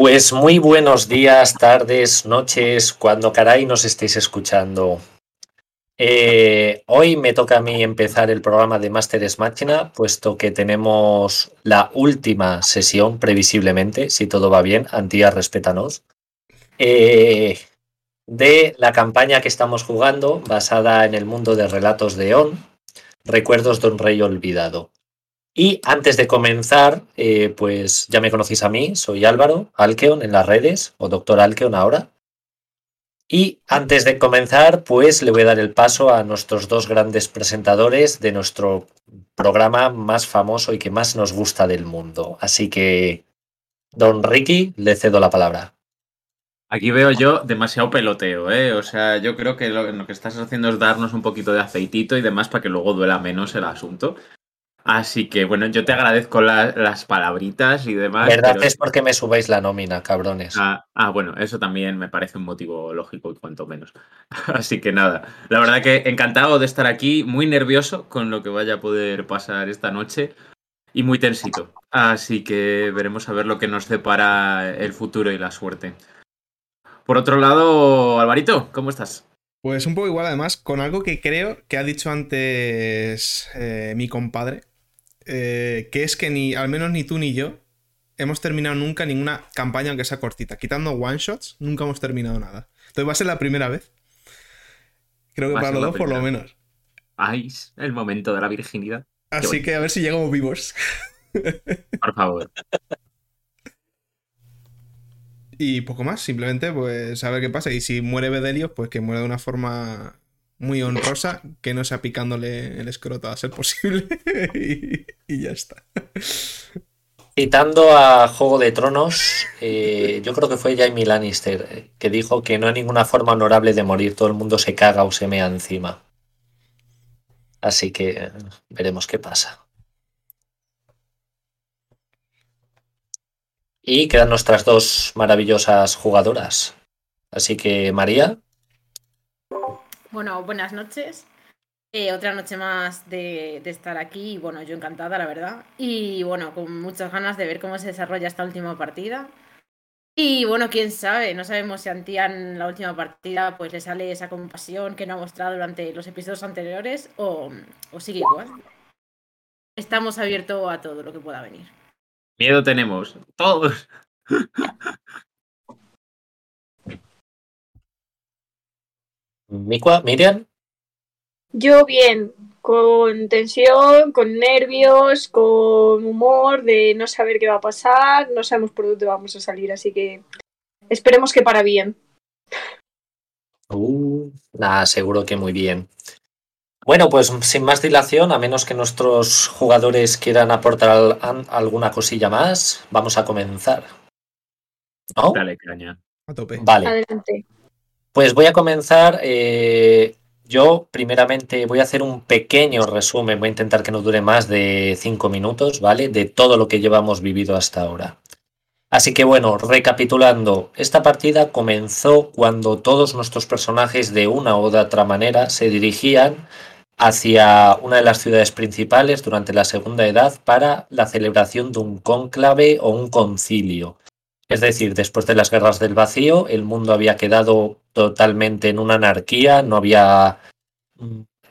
Pues muy buenos días, tardes, noches, cuando caray nos estéis escuchando. Eh, hoy me toca a mí empezar el programa de Masteres Máquina, puesto que tenemos la última sesión, previsiblemente, si todo va bien, Antía, respétanos, eh, de la campaña que estamos jugando, basada en el mundo de relatos de On, Recuerdos de un Rey Olvidado. Y antes de comenzar, eh, pues ya me conocéis a mí, soy Álvaro Alkeon en las redes, o Doctor Alkeon ahora. Y antes de comenzar, pues le voy a dar el paso a nuestros dos grandes presentadores de nuestro programa más famoso y que más nos gusta del mundo. Así que, don Ricky, le cedo la palabra. Aquí veo yo demasiado peloteo, ¿eh? O sea, yo creo que lo, lo que estás haciendo es darnos un poquito de aceitito y demás para que luego duela menos el asunto. Así que bueno, yo te agradezco la, las palabritas y demás. Verdad pero... es porque me subáis la nómina, cabrones. Ah, ah, bueno, eso también me parece un motivo lógico y cuanto menos. Así que nada, la verdad que encantado de estar aquí, muy nervioso con lo que vaya a poder pasar esta noche y muy tensito. Así que veremos a ver lo que nos depara el futuro y la suerte. Por otro lado, Alvarito, ¿cómo estás? Pues un poco igual, además, con algo que creo que ha dicho antes eh, mi compadre, eh, que es que ni, al menos ni tú ni yo, hemos terminado nunca ninguna campaña, aunque sea cortita. Quitando one shots, nunca hemos terminado nada. Entonces va a ser la primera vez. Creo que para los dos, por lo menos. Ay, el momento de la virginidad. Así que a ver si llegamos vivos. Por favor. Y poco más, simplemente pues a ver qué pasa. Y si muere Bedelios, pues que muere de una forma muy honrosa, que no sea picándole el escroto a ser posible. y, ya está. Citando a Juego de Tronos, eh, yo creo que fue Jaime Lannister, que dijo que no hay ninguna forma honorable de morir, todo el mundo se caga o se mea encima. Así que veremos qué pasa. Y quedan nuestras dos maravillosas jugadoras. Así que, María. Bueno, buenas noches. Eh, otra noche más de, de, estar aquí. Y bueno, yo encantada, la verdad. Y bueno, con muchas ganas de ver cómo se desarrolla esta última partida. Y bueno, quién sabe, no sabemos si Antian la última partida pues le sale esa compasión que no ha mostrado durante los episodios anteriores o, o sigue igual. Estamos abiertos a todo lo que pueda venir. Miedo tenemos, todos. Mikua, Miriam. Yo bien, con tensión, con nervios, con humor de no saber qué va a pasar, no sabemos por dónde vamos a salir, así que esperemos que para bien. Uh, nada, seguro que muy bien. Bueno, pues sin más dilación, a menos que nuestros jugadores quieran aportar al, alguna cosilla más, vamos a comenzar. ¿No? Dale, caña. A tope. Vale. Adelante. Pues voy a comenzar. Eh, yo, primeramente, voy a hacer un pequeño resumen. Voy a intentar que no dure más de cinco minutos, ¿vale? De todo lo que llevamos vivido hasta ahora. Así que bueno, recapitulando, esta partida comenzó cuando todos nuestros personajes de una u otra manera se dirigían hacia una de las ciudades principales durante la Segunda Edad para la celebración de un cónclave o un concilio. Es decir, después de las guerras del vacío, el mundo había quedado totalmente en una anarquía, no había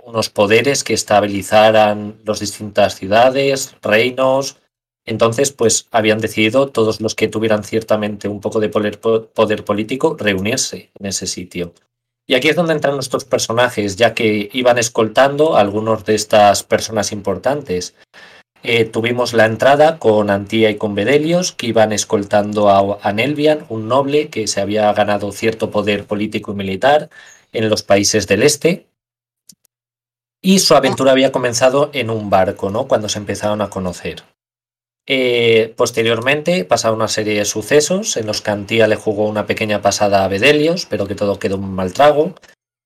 unos poderes que estabilizaran las distintas ciudades, reinos. Entonces, pues habían decidido todos los que tuvieran ciertamente un poco de poder, poder político reunirse en ese sitio. Y aquí es donde entran nuestros personajes, ya que iban escoltando a algunos de estas personas importantes. Eh, tuvimos la entrada con Antía y con Bedelios, que iban escoltando a, a Nelvian, un noble que se había ganado cierto poder político y militar en los países del este. Y su aventura había comenzado en un barco, ¿no? Cuando se empezaron a conocer. Eh, posteriormente pasaron una serie de sucesos en los que Antía le jugó una pequeña pasada a Bedelios, pero que todo quedó un mal trago.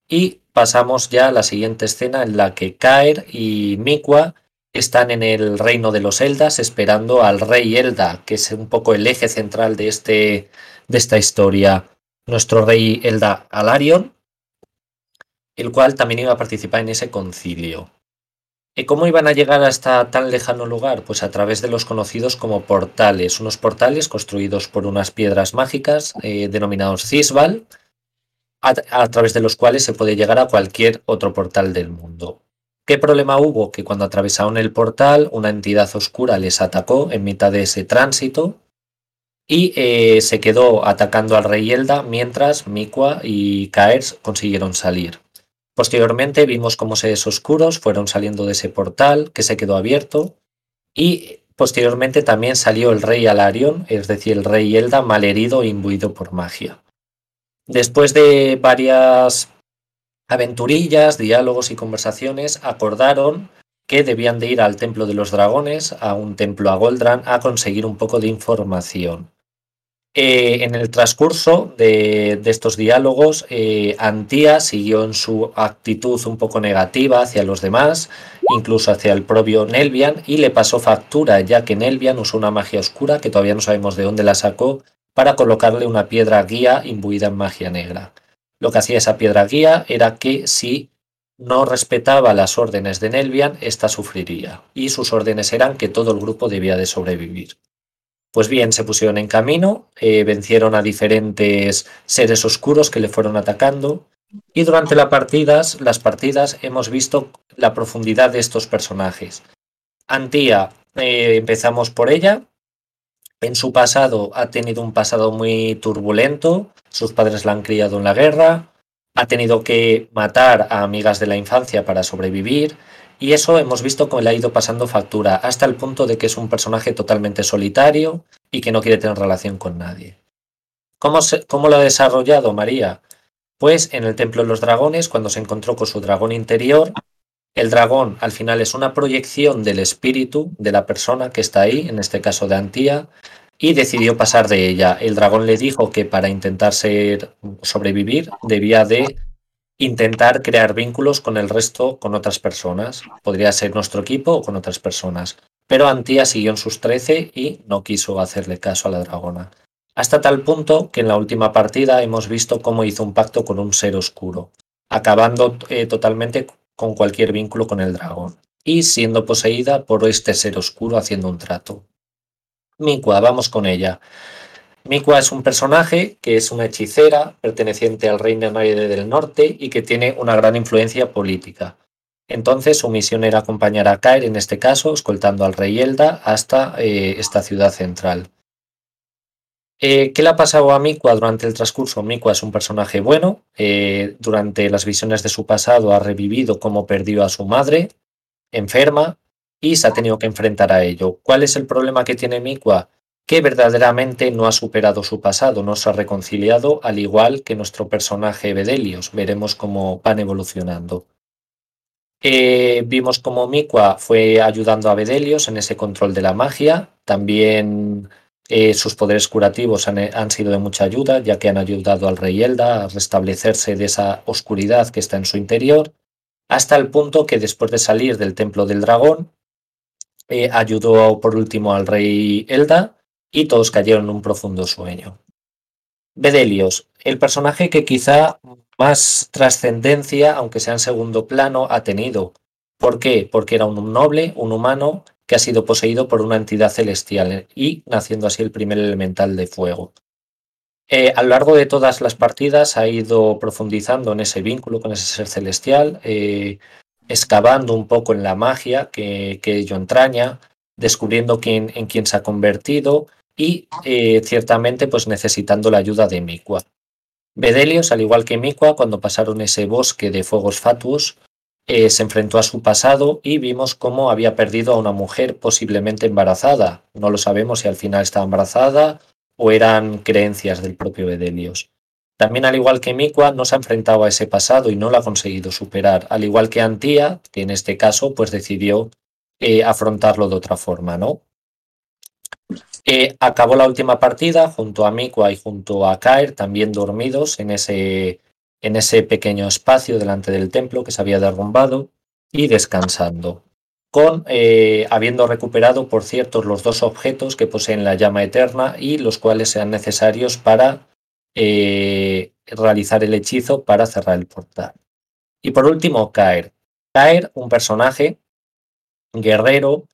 Y pasamos ya a la siguiente escena en la que Kaer y Mikwa están en el reino de los Eldas esperando al rey Elda, que es un poco el eje central de, este, de esta historia. Nuestro rey Elda Alarion, el cual también iba a participar en ese concilio. ¿Y cómo iban a llegar hasta tan lejano lugar? Pues a través de los conocidos como portales, unos portales construidos por unas piedras mágicas eh, denominados Cisbal, a, través de los cuales se puede llegar a cualquier otro portal del mundo. ¿Qué problema hubo? Que cuando atravesaron el portal, una entidad oscura les atacó en mitad de ese tránsito y eh, se quedó atacando al rey Elda mientras Mikwa y Kaers consiguieron salir. Posteriormente vimos cómo seres oscuros fueron saliendo de ese portal que se quedó abierto y posteriormente también salió el rey Alarion, es decir, el rey Elda malherido e imbuido por magia. Después de varias aventurillas, diálogos y conversaciones, acordaron que debían de ir al Templo de los Dragones, a un templo a Goldran, a conseguir un poco de información. Eh, en el transcurso de, estos diálogos, eh, Antía siguió en su actitud un poco negativa hacia los demás, incluso hacia el propio Nelvian, y le pasó factura, ya que Nelvian usó una magia oscura, que todavía no sabemos de dónde la sacó, para colocarle una piedra guía imbuida en magia negra. Lo que hacía esa piedra guía era que si no respetaba las órdenes de Nelvian, ésta sufriría, y sus órdenes eran que todo el grupo debía de sobrevivir. Pues bien, se pusieron en camino, eh, vencieron a diferentes seres oscuros que le fueron atacando y durante las partidas, las partidas hemos visto la profundidad de estos personajes. Antía, eh, empezamos por ella. En su pasado ha tenido un pasado muy turbulento, sus padres la han criado en la guerra, ha tenido que matar a amigas de la infancia para sobrevivir, y eso hemos visto cómo le ha ido pasando factura, hasta el punto de que es un personaje totalmente solitario y que no quiere tener relación con nadie. ¿Cómo, cómo lo ha desarrollado María? Pues en el Templo de los Dragones, cuando se encontró con su dragón interior, el dragón al final es una proyección del espíritu de la persona que está ahí, en este caso de Antía, y decidió pasar de ella. El dragón le dijo que para intentar ser, sobrevivir debía de intentar crear vínculos con el resto, con otras personas. Podría ser nuestro equipo o con otras personas. Pero Antía siguió en sus trece y no quiso hacerle caso a la dragona. Hasta tal punto que en la última partida hemos visto cómo hizo un pacto con un ser oscuro, acabando eh, totalmente con cualquier vínculo con el dragón y siendo poseída por este ser oscuro haciendo un trato. Mikua, vamos con ella. Mikua es un personaje que es una hechicera perteneciente al Reino Naide del Norte y que tiene una gran influencia política. Entonces su misión era acompañar a Kair, en este caso, escoltando al rey Elda hasta eh, esta ciudad central. Eh, ¿Qué le ha pasado a Mikua durante el transcurso? Mikua es un personaje bueno. Eh, durante las visiones de su pasado ha revivido cómo perdió a su madre, enferma, y se ha tenido que enfrentar a ello. ¿Cuál es el problema que tiene Mikua? que verdaderamente no ha superado su pasado, no se ha reconciliado, al igual que nuestro personaje Bedelios. Veremos cómo van evolucionando. Eh, vimos cómo Mikua fue ayudando a Bedelios en ese control de la magia. También eh, sus poderes curativos han, han, sido de mucha ayuda, ya que han ayudado al rey Elda a restablecerse de esa oscuridad que está en su interior, hasta el punto que después de salir del templo del dragón, eh, ayudó por último al rey Elda y todos cayeron en un profundo sueño. Bedelios, el personaje que quizá más trascendencia, aunque sea en segundo plano, ha tenido. ¿Por qué? Porque era un noble, un humano, que ha sido poseído por una entidad celestial y naciendo así el primer elemental de fuego. Eh, a lo largo de todas las partidas ha ido profundizando en ese vínculo con ese ser celestial, eh, excavando un poco en la magia que, que ello entraña, descubriendo quién, en quién se ha convertido y eh, ciertamente pues necesitando la ayuda de Mikua. Bedelios, al igual que Mikua, cuando pasaron ese bosque de fuegos fatuos, eh, se enfrentó a su pasado y vimos cómo había perdido a una mujer posiblemente embarazada. No lo sabemos si al final estaba embarazada o eran creencias del propio Bedelios. También, al igual que Mikua, no se ha enfrentado a ese pasado y no lo ha conseguido superar. Al igual que Antía, que en este caso pues decidió eh, afrontarlo de otra forma, ¿no? Eh, acabó la última partida junto a Mikua y junto a Kair, también dormidos en ese, en ese pequeño espacio delante del templo que se había derrumbado y descansando, con eh, habiendo recuperado, por cierto, los dos objetos que poseen la llama eterna y los cuales sean necesarios para eh, realizar el hechizo para cerrar el portal. Y por último, Kair. Kair, un personaje guerrero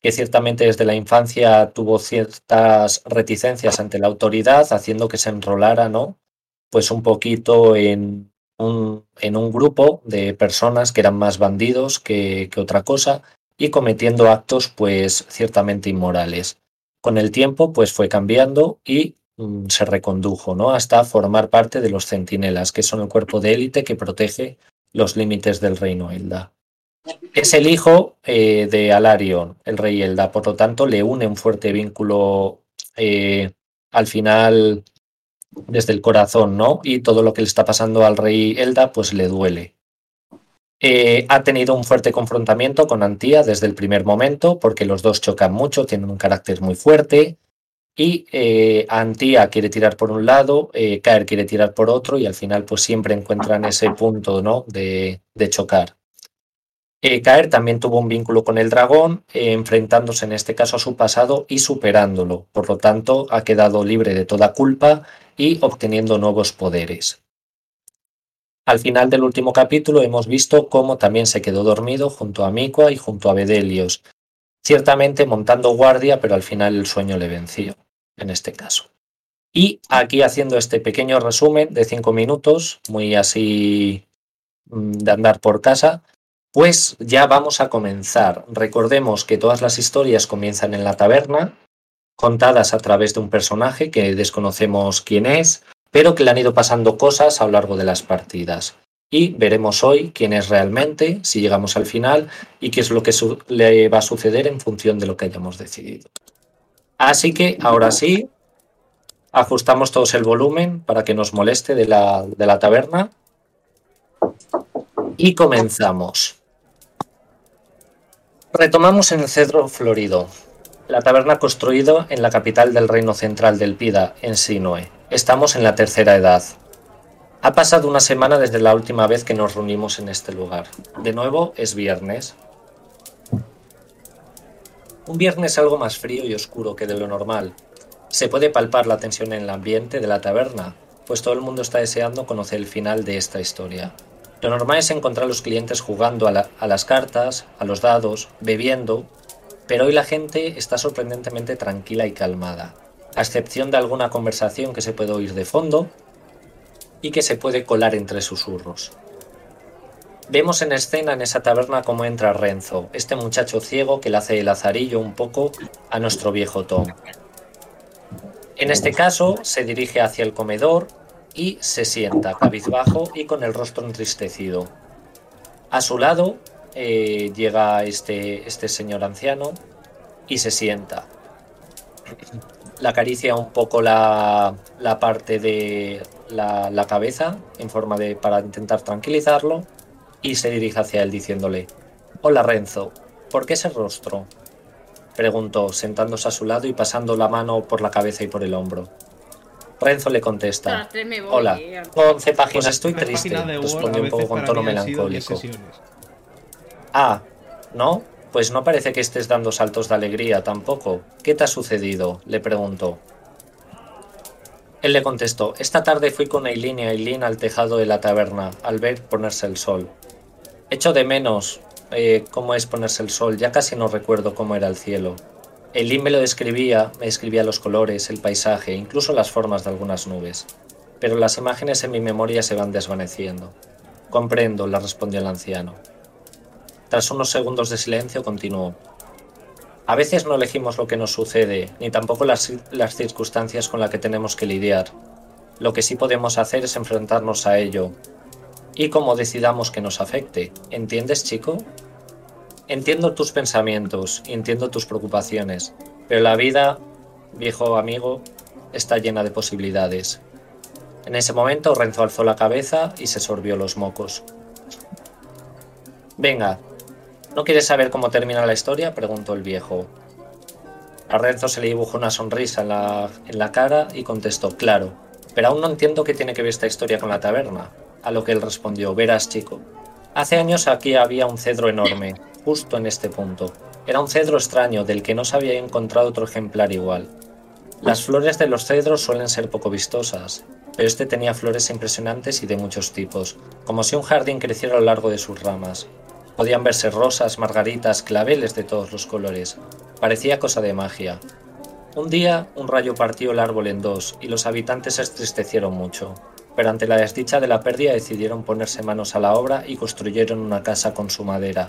que ciertamente desde la infancia tuvo ciertas reticencias ante la autoridad, haciendo que se enrolara, ¿no? Pues un poquito en un, en un grupo de personas que eran más bandidos que, otra cosa y cometiendo actos pues ciertamente inmorales. Con el tiempo pues fue cambiando y mm, se recondujo, ¿no? Hasta formar parte de los centinelas, que son el cuerpo de élite que protege los límites del reino Elda. Es el hijo eh, de Alarion, el rey Elda, por lo tanto le une un fuerte vínculo eh, al final desde el corazón, ¿no? Y todo lo que le está pasando al rey Elda, pues le duele. Eh, ha tenido un fuerte confrontamiento con Antía desde el primer momento, porque los dos chocan mucho, tienen un carácter muy fuerte. Y eh, Antía quiere tirar por un lado, eh, Caer quiere tirar por otro, y al final, pues siempre encuentran ese punto ¿no? de, de chocar. Caer también tuvo un vínculo con el dragón, enfrentándose en este caso a su pasado y superándolo. Por lo tanto, ha quedado libre de toda culpa y obteniendo nuevos poderes. Al final del último capítulo hemos visto cómo también se quedó dormido junto a Miqua y junto a Bedelios, ciertamente montando guardia, pero al final el sueño le venció, en este caso. Y aquí haciendo este pequeño resumen de cinco minutos, muy así mm, de andar por casa, pues ya vamos a comenzar. Recordemos que todas las historias comienzan en la taberna, contadas a través de un personaje que desconocemos quién es, pero que le han ido pasando cosas a lo largo de las partidas. Y veremos hoy quién es realmente, si llegamos al final, y qué es lo que le va a suceder en función de lo que hayamos decidido. Así que ahora sí, ajustamos todos el volumen para que nos moleste de la, de la taberna. Y comenzamos. Retomamos en el cedro florido, la taberna construida en la capital del reino central del Pida, en Sinoe. Estamos en la tercera edad. Ha pasado una semana desde la última vez que nos reunimos en este lugar. De nuevo es viernes. Un viernes algo más frío y oscuro que de lo normal. Se puede palpar la tensión en el ambiente de la taberna, pues todo el mundo está deseando conocer el final de esta historia. Lo normal es encontrar a los clientes jugando a, a las cartas, a los dados, bebiendo pero hoy la gente está sorprendentemente tranquila y calmada, a excepción de alguna conversación que se puede oír de fondo y que se puede colar entre susurros. Vemos en escena en esa taberna cómo entra Renzo, este muchacho ciego que le hace el azarillo un poco a nuestro viejo Tom. En este caso, se dirige hacia el comedor y se sienta cabizbajo y con el rostro entristecido. A su lado eh, llega este, este señor anciano y se sienta. Le acaricia un poco la, la parte de la, la, cabeza en forma de para intentar tranquilizarlo y se dirige hacia él diciéndole Hola Renzo, ¿por qué ese rostro? preguntó, sentándose a su lado y pasando la mano por la cabeza y por el hombro. Renzo le contesta. Hola, 11 páginas, estoy triste, respondió un poco con tono melancólico. Ah, ¿no? Pues no parece que estés dando saltos de alegría tampoco. ¿Qué te ha sucedido? le preguntó. Él le contestó, esta tarde fui con Eileen y Eileen al tejado de la taberna, al ver ponerse el sol. Echo de menos eh, cómo es ponerse el sol, ya casi no recuerdo cómo era el cielo. Eileen me lo describía, me escribía los colores, el paisaje, incluso las formas de algunas nubes. Pero las imágenes en mi memoria se van desvaneciendo. Comprendo, le respondió el anciano. Tras unos segundos de silencio continuó. A veces no elegimos lo que nos sucede, ni tampoco las, las circunstancias con las que tenemos que lidiar. Lo que sí podemos hacer es enfrentarnos a ello. Y como decidamos que nos afecte. ¿Entiendes, chico? Entiendo tus pensamientos, entiendo tus preocupaciones, pero la vida, viejo amigo, está llena de posibilidades. En ese momento Renzo alzó la cabeza y se sorbió los mocos. Venga, ¿No quieres saber cómo termina la historia? preguntó el viejo. A Renzo se le dibujó una sonrisa en la, en la cara y contestó, claro, pero aún no entiendo qué tiene que ver esta historia con la taberna. A lo que él respondió, verás chico, hace años aquí había un cedro enorme, justo en este punto. Era un cedro extraño del que no se había encontrado otro ejemplar igual. Las flores de los cedros suelen ser poco vistosas, pero este tenía flores impresionantes y de muchos tipos, como si un jardín creciera a lo largo de sus ramas. Podían verse rosas, margaritas, claveles de todos los colores. Parecía cosa de magia. Un día, un rayo partió el árbol en dos y los habitantes se entristecieron mucho, pero ante la desdicha de la pérdida decidieron ponerse manos a la obra y construyeron una casa con su madera.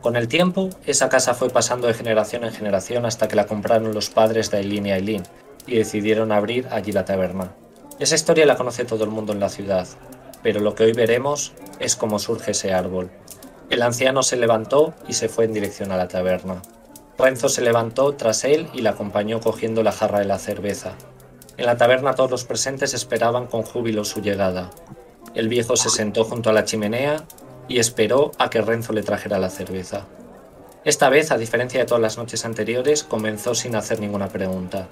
Con el tiempo, esa casa fue pasando de generación en generación hasta que la compraron los padres de Aileen y Aileen y decidieron abrir allí la taberna. Esa historia la conoce todo el mundo en la ciudad, pero lo que hoy veremos es cómo surge ese árbol. El anciano se levantó y se fue en dirección a la taberna. Renzo se levantó tras él y la acompañó cogiendo la jarra de la cerveza. En la taberna todos los presentes esperaban con júbilo su llegada. El viejo se sentó junto a la chimenea y esperó a que Renzo le trajera la cerveza. Esta vez, a diferencia de todas las noches anteriores, comenzó sin hacer ninguna pregunta.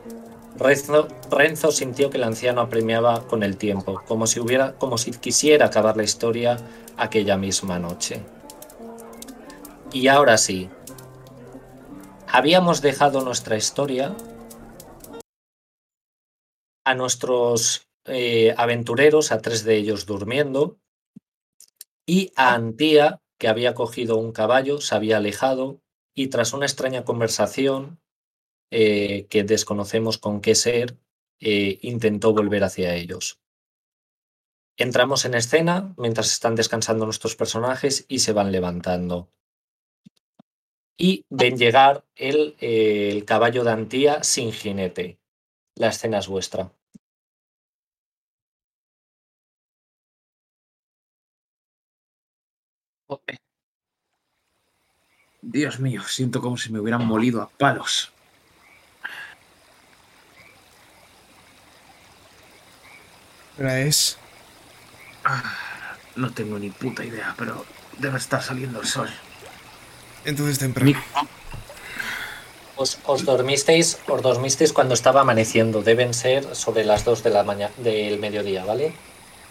Renzo, sintió que el anciano apremiaba con el tiempo, como si quisiera acabar la historia aquella misma noche. Y ahora sí, habíamos dejado nuestra historia a nuestros eh, aventureros, a tres de ellos durmiendo, y a Antía, que había cogido un caballo, se había alejado, y tras una extraña conversación, eh, que desconocemos con qué ser, eh, intentó volver hacia ellos. Entramos en escena mientras están descansando nuestros personajes y se van levantando y ven llegar el, eh, el caballo de Antía sin jinete. La escena es vuestra. Dios mío, siento como si me hubieran molido a palos. Ahora es. Ah, no tengo ni puta idea, pero debe estar saliendo el sol. Entonces temprano. Os, os dormisteis, os dormisteis cuando estaba amaneciendo. Deben ser sobre las 2 de la mañana del mediodía, ¿vale?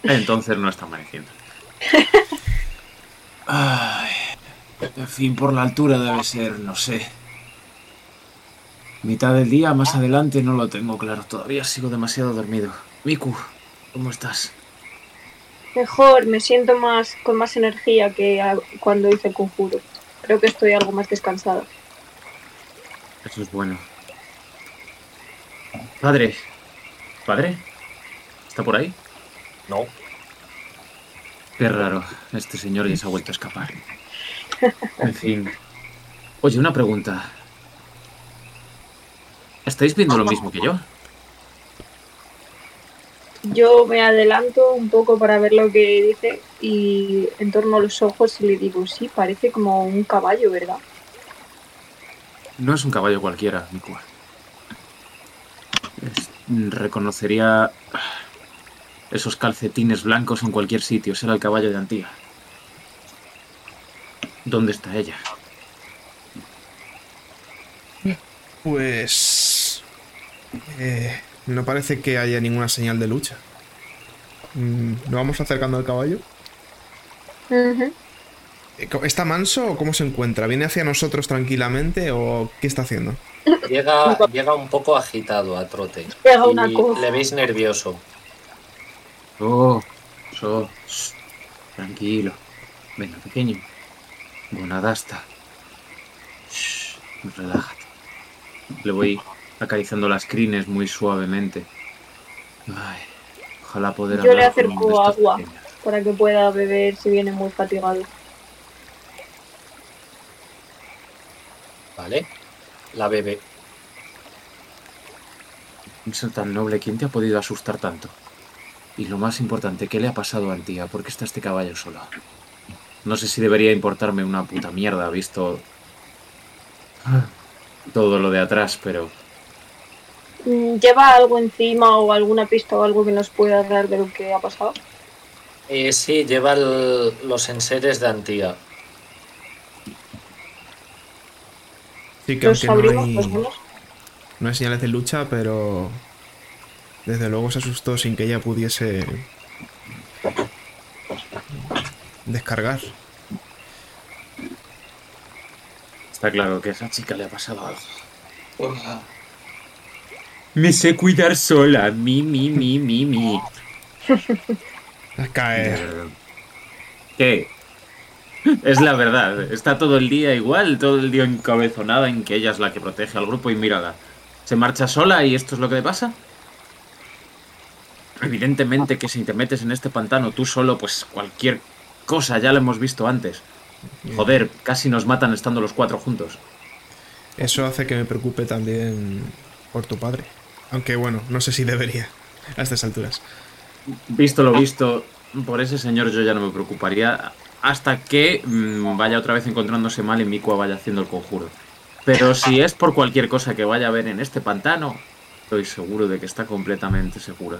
Entonces no está amaneciendo. Ay, en fin, por la altura debe ser, no sé. Mitad del día, más adelante, no lo tengo claro. Todavía sigo demasiado dormido. Miku, ¿cómo estás? Mejor, me siento más con más energía que cuando hice el conjuro. Creo que estoy algo más descansada. Eso es bueno. Padre. ¿Padre? ¿Está por ahí? No. Qué raro. Este señor ya se ha vuelto a escapar. En fin. Oye, una pregunta. ¿Estáis viendo lo mismo que yo? Yo me adelanto un poco para ver lo que dice y en torno a los ojos y le digo, sí, parece como un caballo, ¿verdad? No es un caballo cualquiera, Miku. Es- reconocería esos calcetines blancos en cualquier sitio. Será el caballo de Antía. ¿Dónde está ella? Pues. eh, no parece que haya ninguna señal de lucha. Mm, ¿Nos vamos acercando al caballo? Eh, ¿Está manso o cómo se encuentra? ¿Viene hacia nosotros tranquilamente o qué está haciendo? Llega, llega un poco agitado a trote. Pega una Y coja. le veis nervioso. Oh, so, shh, tranquilo. Venga, pequeño. Bonadasta. Shh, relájate. Le voy acariciando las crines muy suavemente. Ay, ojalá poder Yo le acerco agua. pequeños. Para que pueda beber si viene muy fatigado. ¿Vale? La bebe. Un ser tan noble, ¿quién te ha podido asustar tanto? Y lo más importante, ¿qué le ha pasado a Antía? ¿Por qué está este caballo solo? No sé si debería importarme una puta mierda, visto todo lo de atrás, pero ¿Lleva algo encima o alguna pista o algo que nos pueda dar de lo que ha pasado? Eh, sí, lleva el- los enseres de Antía. Sí, que ¿Los aunque no hay, no hay señales de lucha, pero. Desde luego se asustó sin que ella pudiese. descargar. está claro que a esa chica le ha pasado algo. Me sé cuidar sola, mi, mi, mi, mi, mi. A caer. ¿Qué? Es la verdad. Está todo el día igual, todo el día encabezonada en que ella es la que protege al grupo y mírala. Se marcha sola y esto es lo que le pasa. Evidentemente que si te metes en este pantano tú solo, pues cualquier cosa ya lo hemos visto antes. Joder, casi nos matan estando los cuatro juntos. Eso hace que me preocupe también por tu padre. Aunque bueno, no sé si debería a estas alturas. Visto lo visto, por ese señor yo ya no me preocuparía hasta que mm, vaya otra vez encontrándose mal y Mikua vaya haciendo el conjuro. Pero si es por cualquier cosa que vaya a ver en este pantano, estoy seguro de que está completamente segura.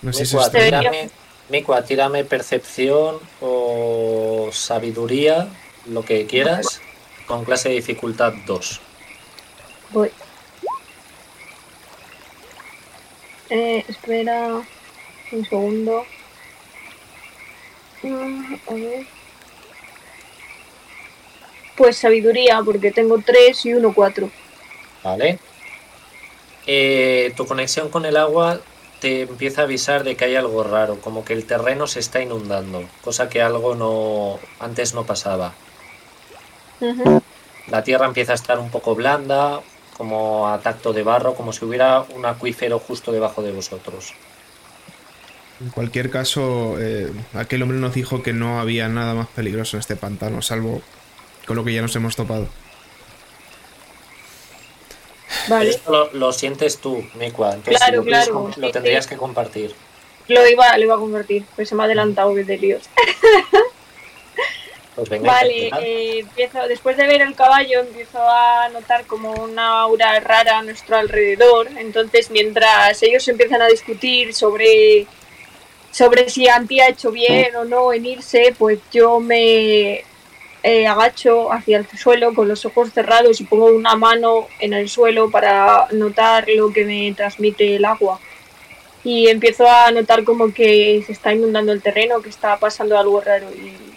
No sé si Mikua, está- tírame, Mikua, tírame percepción o sabiduría, lo que quieras, con clase de dificultad 2. Voy. Eh, espera un segundo. Mm, a ver. Pues sabiduría, porque tengo 3 y 1, 4. ¿Vale? Eh, tu conexión con el agua te empieza a avisar de que hay algo raro, como que el terreno se está inundando, cosa que algo no antes no pasaba. La tierra empieza a estar un poco blanda, como a tacto de barro, como si hubiera un acuífero justo debajo de vosotros. En cualquier caso, eh, aquel hombre nos dijo que no había nada más peligroso en este pantano, salvo con lo que ya nos hemos topado. Vale, Esto lo, lo sientes tú, Mikua, entonces Claro, si lo, quieres claro, lo tendrías que compartir. lo iba, lo iba a convertir, pues se me ha adelantado de líos. Pues venga, Vale, eh, empiezo, después de ver el caballo, empiezo a notar como una aura rara a nuestro alrededor. Entonces, mientras ellos empiezan a discutir sobre, sobre si Anti ha hecho bien o no en irse, pues yo me eh, agacho hacia el suelo con los ojos cerrados y pongo una mano en el suelo para notar lo que me transmite el agua. Y empiezo a notar como que se está inundando el terreno, que está pasando algo raro. Y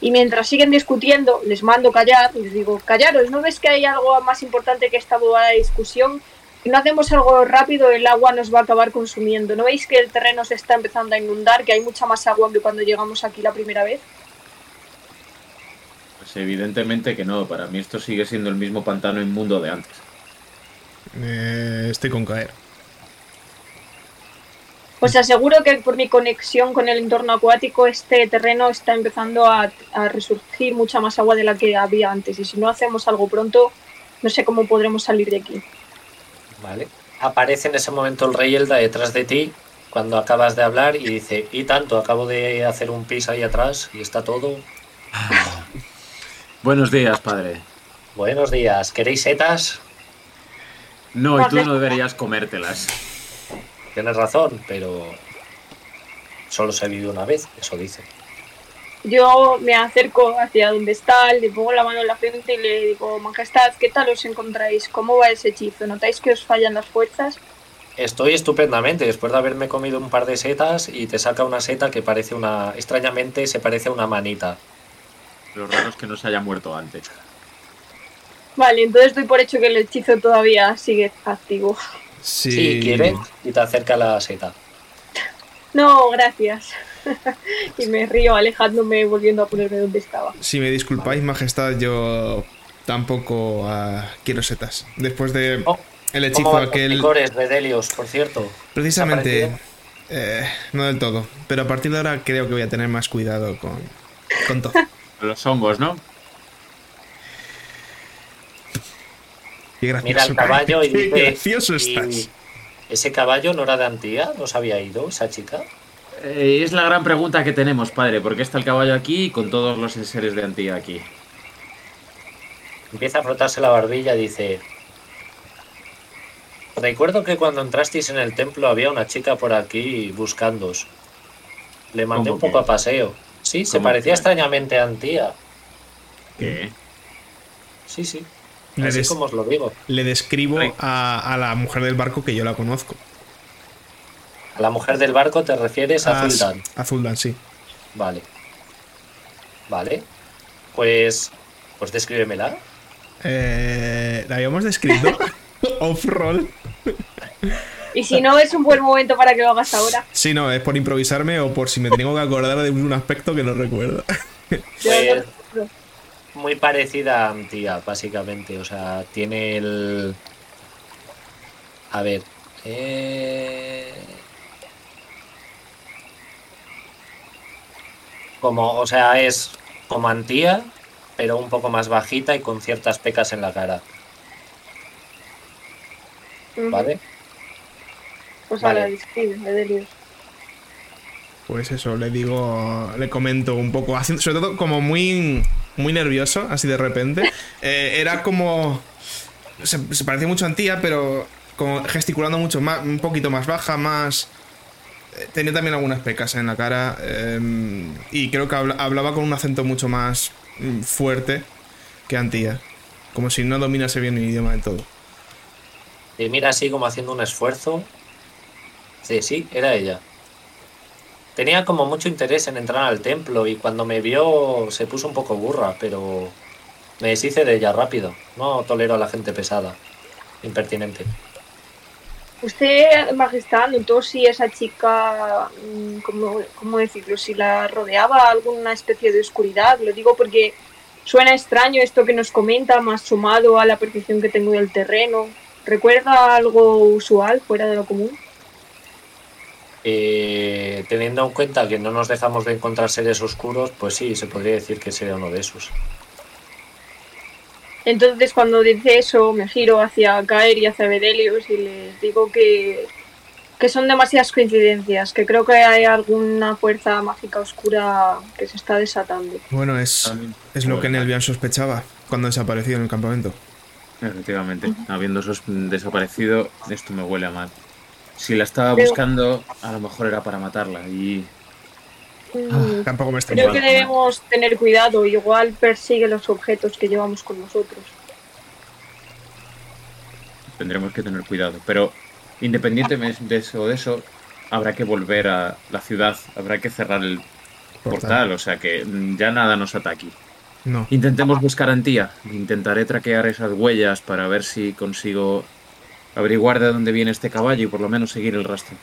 y mientras siguen discutiendo, les mando callar, les digo, callaros, ¿no ves que hay algo más importante que esta bobada de discusión? Si no hacemos algo rápido, el agua nos va a acabar consumiendo. ¿No veis que el terreno se está empezando a inundar, que hay mucha más agua que cuando llegamos aquí la primera vez? Pues evidentemente que no, para mí esto sigue siendo el mismo pantano inmundo de antes. Eh, estoy con caer. Os aseguro que por mi conexión con el entorno acuático, este terreno está empezando a, a resurgir mucha más agua de la que había antes. Y si no hacemos algo pronto, no sé cómo podremos salir de aquí. Vale. Aparece en ese momento el rey Elda detrás de ti cuando acabas de hablar y dice, y tanto, acabo de hacer un pis ahí atrás y está todo. Buenos días, padre. Buenos días, ¿queréis setas? No, y tú no deberías comértelas. Tienes razón, pero solo se ha vivido una vez, eso dice. Yo me acerco hacia donde está, le pongo la mano en la frente y le digo, Majestad, ¿qué tal os encontráis? ¿Cómo va ese hechizo? ¿Notáis que os fallan las fuerzas? Estoy estupendamente después de haberme comido un par de setas y te saca una seta que parece una, extrañamente se parece a una manita. Lo raro es que no se haya muerto antes. Vale, entonces doy por hecho que el hechizo todavía sigue activo. Sí, Si quieres, y te acerca la seta. No, gracias. y me río alejándome, volviendo a ponerme donde estaba. Si me disculpáis, majestad, yo tampoco ah, quiero setas. Después de Oh, el ¿Cómo hechizo aquel... licores de Delios, por cierto? Precisamente, ¿Te ha eh, no del todo. Pero a partir de ahora creo que voy a tener más cuidado con, con todo. Los hongos, ¿no? Qué gracioso, Mira el caballo y qué dice... gracioso "Y estás. ¿Ese caballo no era de Antía? ¿No se había ido esa chica? Eh, es la gran pregunta que tenemos, padre. ¿Por qué está el caballo aquí con todos los enseres de Antía aquí? Empieza a frotarse la barbilla y dice... Recuerdo que cuando entrasteis en el templo había una chica por aquí buscándos. Le mandé ¿Cómo un poco a paseo. Sí, se ¿Cómo parecía extrañamente a Antía. ¿Qué? Sí, sí. Le Así des- como os lo digo. Le describo a, a la mujer del barco que yo la conozco. A la mujer del barco te refieres a Ah, Zuldan. A Zuldan, sí. Vale. Vale. Pues... Pues descríbemela. Eh, la habíamos descrito off-roll. Y si no, es un buen momento para que lo hagas ahora. Sí, no, es por improvisarme o por si me tengo que acordar de un aspecto que no recuerdo. Pues, muy parecida a Antía, básicamente. O sea, tiene el. A ver. Eh... Como, o sea, es como Antía, pero un poco más bajita y con ciertas pecas en la cara. ¿Vale? Pues Vale. ahora describe, Edelios. Pues eso, le digo, le comento un poco, sobre todo como muy, muy nervioso, así de repente. Eh, era como. Se, se parecía mucho a Antía, pero como gesticulando mucho más, un poquito más baja, más. eh, Tenía también algunas pecas en la cara. eh, y creo que habla- hablaba con un acento mucho más mm, fuerte que Antía. Como si no dominase bien el idioma del todo. Y mira así como haciendo un esfuerzo. Sí, sí, era ella. Tenía como mucho interés en entrar al templo y cuando me vio se puso un poco burra, pero me deshice de ella rápido. No tolero a la gente pesada, impertinente. Usted, Majestad, notó si esa chica, mm, ¿cómo, cómo decirlo? Si la rodeaba alguna especie de oscuridad. Lo digo porque suena extraño esto que nos comenta, más sumado a la percepción que tengo del terreno. ¿Recuerda algo usual, fuera de lo común? Eh, teniendo en cuenta que no nos dejamos de encontrar seres oscuros, pues sí, se podría decir que sería uno de esos. Entonces, cuando dice eso, me giro hacia Caer y hacia Bedelios y les digo que, que son demasiadas coincidencias, que creo que hay alguna fuerza mágica oscura que se está desatando. Bueno, es, es lo que Nelvian sospechaba cuando desapareció en el campamento. Efectivamente, habiendo sos- desaparecido, esto me huele a mal. Si la estaba buscando, a lo mejor era para matarla. Y Mm, Tampoco me Creo extraña. que debemos tener cuidado, igual persigue los objetos que llevamos con nosotros. tendremos que tener cuidado. Pero independientemente de eso, de eso, habrá que volver a la ciudad, habrá que cerrar el portal, o sea que ya nada nos ataque. No. Intentemos buscar a Antía. Intentaré traquear esas huellas para ver si consigo averiguar de dónde viene este caballo y por lo menos seguir el rastro.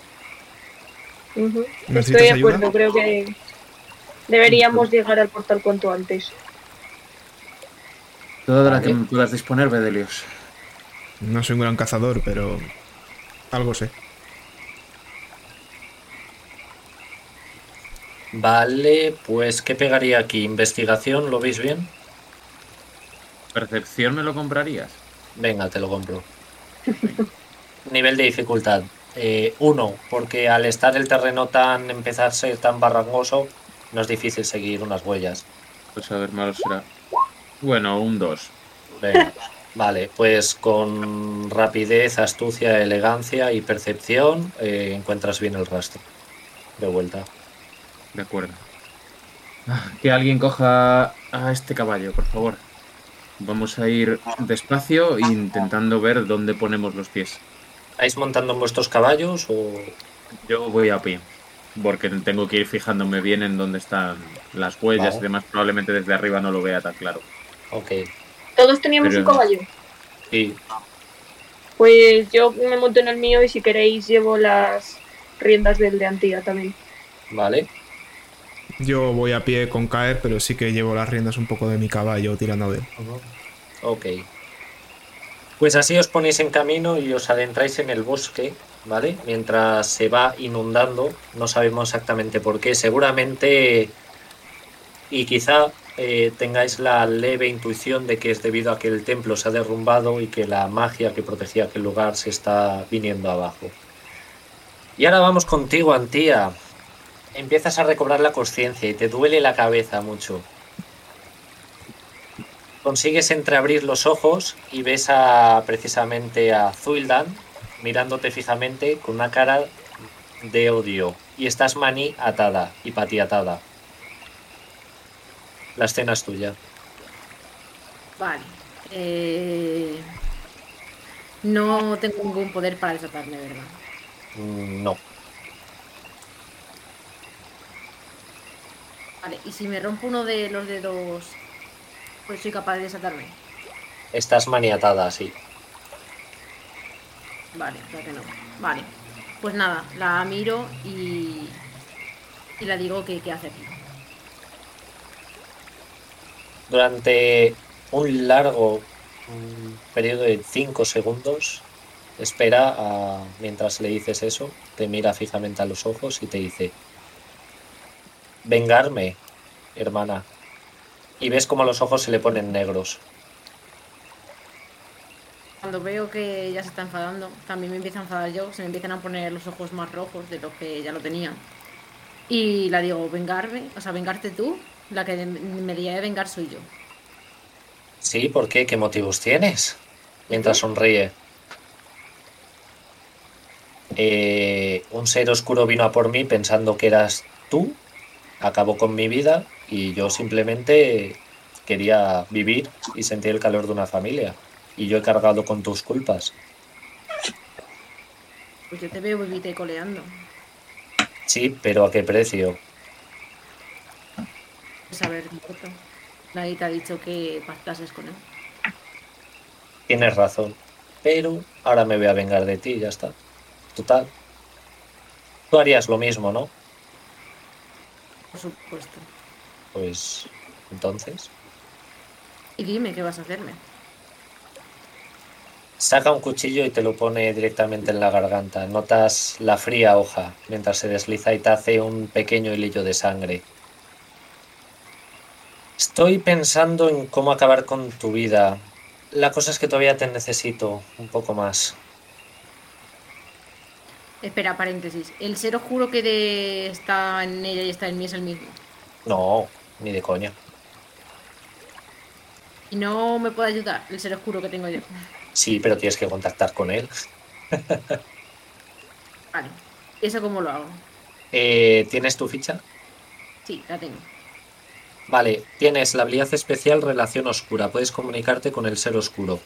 Ujú. ¿Necesitas Estoy de ayuda? acuerdo, creo que deberíamos llegar al portal cuanto antes. Toda la que me puedas disponer, Bedelios. No soy un gran cazador, pero algo sé. Vale, pues ¿qué pegaría aquí? ¿Investigación? ¿Lo veis bien? ¿Percepción me lo comprarías? Venga, te lo compro. Nivel de dificultad. eh, uno, porque al estar el terreno tan empezar a ser tan barrangoso, no es difícil seguir unas huellas. Pues a ver, malo será. Bueno, un 2. Venga, vale, pues con rapidez, astucia, elegancia y percepción eh, encuentras bien el rastro. De vuelta. De acuerdo. Ah, Que alguien coja a este caballo, por favor. Vamos a ir despacio intentando ver dónde ponemos los pies. ¿Estáis montando en vuestros caballos o...? Yo voy a pie, porque tengo que ir fijándome bien en dónde están las huellas Vale. y demás. Probablemente desde arriba no lo vea tan claro. Ok, Todos teníamos Pero- un caballo. sí, Pues yo me monto en el mío y si queréis llevo las riendas del de Antía también. vale. Yo voy a pie con caer, pero sí que llevo las riendas un poco de mi caballo tirando de él. Ok. Pues así os ponéis en camino y os adentráis en el bosque, ¿vale? Mientras se va inundando, no sabemos exactamente por qué, seguramente y quizá eh, tengáis la leve intuición de que es debido a que el templo se ha derrumbado y que la magia que protegía aquel lugar se está viniendo abajo. Y ahora vamos contigo, Antía. Empiezas a recobrar la conciencia y te duele la cabeza mucho. Consigues entreabrir los ojos y ves a precisamente a Zuildan mirándote fijamente con una cara de odio. Y estás maní atada y patiatada. La escena es tuya. Vale. Eh, No tengo ningún poder para desatarme, ¿verdad? No. Vale, y si me rompo uno de los dedos, pues soy capaz de desatarme. Estás maniatada, sí. Vale, creo que no. Vale. Pues nada, la miro y. Y la digo que hace aquí. Durante un largo periodo de 5 segundos, espera a, mientras le dices eso, te mira fijamente a los ojos y te dice, vengarme, hermana. Y ves como los ojos se le ponen negros. Cuando veo que ya se está enfadando, también me empieza a enfadar yo, se me empiezan a poner los ojos más rojos de lo que ya lo tenía. Y la digo, vengarme, o sea, vengarte tú, la que me de vengar soy yo. Sí, ¿por qué? ¿Qué motivos tienes? Mientras sonríe. Eh, un ser oscuro vino a por mí pensando que eras tú, acabó con mi vida y yo simplemente quería vivir y sentir el calor de una familia. Y yo he cargado con tus culpas. Pues yo te veo vivite coleando. Sí, pero ¿a qué precio? Saber muerto. Nadie te ha dicho que pactases con él. Tienes razón. Pero ahora me voy a vengar de ti, ya está. Total. Tú harías lo mismo, ¿no? Por supuesto. Pues entonces. Y dime qué vas a hacerme. Saca un cuchillo y te lo pone directamente en la garganta. Notas la fría hoja mientras se desliza y te hace un pequeño hilillo de sangre. Estoy pensando en cómo acabar con tu vida. La cosa es que todavía te necesito un poco más. Espera, paréntesis. ¿El ser oscuro que está en ella y está en mí es el mismo? No, ni de coña. ¿Y no me puede ayudar el ser oscuro que tengo yo? Sí, pero tienes que contactar con él. vale. ¿Eso cómo lo hago? Eh, ¿Tienes tu ficha? Sí, la tengo. Vale, tienes la habilidad especial Relación Oscura. Puedes comunicarte con el ser oscuro.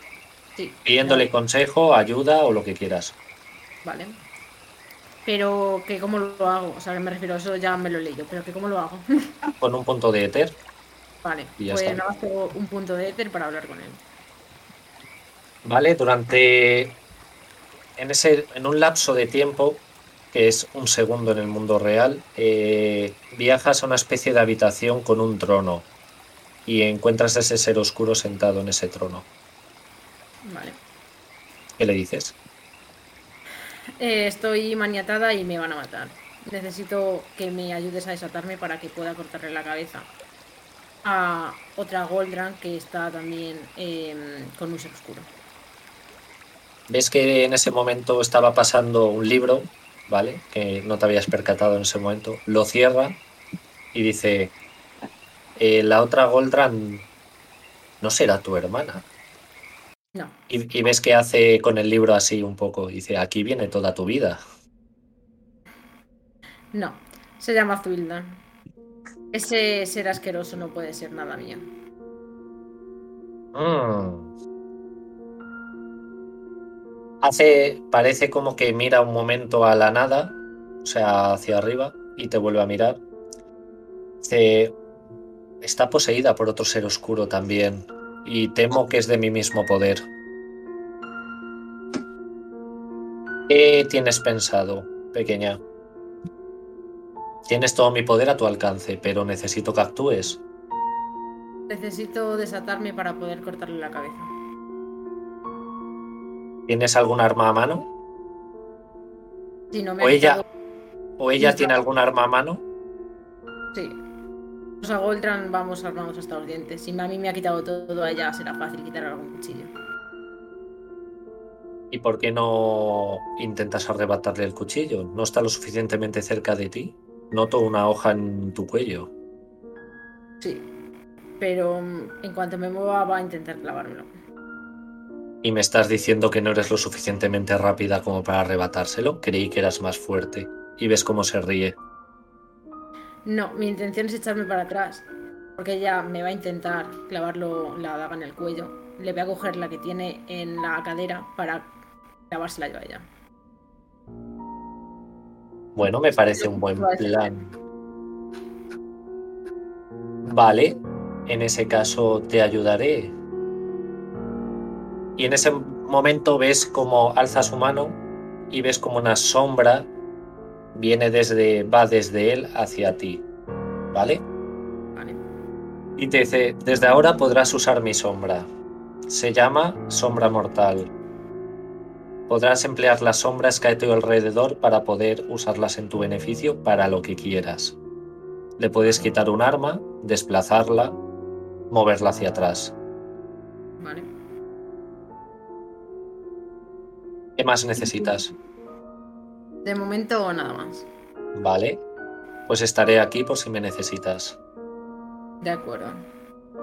Sí. Pidiéndole consejo, ayuda o lo que quieras. Vale. Pero que cómo lo hago, o sea, me refiero, a eso ya me lo he leído, pero que cómo lo hago. Con un punto de éter. Vale, pues nada más tengo un punto de éter para hablar con él. Vale, durante en ese en un lapso de tiempo que es un segundo en el mundo real, eh, viajas a una especie de habitación con un trono y encuentras a ese ser oscuro sentado en ese trono. Vale. ¿Qué le dices? Eh, estoy maniatada y me van a matar. Necesito que me ayudes a desatarme para que pueda cortarle la cabeza a otra Goldran que está también em, con ser oscuro. Ves que en ese momento estaba pasando un libro, ¿vale? Que no te habías percatado en ese momento. Lo cierra y dice, eh, la otra Goldran no será tu hermana. No. Y, ves que hace con el libro así un poco. Dice, aquí viene toda tu vida. No, se llama Zwildan. Ese ser asqueroso no puede ser nada mío. Mm. Hace, parece como que mira un momento a la nada, o sea, hacia arriba, y te vuelve a mirar. Dice, está poseída por otro ser oscuro también y temo que es de mi mismo poder. ¿Qué tienes pensado, pequeña? Tienes todo mi poder a tu alcance, pero necesito que actúes. Necesito desatarme para poder cortarle la cabeza. ¿Tienes algún arma a mano? Si no me ¿O ella, ¿O ella tiene algún arma a mano? Sí. O sea, Goldran vamos armados hasta los dientes. Si a mí me ha quitado todo, a ella será fácil quitar algún cuchillo. ¿Y por qué no intentas arrebatarle el cuchillo? ¿No está lo suficientemente cerca de ti? Noto una hoja en tu cuello. Sí, pero mm, en cuanto me mueva va a intentar clavármelo. ¿Y me estás diciendo que no eres lo suficientemente rápida como para arrebatárselo? Creí que eras más fuerte. Y ves cómo se ríe. No, mi intención es echarme para atrás. Porque ella me va a intentar clavarlo la daga en el cuello. Le voy a coger la que tiene en la cadera para clavársela yo a ella. Bueno, me parece un buen plan. Vale, en ese caso te ayudaré. Y en ese momento ves como alza su mano y ves como una sombra viene desde, va desde él hacia ti. ¿Vale? Vale. Y te dice, desde ahora podrás usar mi sombra. Se llama sombra mortal. Podrás emplear las sombras que hay a tu alrededor para poder usarlas en tu beneficio para lo que quieras. Le puedes quitar un arma, desplazarla, moverla hacia atrás. Vale. ¿Qué más necesitas? De momento nada más. Vale. Pues estaré aquí por si me necesitas. De acuerdo.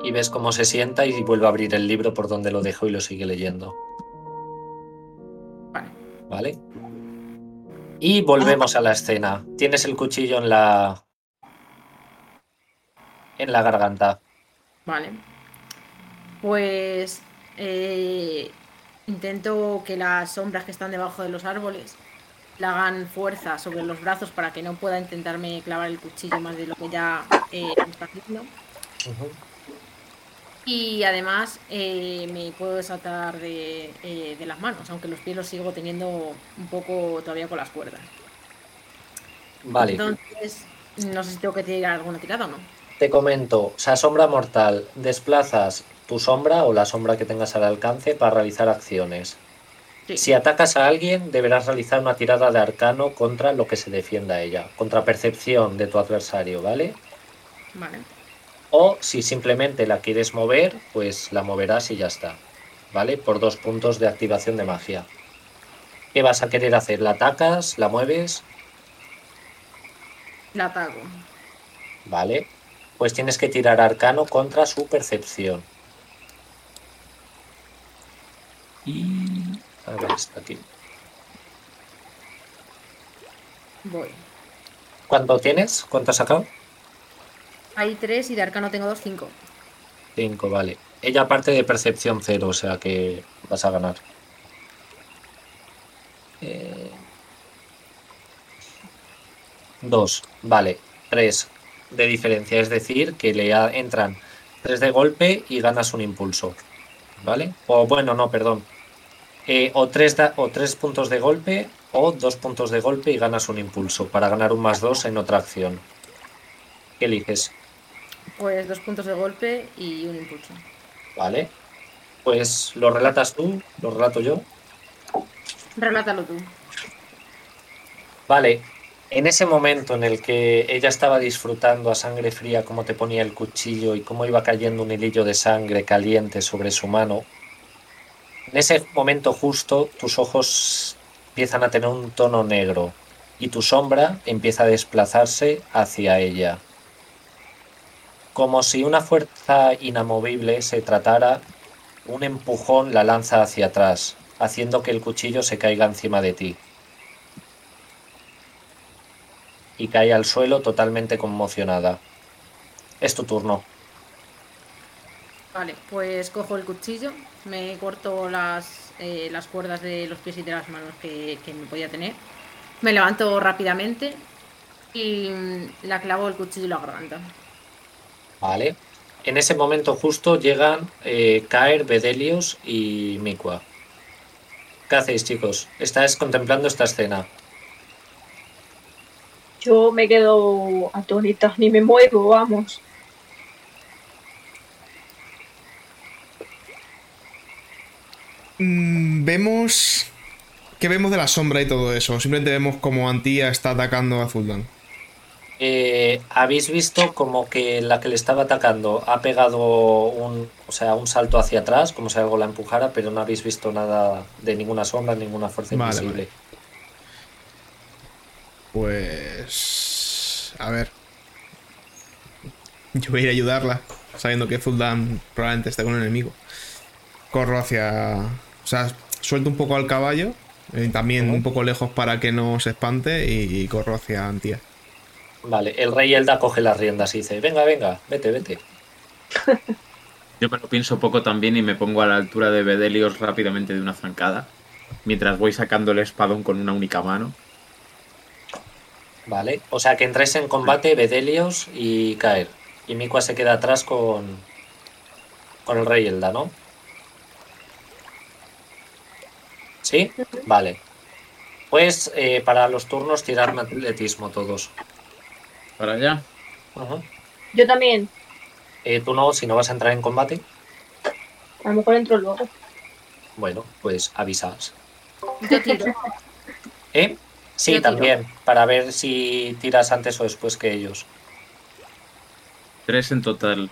Y ves cómo se sienta y vuelve a abrir el libro por donde lo dejó y lo sigue leyendo. Vale. ¿Vale? Y volvemos a la escena. Tienes el cuchillo en la. en la garganta. Vale. Pues eh, intento que las sombras que están debajo de los árboles le hagan fuerza sobre los brazos para que no pueda intentarme clavar el cuchillo más de lo que ya eh, está haciendo. Y además eh, me puedo desatar de, eh, de las manos, aunque los pies los sigo teniendo un poco todavía con las cuerdas. Vale. Entonces, no sé si tengo que tirar alguna tirada o no. Te comento, o sea, sombra mortal, desplazas tu sombra o la sombra que tengas al alcance para realizar acciones. Sí. Si atacas a alguien, deberás realizar una tirada de arcano contra lo que se defienda a ella, contra percepción de tu adversario, ¿vale? Vale. O si simplemente la quieres mover, pues la moverás y ya está, ¿vale? Por dos puntos de activación de magia. ¿Qué vas a querer hacer? ¿La atacas? ¿La mueves? La ataco. ¿Vale? Pues tienes que tirar arcano contra su percepción. Y... A ver, está aquí. Voy. ¿Cuánto tienes? ¿Cuánto has sacado? Hay tres y de arcano tengo dos, cinco. 5, vale. Ella parte de percepción cero, o sea que vas a ganar. Eh, Dos, vale. Tres de diferencia, es decir, que le entran tres de golpe y ganas un impulso. ¿Vale? O bueno, no, perdón. Eh, o, tres da- o tres puntos de golpe o dos puntos de golpe y ganas un impulso para ganar un más dos en otra acción. ¿Qué eliges? Pues dos puntos de golpe y un impulso. Vale. Pues lo relatas tú, lo relato yo. Relátalo tú. Vale. En ese momento en el que ella estaba disfrutando a sangre fría cómo te ponía el cuchillo y cómo iba cayendo un hilillo de sangre caliente sobre su mano, en ese momento justo tus ojos empiezan a tener un tono negro y tu sombra empieza a desplazarse hacia ella. Como si una fuerza inamovible se tratara, un empujón la lanza hacia atrás, haciendo que el cuchillo se caiga encima de ti. Y cae al suelo totalmente conmocionada. Es tu turno. Vale, pues cojo el cuchillo, me corto las, eh, las cuerdas de los pies y de las manos que, que me podía tener. Me levanto rápidamente y mm, la clavo el cuchillo en la garganta. Vale. En ese momento justo llegan eh, Caer, Bedelios y Mikua. ¿Qué hacéis, chicos? Estáis contemplando esta escena. Yo me quedo atónita, ni me muevo, vamos. Mm, vemos. ¿Qué vemos de la sombra y todo eso? Simplemente vemos como Antía está atacando a Zuldan. Eh, Habéis visto como que la que le estaba atacando ha pegado un, o sea, un salto hacia atrás, como si algo la empujara, pero no habéis visto nada de ninguna sombra, ninguna fuerza Vale, invisible. Pues. A ver. Yo voy a ir a ayudarla, sabiendo que Zuldan probablemente esté con un enemigo. Corro hacia. O sea, suelto un poco al caballo, eh, también un poco lejos para que no se espante, y, y corro hacia Antía. Vale, el rey Elda coge las riendas y dice, venga, venga, vete, vete. Yo me lo pienso poco también y me pongo a la altura de Bedelios rápidamente de una zancada. Mientras voy sacando el espadón con una única mano. Vale, o sea que entráis en combate Bedelios y Caer. Y Mikua se queda atrás con, con el rey Elda, ¿no? ¿Sí? Vale. Pues eh, para los turnos tiradme atletismo todos. Para allá. Yo también. Eh, tú no, si no vas a entrar en combate. A lo mejor entro luego. Bueno, pues avisas. Yo tiro. ¿Eh? Sí, Yo tiro. también, para ver si tiras antes o después que ellos. Tres en total.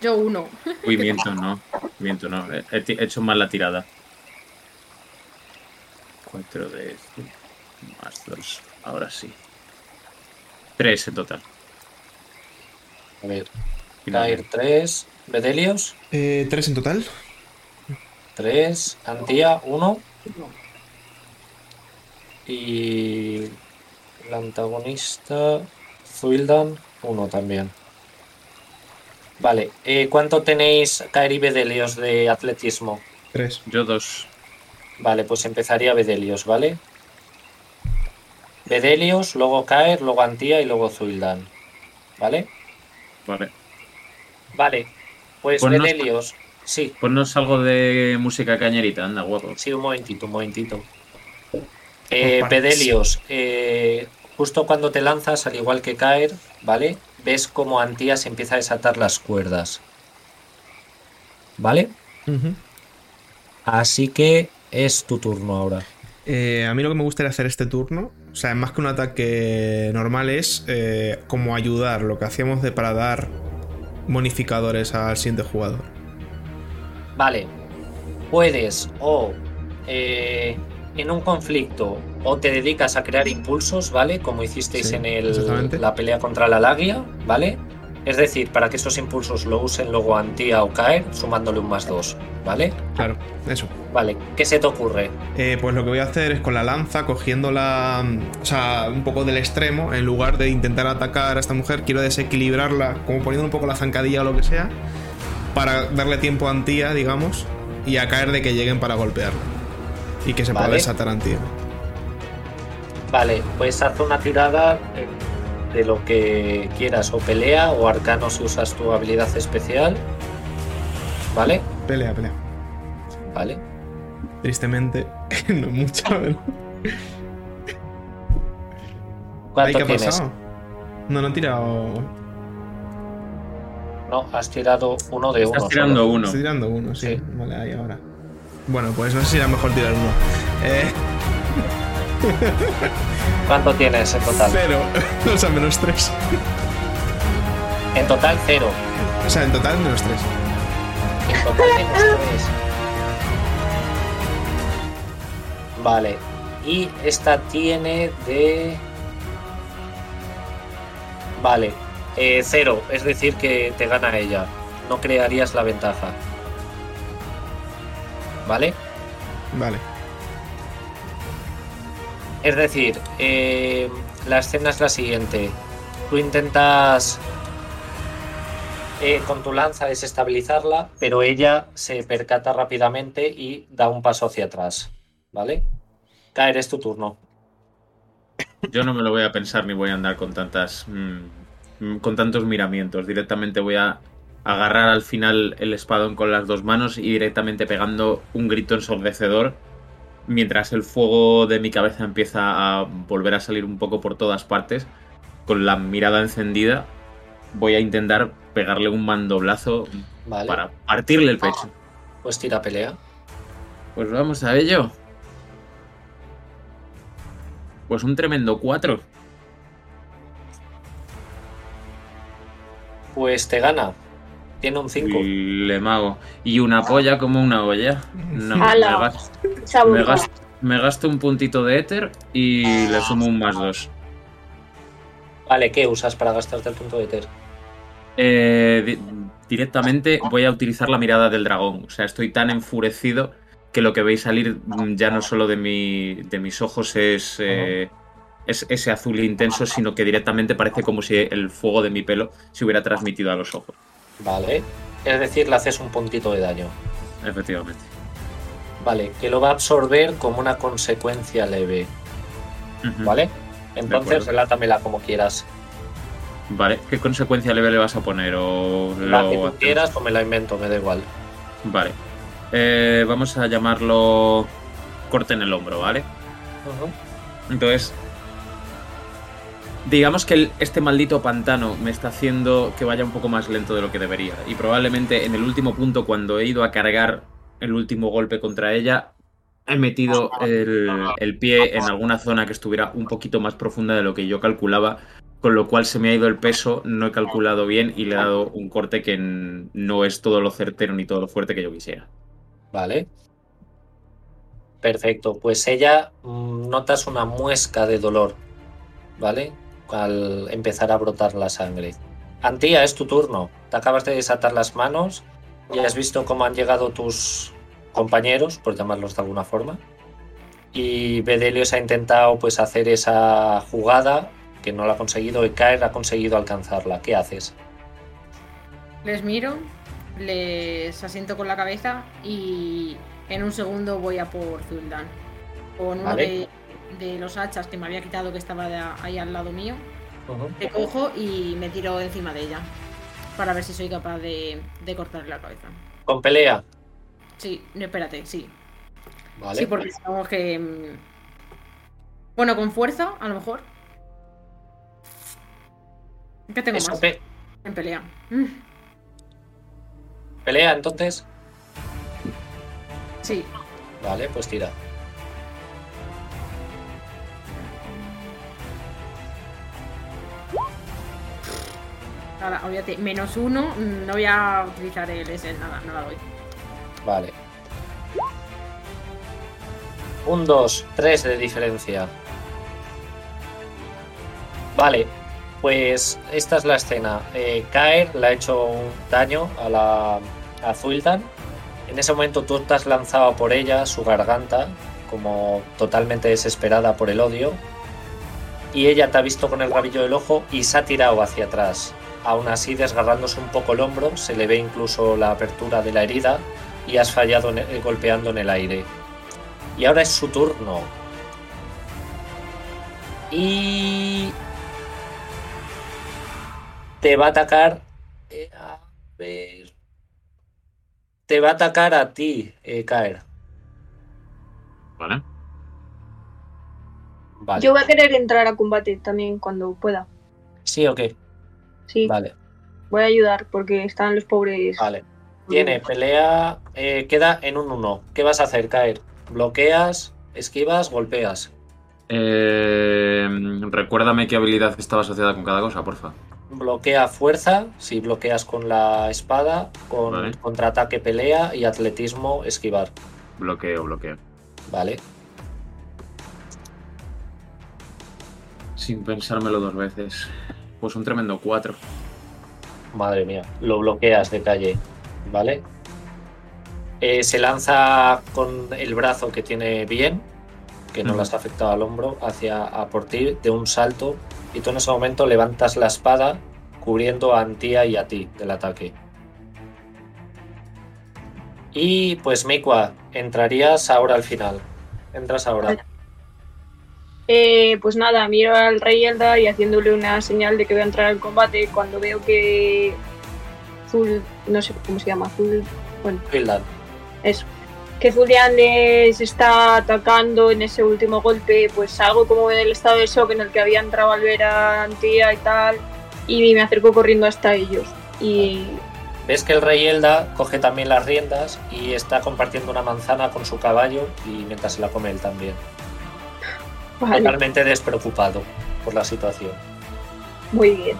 Yo uno. Uy, miento, no. Miento, no. He, he hecho mal la tirada. Cuatro de... Más dos. Ahora sí. Tres en total. A ver, Caer 3, Bedelios Eh, ¿Tres en total? 3, Antía 1 y el antagonista Zuildan 1 también. Vale, eh, ¿cuánto tenéis Caer y Bedelios de atletismo? Tres. Yo dos. Vale, pues empezaría Bedelios, ¿vale? Bedelios, luego Caer, luego Antía y luego Zuildan. ¿Vale? Vale. Vale, pues Ponnos- Bedelios, sí, Ponnos algo de música cañerita, anda, guapo. Sí, un momentito, un momentito. Eh, Compartes. Bedelios, eh, justo cuando te lanzas, al igual que caer, ¿vale? Ves como Antía se empieza a desatar las cuerdas. ¿Vale? Así que es tu turno ahora. Eh, a mí lo que me gustaría hacer este turno, o sea, más que un ataque normal, es eh, como ayudar, lo que hacíamos de para dar bonificadores al siguiente jugador. Vale. Puedes o eh, en un conflicto o te dedicas a crear impulsos, ¿vale? Como hicisteis Sí, en el- la pelea contra la Lagia, ¿vale? Es decir, para que esos impulsos lo usen luego Antía o Caer, sumándole un más dos, ¿vale? Claro, eso. Vale, ¿qué se te ocurre? Eh, pues lo que voy a hacer es con la lanza, cogiéndola, o sea, un poco del extremo, en lugar de intentar atacar a esta mujer, quiero desequilibrarla, como poniendo un poco la zancadilla o lo que sea, para darle tiempo a Antía, digamos, y a caer de que lleguen para golpearla. Y que se pueda desatar Antía. Vale, pues haz una tirada eh, de lo que quieras, o pelea o arcano si usas tu habilidad especial. ¿Vale? Pelea, pelea. Vale. Tristemente, no mucho. ¿no? ¿Cuánto ¿Qué ha tienes? pasado? No, no he tirado. No, has tirado uno de Estás uno. tirando solo. uno. Estoy tirando uno, sí. Sí. Vale, ahí ahora. Bueno, pues no sé si era mejor tirar uno. Eh, ¿Cuánto tienes en total? cero. o sea, menos tres. En total cero. O sea, en total menos tres. En total menos tres. Vale. Y esta tiene de. Vale. eh, cero. Es decir, que te gana ella. No crearías la ventaja. ¿Vale? Vale. Es decir, eh, la escena es la siguiente. Tú intentas eh, con tu lanza desestabilizarla, pero ella se percata rápidamente y da un paso hacia atrás. ¿Vale? Caer es tu turno. Yo no me lo voy a pensar ni voy a andar con tantas. mm, con tantos miramientos. Directamente voy a agarrar al final el espadón con las dos manos y directamente pegando un grito ensordecedor. Mientras el fuego de mi cabeza empieza a volver a salir un poco por todas partes, con la mirada encendida, voy a intentar pegarle un mandoblazo ¿Vale? para partirle el pecho. Pues tira pelea. Pues vamos a ello. Pues un tremendo 4. Pues te gana. Tiene un 5. Le mago. Y una polla como una olla. No, me, Ala. gas- Se ha me gasto un puntito de éter y le sumo un más 2. Vale, ¿qué usas para gastarte el punto de ter? Eh, di- directamente voy a utilizar la mirada del dragón. O sea, estoy tan enfurecido que lo que veis salir mm, ya no solo de, mi, de mis ojos es, eh, es ese azul intenso, sino que directamente parece como si el fuego de mi pelo se hubiera transmitido a los ojos. Vale. Es decir, le haces un puntito de daño. Efectivamente. Vale, que lo va a absorber como una consecuencia leve. ¿Vale? Entonces, relátamela como quieras. Vale, ¿qué consecuencia leve le vas a poner? O La lo que tú quieras o me la invento, me da igual. Vale. Eh, vamos a llamarlo corte en el hombro, ¿vale? Entonces, Digamos que este maldito pantano me está haciendo que vaya un poco más lento de lo que debería. Y probablemente en el último punto, cuando he ido a cargar el último golpe contra ella, he metido el, pie en alguna zona que estuviera un poquito más profunda de lo que yo calculaba. Con lo cual se me ha ido el peso, no he calculado bien y le he dado un corte que no es todo lo certero ni todo lo fuerte que yo quisiera. Vale. Perfecto. Pues ella mm, notas una muesca de dolor, ¿vale? Al empezar a brotar la sangre. Antía, es tu turno. Te acabas de desatar las manos y has visto cómo han llegado tus compañeros, por llamarlos de alguna forma. Y Bedelios ha intentado pues hacer esa jugada que no la ha conseguido y Kaer ha conseguido alcanzarla. ¿Qué haces? Les miro, les asiento con la cabeza y en un segundo voy a por Zuldan. Con uno Vale. de, de los hachas que me había quitado que estaba de- ahí al lado mío. Te cojo y me tiro encima de ella. Para ver si soy capaz de, de cortarle la cabeza. Con pelea. Sí, no, espérate, sí. Vale. Sí, porque sabemos que. mm, Bueno, con fuerza, a lo mejor. ¿Qué tengo Eso, más? pe- En pelea. Mm, pelea entonces. Sí, Vale, pues tira. Ahora, olvídate. Menos uno, mm, no voy a utilizar el ese, nada, no la doy. Vale. Un 2, 3 de diferencia. Vale, pues esta es la escena. Eh, Kaer le ha hecho un daño a la a Zuldan. En ese momento tú te has lanzado por ella, su garganta, como totalmente desesperada por el odio. Y ella te ha visto con el rabillo del ojo y se ha tirado hacia atrás. Aún así, desgarrándose un poco el hombro, se le ve incluso la apertura de la herida y has fallado en- eh, golpeando en el aire. Y ahora es su turno. Y te va a atacar. eh, a ver. Te va a atacar a ti, eh. ¿Vale? Vale. Yo voy a querer entrar a combate también cuando pueda. ¿Sí o qué? Sí, Vale, voy a ayudar porque están los pobres. vale. Tiene pelea. eh, queda en un 1. ¿Qué vas a hacer, Kaer? ¿Bloqueas? ¿Esquivas? ¿Golpeas? Eh, recuérdame qué habilidad estaba asociada con cada cosa, porfa. Bloquea fuerza, si bloqueas con la espada, con Vale. contraataque pelea y atletismo esquivar. Bloqueo, bloqueo. Vale. Sin pensármelo dos veces. Pues un tremendo 4. Madre mía, lo bloqueas de calle. Vale. Eh, se lanza con el brazo que tiene bien, que no Ujú. le has afectado al hombro, hacia a por ti de un salto. Y tú en ese momento levantas la espada, cubriendo a Antía y a ti del ataque. Y pues Mikua, entrarías ahora al final. Entras ahora. Vale. Eh, pues nada, miro al rey Elda y haciéndole una señal de que voy a entrar al combate cuando veo que Zul, no sé cómo se llama, Zul, bueno, Hildan. eso, que Zulian les está atacando en ese último golpe, pues salgo como del estado de shock en el que había entrado al ver a Antía y tal, y me acerco corriendo hasta ellos. Y Ves que el rey Elda coge también las riendas y está compartiendo una manzana con su caballo y mientras se la come él también. Vale, Totalmente despreocupado por la situación. muy bien.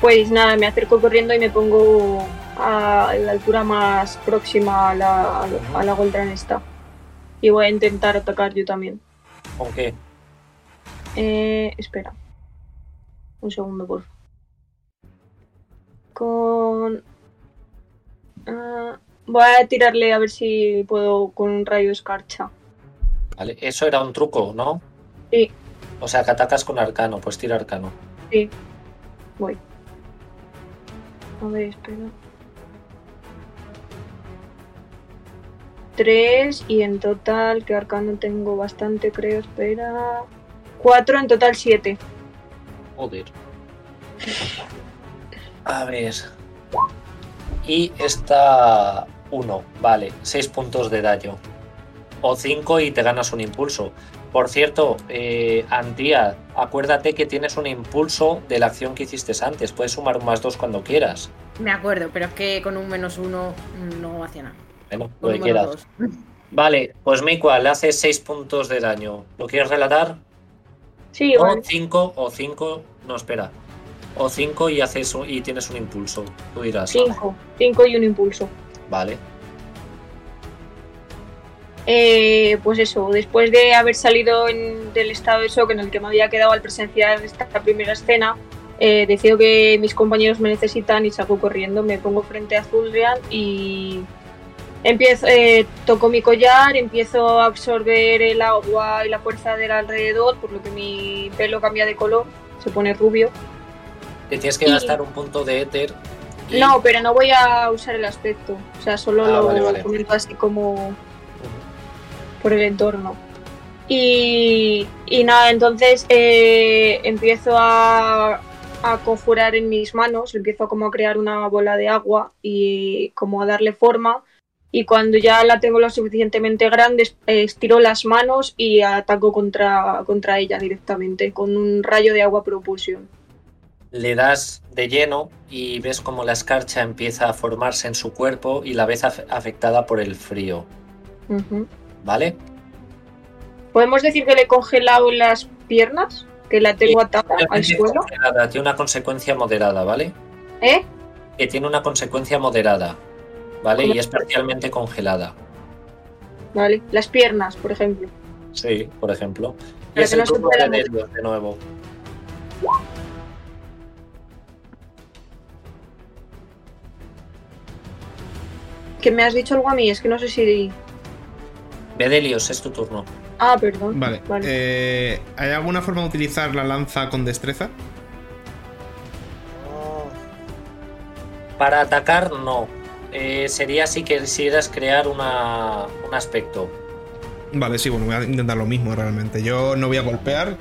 Pues nada, me acerco corriendo y me pongo a la altura más próxima a la, a la- a la Goldran esta. Y voy a intentar atacar yo también. ¿Con qué? Eh, espera. Un segundo, por favor. Con. ah, voy a tirarle a ver si puedo con un rayo escarcha. Vale, eso era un truco, ¿no? Sí. O sea, que atacas con arcano, pues tira arcano. Sí. Voy. A ver, espera. Tres y en total, que arcano tengo bastante, creo, espera. Cuatro, en total siete. Joder. A ver. Y está uno, vale, seis puntos de daño. O cinco y te ganas un impulso. Por cierto, eh, Antía, acuérdate que tienes un impulso de la acción que hiciste antes. Puedes sumar un más dos cuando quieras. Me acuerdo, pero es que con un menos uno no hacía nada. Bueno, lo que quieras. Vale, pues Mikua le hace 6 puntos de daño. ¿Lo quieres relatar? Sí, O. 5, o 5, no espera. O 5 y haces un- y tienes un impulso. Tú dirás. Cinco. Cinco y un impulso. Vale. Eh, pues eso, después de haber salido en- del estado de shock en el que me había quedado al presenciar esta primera escena, eh, decido que mis compañeros me necesitan y salgo corriendo. Me pongo frente a Zulrian y empiezo, eh, toco mi collar, empiezo a absorber el agua y la fuerza del alrededor, por lo que mi pelo cambia de color, se pone rubio. Te tienes que Y- gastar un punto de éter. y- No, pero no voy a usar el aspecto, o sea, solo Ah, lo vale, vale. comento así como por el entorno. Y, y nada, entonces eh, empiezo a, a conjurar en mis manos, empiezo como a crear una bola de agua y como a darle forma. Y cuando ya la tengo lo suficientemente grande, es- estiro las manos y ataco contra, contra ella directamente con un rayo de agua propulsión. Le das de lleno y ves como la escarcha empieza a formarse en su cuerpo y la ves af- afectada por el frío. Ujú. ¿Vale? ¿Podemos decir que le he congelado las piernas? ¿Que la tengo atada al suelo? congelada, Tiene una consecuencia moderada, ¿vale? ¿Eh? Que tiene una consecuencia moderada. ¿Vale? Y es parcialmente congelada. Vale. Las piernas, por ejemplo. Sí, por ejemplo. Y es que el no se turno de. Delios de nuevo. Que me has dicho algo a mí, es que no sé si... Bedelios, es tu turno. Ah, perdón. Vale. Eh, ¿Hay alguna forma de utilizar la lanza con destreza? Para atacar, no. Eh, sería si quisieras crear una, un aspecto. Vale, sí, bueno, voy a intentar lo mismo realmente. Yo no voy a golpear.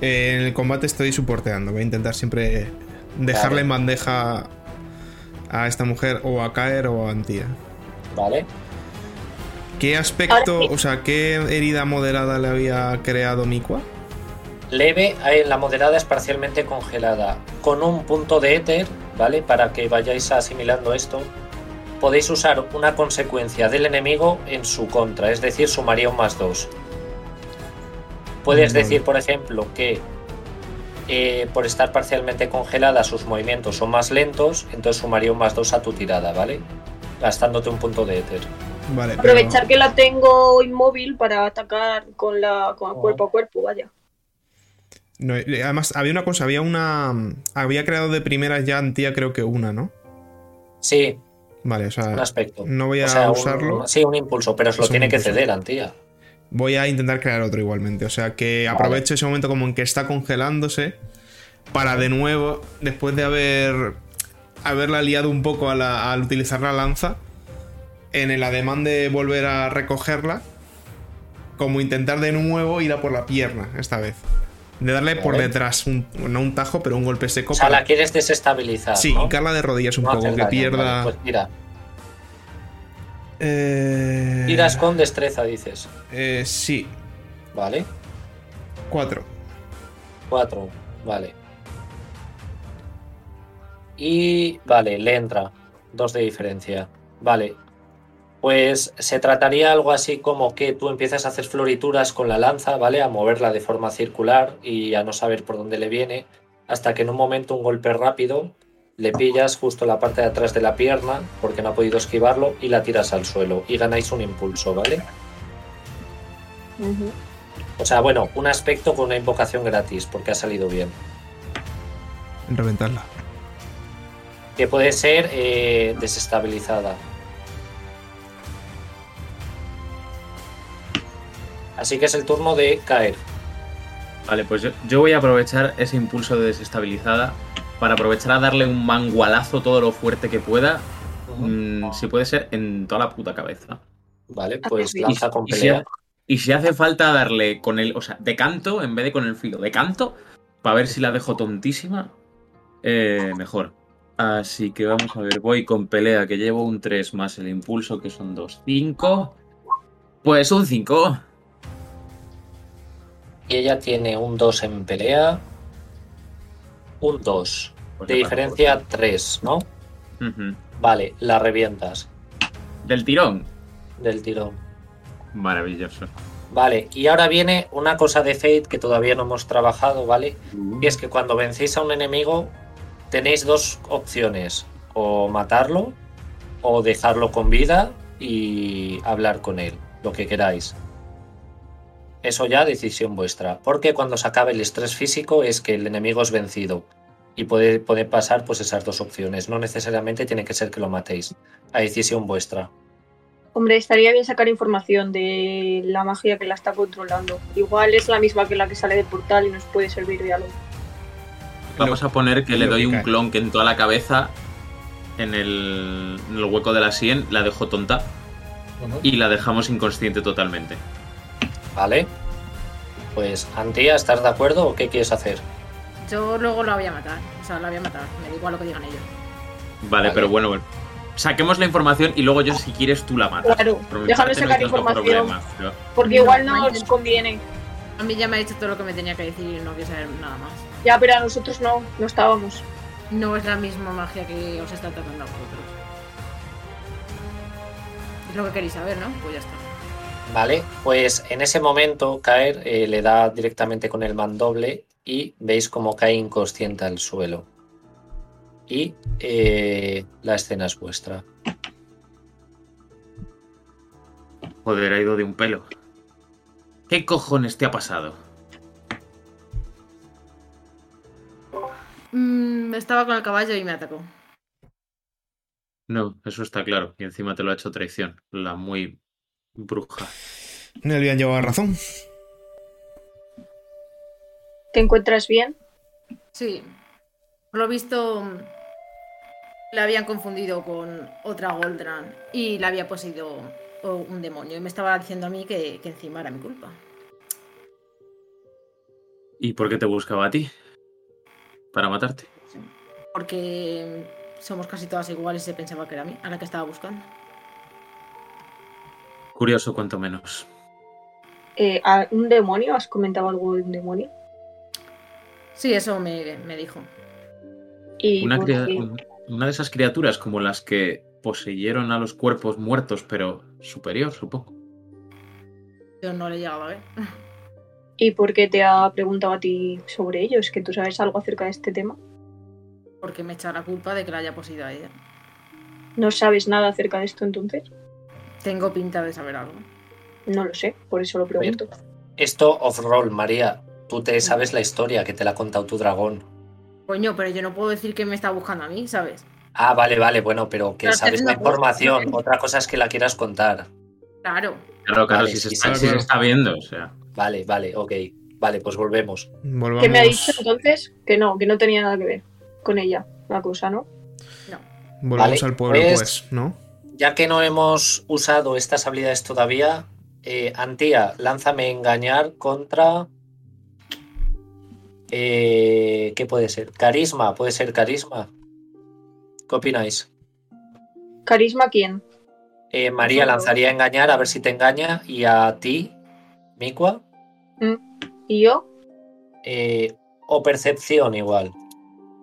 Eh, en el combate estoy soporteando. Voy a intentar siempre dejarle Vale. en bandeja a esta mujer o a caer o a Antía. ¿Vale? ¿Qué aspecto, o sea, qué herida moderada le había creado Mikua? Leve, eh, la moderada es parcialmente congelada. Con un punto de éter, ¿vale? Para que vayáis asimilando esto. Podéis usar una consecuencia del enemigo en su contra, es decir, sumaría un más 2. Puedes Vale. decir, por ejemplo, que eh, por estar parcialmente congelada sus movimientos son más lentos, entonces sumaría un más 2 a tu tirada, ¿vale? Gastándote un punto de éter. Vale, Aprovechar que la tengo inmóvil para atacar con la con el Oh. cuerpo a cuerpo, vaya. No, eh, además, había una cosa, había una. Había creado de primeras ya Antía, creo que una, ¿no? Sí, Vale, o sea, un aspecto. no voy a O sea, un- usarlo. sí, un impulso, pero os lo tiene que ceder, Antía. Voy a intentar crear otro igualmente. O sea, que Vale. aprovecho ese momento como en que está congelándose para de nuevo, después de haber haberla liado un poco a la- al utilizar la lanza, en el ademán de volver a recogerla, como intentar de nuevo ir a por la pierna esta vez. De darle por detrás, un, no un tajo, pero un golpe seco. O sea, para- la quieres desestabilizar. Sí, ¿no? hincarla de rodillas un No poco, que daño, pierda. vale, pues mira, Eh, tiras con destreza, dices. eh, sí, Vale, cuatro. 4, vale. Y vale, le entra. Dos de diferencia. Vale. Pues se trataría algo así como que tú empiezas a hacer florituras con la lanza, ¿vale? A moverla de forma circular y a no saber por dónde le viene. Hasta que en un momento un golpe rápido le pillas justo la parte de atrás de la pierna porque no ha podido esquivarlo y la tiras al suelo y ganáis un impulso, ¿vale? O sea, bueno, un aspecto con una invocación gratis porque ha salido bien. Reventarla. que puede ser eh, desestabilizada. Así que es el turno de caer. Vale, pues yo, yo voy a aprovechar ese impulso de desestabilizada para aprovechar a darle un mangualazo todo lo fuerte que pueda. mm, si puede ser en toda la puta cabeza. Vale, pues bien. lanza con Y si- pelea. Y si hace falta darle con el, o sea, de canto en vez de con el filo, de canto, para ver si la dejo tontísima, eh, mejor. Así que vamos a ver, voy con pelea, que llevo un 3 más el impulso, que son 2, 5. Pues un 5. Y ella tiene un 2 en pelea. Un 2. Pues De diferencia 3, ¿no? Vale, la revientas Del tirón. del tirón. Maravilloso. Vale, y ahora viene una cosa de Fate que todavía no hemos trabajado, ¿vale? Uh. Y es que cuando vencéis a un enemigo tenéis dos opciones, o matarlo o dejarlo con vida y hablar con él, lo que queráis. Eso ya decisión vuestra, porque cuando se acabe el estrés físico es que el enemigo es vencido y puede, puede pasar pues esas dos opciones, no necesariamente tiene que ser que lo matéis, a decisión vuestra. Hombre, estaría bien sacar información de la magia que la está controlando. Igual es la misma que la que sale del portal y nos puede servir de algo. Vamos a poner que le doy un clon que en toda la cabeza, en el, en el hueco de la sien, la dejo tonta y la dejamos inconsciente totalmente. ¿Vale? Pues, Antía, ¿estás de acuerdo o qué quieres hacer? Yo luego la voy a matar. O sea, la voy a matar. Me da igual lo que digan ellos. Vale, Vale. pero bueno, bueno. Saquemos la información y luego yo, si quieres, tú la matas. Claro, Por déjame no sacar información. problema, pero- Porque No, igual no no nos conviene. A mí ya me ha dicho todo lo que me tenía que decir y no quiero saber nada más. Ya, pero a nosotros no, no estábamos. No es la misma magia que os está tratando a vosotros. Es lo que queréis saber, ¿no? Pues ya está. Vale, pues en ese momento caer eh, le da directamente con el mandoble y veis cómo cae inconsciente al suelo. Y eh, la escena es vuestra. Joder, ha ido de un pelo. ¿Qué cojones te ha pasado? Mm, estaba con el caballo y me atacó. No, eso está claro. Y encima te lo ha hecho traición. La muy bruja. Nelvian llevaba razón. ¿Te encuentras bien? Sí. Por lo visto, la habían confundido con otra Goldran y la había poseído un demonio. Y me estaba diciendo a mí que, que encima era mi culpa. ¿Y por qué te buscaba a ti? Para matarte. Porque somos casi todas iguales y se pensaba que era a mí, a la que estaba buscando. Curioso, cuanto menos. Eh, ¿a ¿Un demonio? ¿Has comentado algo de un demonio? Sí, eso me, me dijo. Y Una, un- una de esas criaturas como las que poseyeron a los cuerpos muertos, pero superior, supongo. Yo no le he llegado a ver. ¿Y por qué te ha preguntado a ti sobre ello? ¿Es que tú sabes algo acerca de este tema? Porque me echa la culpa de que la haya poseído a ella. ¿No sabes nada acerca de esto entonces? Tengo pinta de saber algo. No lo sé, por eso lo pregunto. Esto off-roll, María. Tú te sabes la historia que te la ha contado tu dragón. Coño, pero yo no puedo decir que me está buscando a mí, ¿sabes? Ah, vale, vale, bueno, pero que Pero sabes es la información. Otra cosa es que la quieras contar. Claro. Claro, claro, Vale, si, se está, sí, si se claro. está viendo, o sea. Vale, vale, ok. Vale, pues volvemos. Volvamos. ¿Qué me ha dicho entonces? Que no, que no tenía nada que ver con ella, la cosa, ¿no? Volvamos Vale, al pueblo, pues- pues, ¿no? Ya que no hemos usado estas habilidades todavía, eh, Antía, lánzame engañar contra. Eh, ¿Qué puede ser? Carisma, puede ser carisma. ¿Qué opináis? ¿Carisma quién? Eh, María lanzaría engañar a ver si te engaña. Y a ti, Mikua, ¿Y yo? eh, o percepción igual.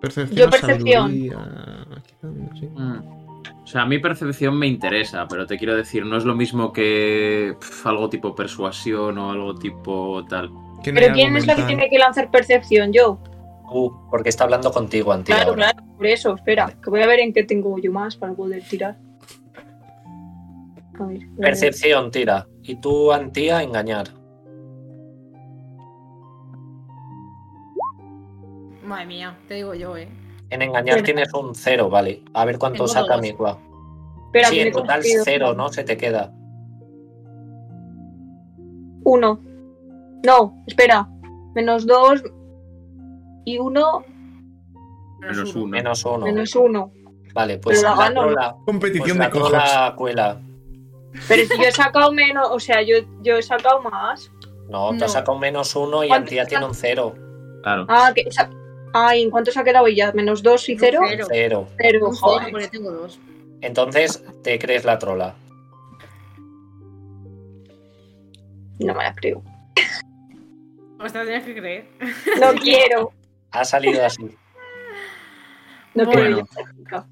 Percepción, Yo percepción. sabiduría. Mm. O sea, a mi percepción me interesa, pero te quiero decir, no es lo mismo que algo tipo persuasión o algo tipo tal. ¿Pero quién es la que tiene que lanzar percepción? ¿Yo? Uh, porque está hablando contigo, Antía. Claro, ahora. claro, por eso, espera, que voy a ver en qué tengo yo más para poder tirar. A ver, voy a ver. Percepción, tira. Y tú, Antía, engañar. Madre mía, te digo yo, ¿eh? En engañar Pero- tienes un cero, vale. A ver cuánto Tengo saca dos. Mikua. Espera, sí, que en total cero, ¿no? Se te queda. Uno. No, espera. Menos dos y uno, Menos uno. Menos uno. menos uno. Vale, pues Pero la la gano. trola, pues Competición la de cojas. trola cuela. Pero si yo he sacado menos, o sea, yo, yo he sacado más. No, te No. has sacado menos uno y ¿Cuánto Antía tiene un cero. Claro. Ah, que sa- ah, ¿y en cuánto se ha quedado ella? ¿Menos dos y cero? Cero. Cero. Cero, Un cero, joder. porque tengo dos. Entonces te crees la trola. No me la creo. Pues te lo tienes que creer. No quiero. Ha salido así. No Bueno. quiero.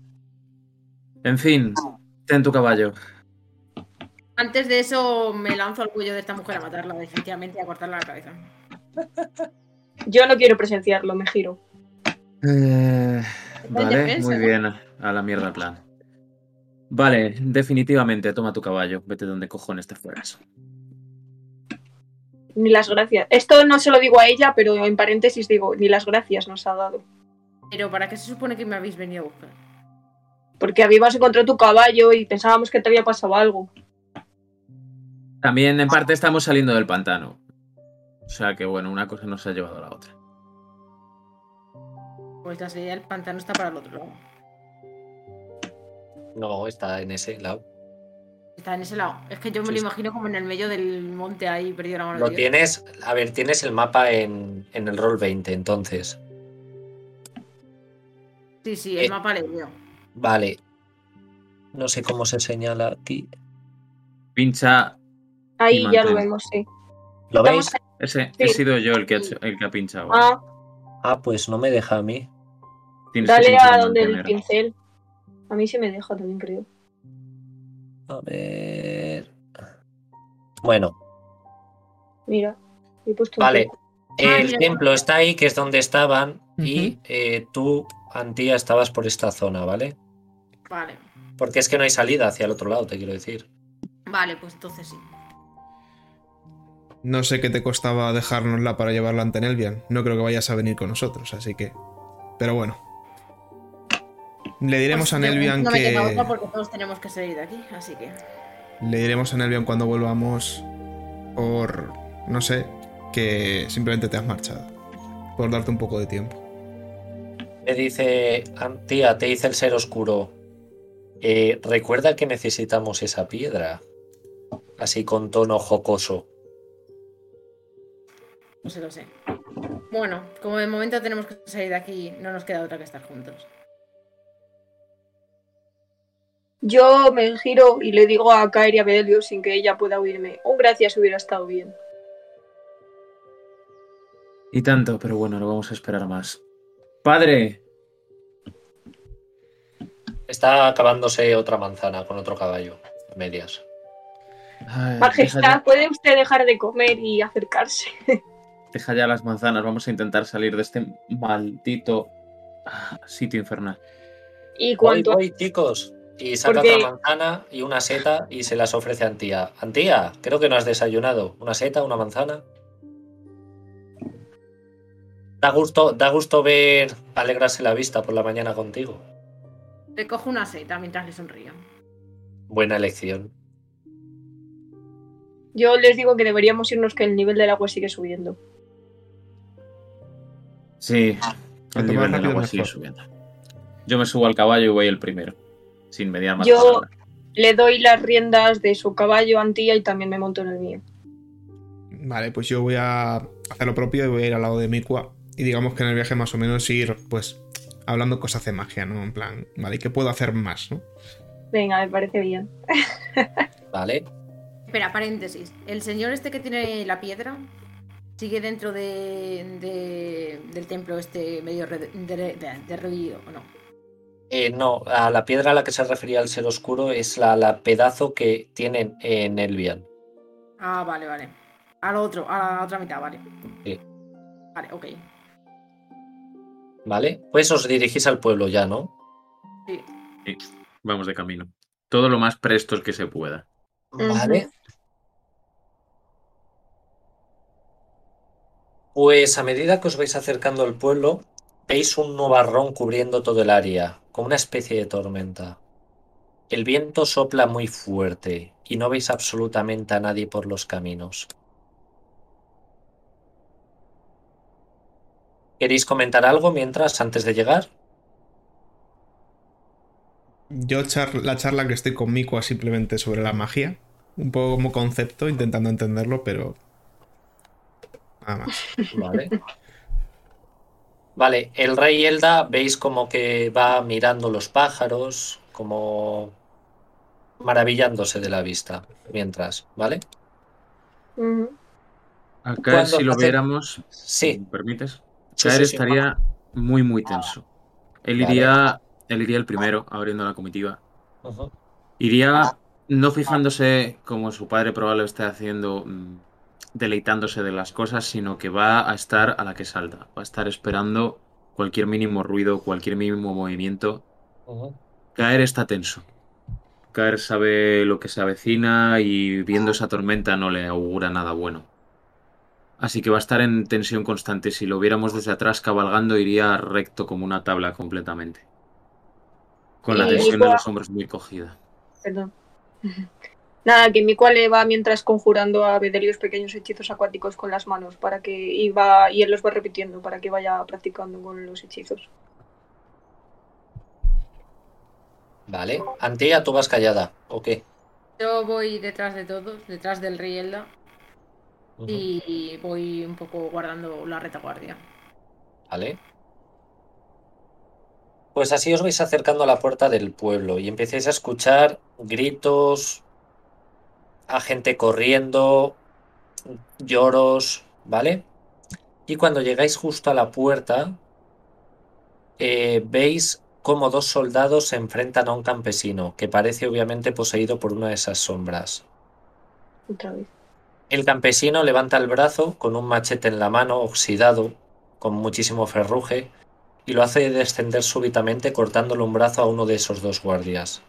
En fin, ten tu caballo. Antes de eso, me lanzo al cuello de esta mujer a matarla, definitivamente, y a cortarle la cabeza. Yo no quiero presenciarlo, me giro. Eh, vale, defensa, muy ¿no? bien. A la mierda el plan. Vale, definitivamente, toma tu caballo. Vete donde cojones te fueras. Ni las gracias. Esto no se lo digo a ella, pero en paréntesis digo, ni las gracias nos ha dado. Pero ¿para qué se supone que me habéis venido a buscar? Porque habíamos encontrado tu caballo y pensábamos que te había pasado algo. También en parte estamos saliendo del pantano. O sea que bueno, una cosa nos ha llevado a la otra. Pues la salida del pantano está para el otro lado. No, está en ese lado. Está en ese lado. Es que yo me Sí, lo imagino como en el medio del monte ahí, perdido la mano Lo de Dios. tienes, a ver, tienes el mapa en, en el roll 20, entonces. Sí, sí, el Eh. mapa le dio. Vale. No sé cómo se señala aquí. Pincha. Ahí ya lo vemos, sí. ¿Lo veis? Ese, Sí. he sido yo el que ha, hecho- el que ha pinchado. Ah, Ah, pues no me deja a mí. Tienes dale a donde el pincel. A mí se me deja también, creo. A ver. Bueno, Mira, he puesto un vale. Ah, El mira. templo está ahí, que es donde estaban, y eh, tú, Antía, estabas por esta zona, ¿vale? Vale. Porque es que no hay salida hacia el otro lado, te quiero decir. Vale, pues entonces sí. No sé qué te costaba dejárnosla para llevarla ante Nelvian. No creo que vayas a venir con nosotros, así que. Pero bueno. Le diremos a Pues yo Nelvian no me queda que. otra porque todos tenemos que salir de aquí, así que. Le diremos a Nelvian cuando volvamos. Por. No sé. Que simplemente te has marchado. Por darte un poco de tiempo. Me dice, Antía, te dice el ser oscuro. eh, Recuerda que necesitamos esa piedra. Así con tono jocoso. No se lo sé. Bueno, como de momento tenemos que salir de aquí, no nos queda otra que estar juntos. Yo me giro y le digo a Kairi a Bedelio sin que ella pueda oírme. Un gracias hubiera estado bien. Y tanto, pero bueno, no vamos a esperar más. Padre, Está acabándose otra manzana con otro caballo. a Medias. ay, Majestad, ya, ¿puede usted dejar de comer y acercarse? deja ya las manzanas. Vamos a intentar salir de este maldito ah, sitio infernal. Y Voy, cuanto voy, chicos. Y saca Porque- otra manzana y una seta y se las ofrece a Antía. Antía, creo que no has desayunado. ¿Una seta, una manzana? Da gusto, da gusto ver alegrarse la vista por la mañana contigo. Le cojo una seta mientras le sonrío. Buena elección. yo les digo que deberíamos irnos que el nivel del agua sigue subiendo. Sí, Cuanto el nivel del agua sigue subiendo. Yo me subo al caballo y voy el primero. Sin mediar más Yo-. Le doy las riendas de su caballo a Antía y también me monto en el mío. Vale, pues yo voy a hacer lo propio y voy a ir al lado de Mikua. Y digamos que en el viaje más o menos ir, pues, hablando cosas de magia, ¿no? En plan, vale, ¿qué puedo hacer más, no? Venga, me parece bien. ¿Vale? Espera, paréntesis. El señor este que tiene la piedra sigue dentro de, de- del templo este medio re- de- de- derruido, ¿o no? Eh, no, a la piedra a la que se refería el ser oscuro es la, la pedazo que tienen en Elvian. Ah, vale, vale. Al otro, a la otra mitad, vale. Sí. Vale, ok. ¿Vale? Pues os dirigís al pueblo ya, ¿no? Sí. Vamos de camino. Todo lo más prestos que se pueda. Vale. Pues a medida que os vais acercando al pueblo, veis un nubarrón cubriendo todo el área, como una especie de tormenta. El viento sopla muy fuerte y no veis absolutamente a nadie por los caminos. ¿Queréis comentar algo mientras, antes de llegar? Yo la charla que estoy con Mikua simplemente sobre la magia. Un poco como concepto, intentando entenderlo, pero. Nada más. Vale. Vale, el rey Elda veis como que va mirando los pájaros, como maravillándose de la vista, mientras, ¿vale? Ujú. Acá, Cuando si lo hace- viéramos, Sí, ¿me permites? Sí, Caer sí, estaría muy, muy tenso. Él Vale. iría, él iría el primero, abriendo la comitiva. Iría no fijándose como su padre probablemente esté haciendo, mm, deleitándose de las cosas, sino que va a estar a la que salta. Va a estar esperando cualquier mínimo ruido, cualquier mínimo movimiento. Caer está tenso. Caer sabe lo que se avecina y viendo esa tormenta no le augura nada bueno. Así que va a estar en tensión constante. Si lo viéramos desde atrás cabalgando, iría recto como una tabla completamente. Con la tensión en Nicola- los hombros muy cogida. Perdón. Nada, que mi cual va mientras conjurando a Bedelios pequeños hechizos acuáticos con las manos para que y va y él los va repitiendo para que vaya practicando con los hechizos. Vale. Antía, tú vas callada. ¿O qué? Yo voy detrás de todos, detrás del Rielda, Ujú. y voy un poco guardando la retaguardia. Vale. Pues así os vais acercando a la puerta del pueblo y empezáis a escuchar gritos, a gente corriendo, lloros, ¿vale? Y cuando llegáis justo a la puerta, eh, veis cómo dos soldados se enfrentan a un campesino, que parece obviamente poseído por una de esas sombras. Otra vez. El campesino levanta el brazo con un machete en la mano, oxidado, con muchísimo ferruje, y lo hace descender súbitamente cortándole un brazo a uno de esos dos guardias.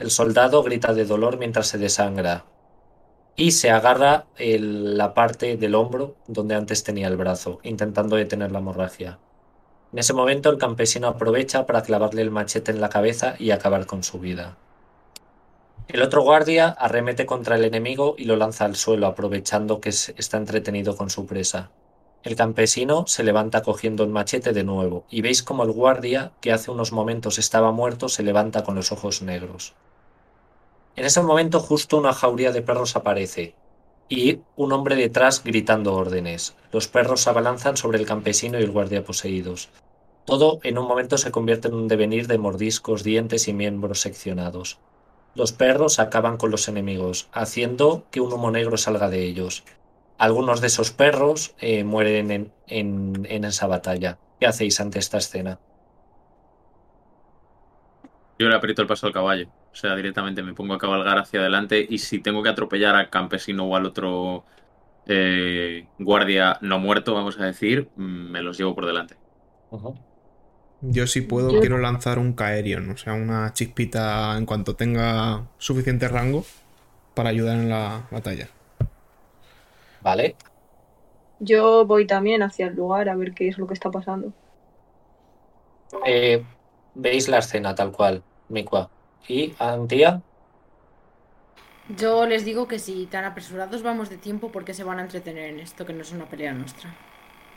El soldado grita de dolor mientras se desangra y se agarra la parte del hombro donde antes tenía el brazo, intentando detener la hemorragia. En ese momento el campesino aprovecha para clavarle el machete en la cabeza y acabar con su vida. El otro guardia arremete contra el enemigo y lo lanza al suelo, aprovechando que está entretenido con su presa. El campesino se levanta cogiendo el machete de nuevo, y veis como el guardia, que hace unos momentos estaba muerto, se levanta con los ojos negros. En ese momento justo una jauría de perros aparece, y un hombre detrás gritando órdenes. Los perros abalanzan sobre el campesino y el guardia poseídos. Todo en un momento se convierte en un devenir de mordiscos, dientes y miembros seccionados. Los perros acaban con los enemigos, haciendo que un humo negro salga de ellos. Algunos de esos perros eh, mueren en, en- en esa batalla. ¿Qué hacéis ante esta escena? Yo le aprieto el paso al caballo. O sea, directamente me pongo a cabalgar hacia adelante y si tengo que atropellar al campesino o al otro eh, guardia no muerto, vamos a decir, mm, me los llevo por delante. Yo si puedo Yo- quiero lanzar un Caerion, o sea, una chispita en cuanto tenga suficiente rango para ayudar en la batalla. Vale, Yo voy también hacia el lugar a ver qué es lo que está pasando. eh, veis la escena tal cual, Mikua. ¿Y Antía? Yo les digo que si tan apresurados vamos de tiempo, ¿por qué se van a entretener en esto que no es una pelea nuestra?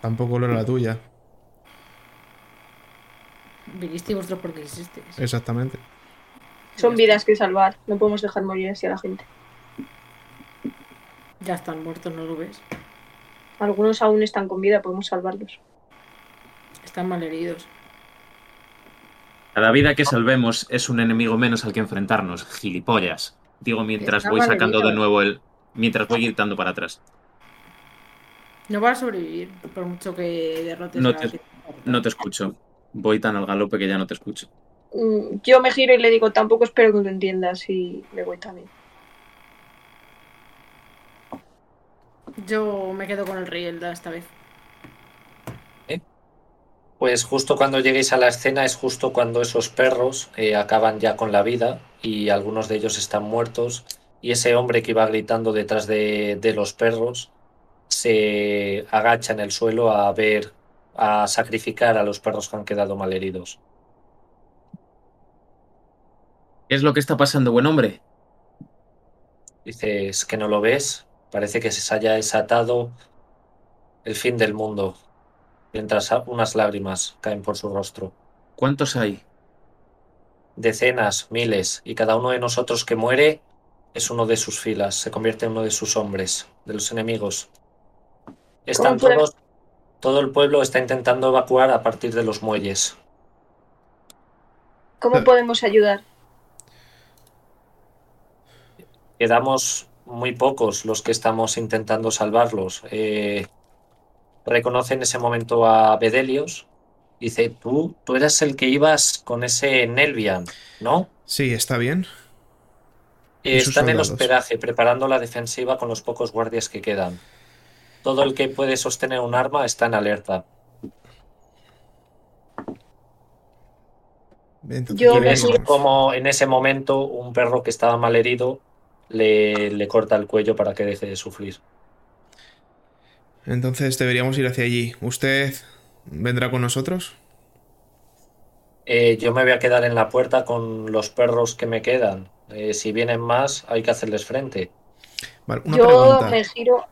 Tampoco lo era la tuya, Vinisteis vosotros porque quisisteis. exactamente. Son vidas que salvar, no podemos dejar morir así a la gente. Ya están muertos, ¿no lo ves? Algunos aún están con vida, podemos salvarlos. Están malheridos. Cada vida que salvemos es un enemigo menos al que enfrentarnos, gilipollas. Digo mientras Está voy sacando de nuevo el. Mientras voy gritando para atrás. No van a sobrevivir, por mucho que derrotes No a te- la- No te escucho. Voy tan al galope que ya no te escucho. Mm, Yo me giro y le digo, tampoco espero que lo entiendas y me voy también. Yo me quedo con el Rielda esta vez. Pues justo cuando lleguéis a la escena es justo cuando esos perros eh, acaban ya con la vida y algunos de ellos están muertos y ese hombre que iba gritando detrás de, de los perros se agacha en el suelo a ver, a sacrificar a los perros que han quedado malheridos. ¿Qué es lo que está pasando, buen hombre? Dices que no lo ves, parece que se haya desatado el fin del mundo, mientras unas lágrimas caen por su rostro. ¿Cuántos hay? Decenas, miles, y cada uno de nosotros que muere es uno de sus filas, se convierte en uno de sus hombres, de los enemigos. Están todos, todo el pueblo está intentando evacuar a partir de los muelles. ¿Cómo Eh. podemos ayudar? Quedamos muy pocos los que estamos intentando salvarlos. Eh, reconoce en ese momento a Bedelios. Dice, tú, tú eras el que ibas con ese Nelvian, ¿no? Sí, está bien. Eh, está en el hospedaje, preparando la defensiva con los pocos guardias que quedan. Todo el que puede sostener un arma está en alerta. y ves como en ese momento un perro que estaba mal herido le, le corta el cuello para que deje de sufrir. Entonces deberíamos ir hacia allí. ¿Usted vendrá con nosotros? Eh, yo me voy a quedar en la puerta con los perros que me quedan. Eh, si vienen más, hay que hacerles frente. yo me giro.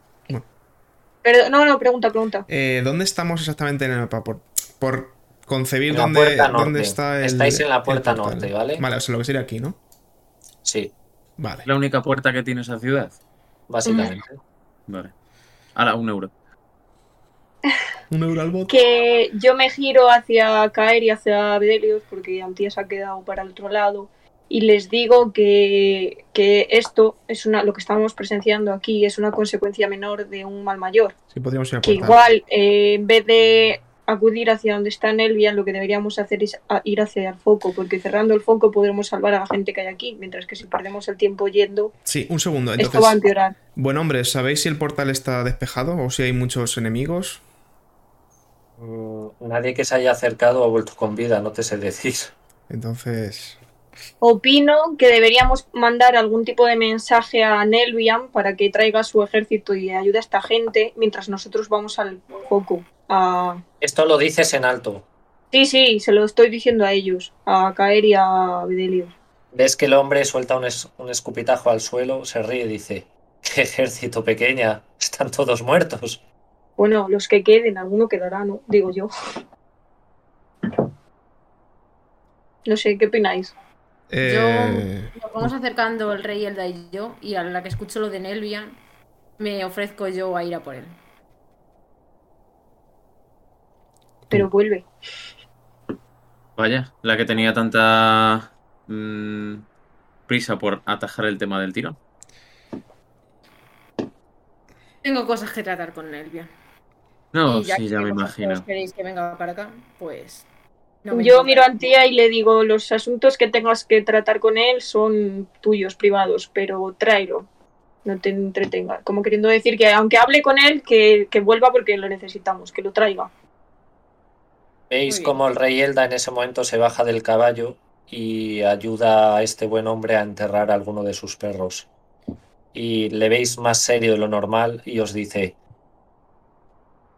Pero, no, no, pregunta, pregunta. Eh, ¿Dónde estamos exactamente en el mapa? Por, por concebir dónde, dónde, está el. Estáis en la puerta norte, ¿vale? Vale, o sea, lo que sería aquí, ¿no? Sí. Vale. ¿La única puerta que tiene esa ciudad? Básicamente. Vale. Ahora, un euro. Un euro al bot. Que yo me giro hacia Caer y hacia Bedelios porque Antía se ha quedado para el otro lado y les digo que, que, esto es una lo que estamos presenciando aquí es una consecuencia menor de un mal mayor. Sí, podríamos ir a que igual eh, en vez de acudir hacia donde está Nelvia, lo que deberíamos hacer es ir hacia el foco, porque cerrando el foco podremos salvar a la gente que hay aquí, mientras que si perdemos el tiempo yendo, sí, un segundo. esto va a empeorar. Bueno, hombre, ¿sabéis si el portal está despejado o si hay muchos enemigos? Mm, nadie que se haya acercado ha vuelto con vida, no te sé decir. Entonces. Opino que deberíamos mandar algún tipo de mensaje a Nelvian para que traiga su ejército y ayude a esta gente mientras nosotros vamos al foco. Esto lo dices en alto. Sí, sí, se lo estoy diciendo a ellos, a Caer y a Videlio. Ves que el hombre suelta un, un escupitajo al suelo, se ríe y dice: ¡Qué ejército pequeña! Están todos muertos. Bueno, los que queden, alguno quedará, ¿no? Digo yo. No sé, ¿qué opináis? Eh... Yo nos vamos acercando el rey y yo, y a la que escucho lo de Nelvia, me ofrezco yo a ir a por él. Pero vuelve. Vaya, la que tenía tanta mm, prisa por atajar el tema del tiro. Tengo cosas que tratar con Nelvia. No, sí, ya me imagino. Si queréis que venga para acá, pues. Yo miro a Antía y le digo: los asuntos que tengas que tratar con él son tuyos, privados, pero tráelo. No te entretenga. Como queriendo decir que, aunque hable con él, que, que vuelva porque lo necesitamos, que lo traiga. Veis cómo el rey Elda en ese momento se baja del caballo y ayuda a este buen hombre a enterrar a alguno de sus perros. Y le veis más serio de lo normal y os dice,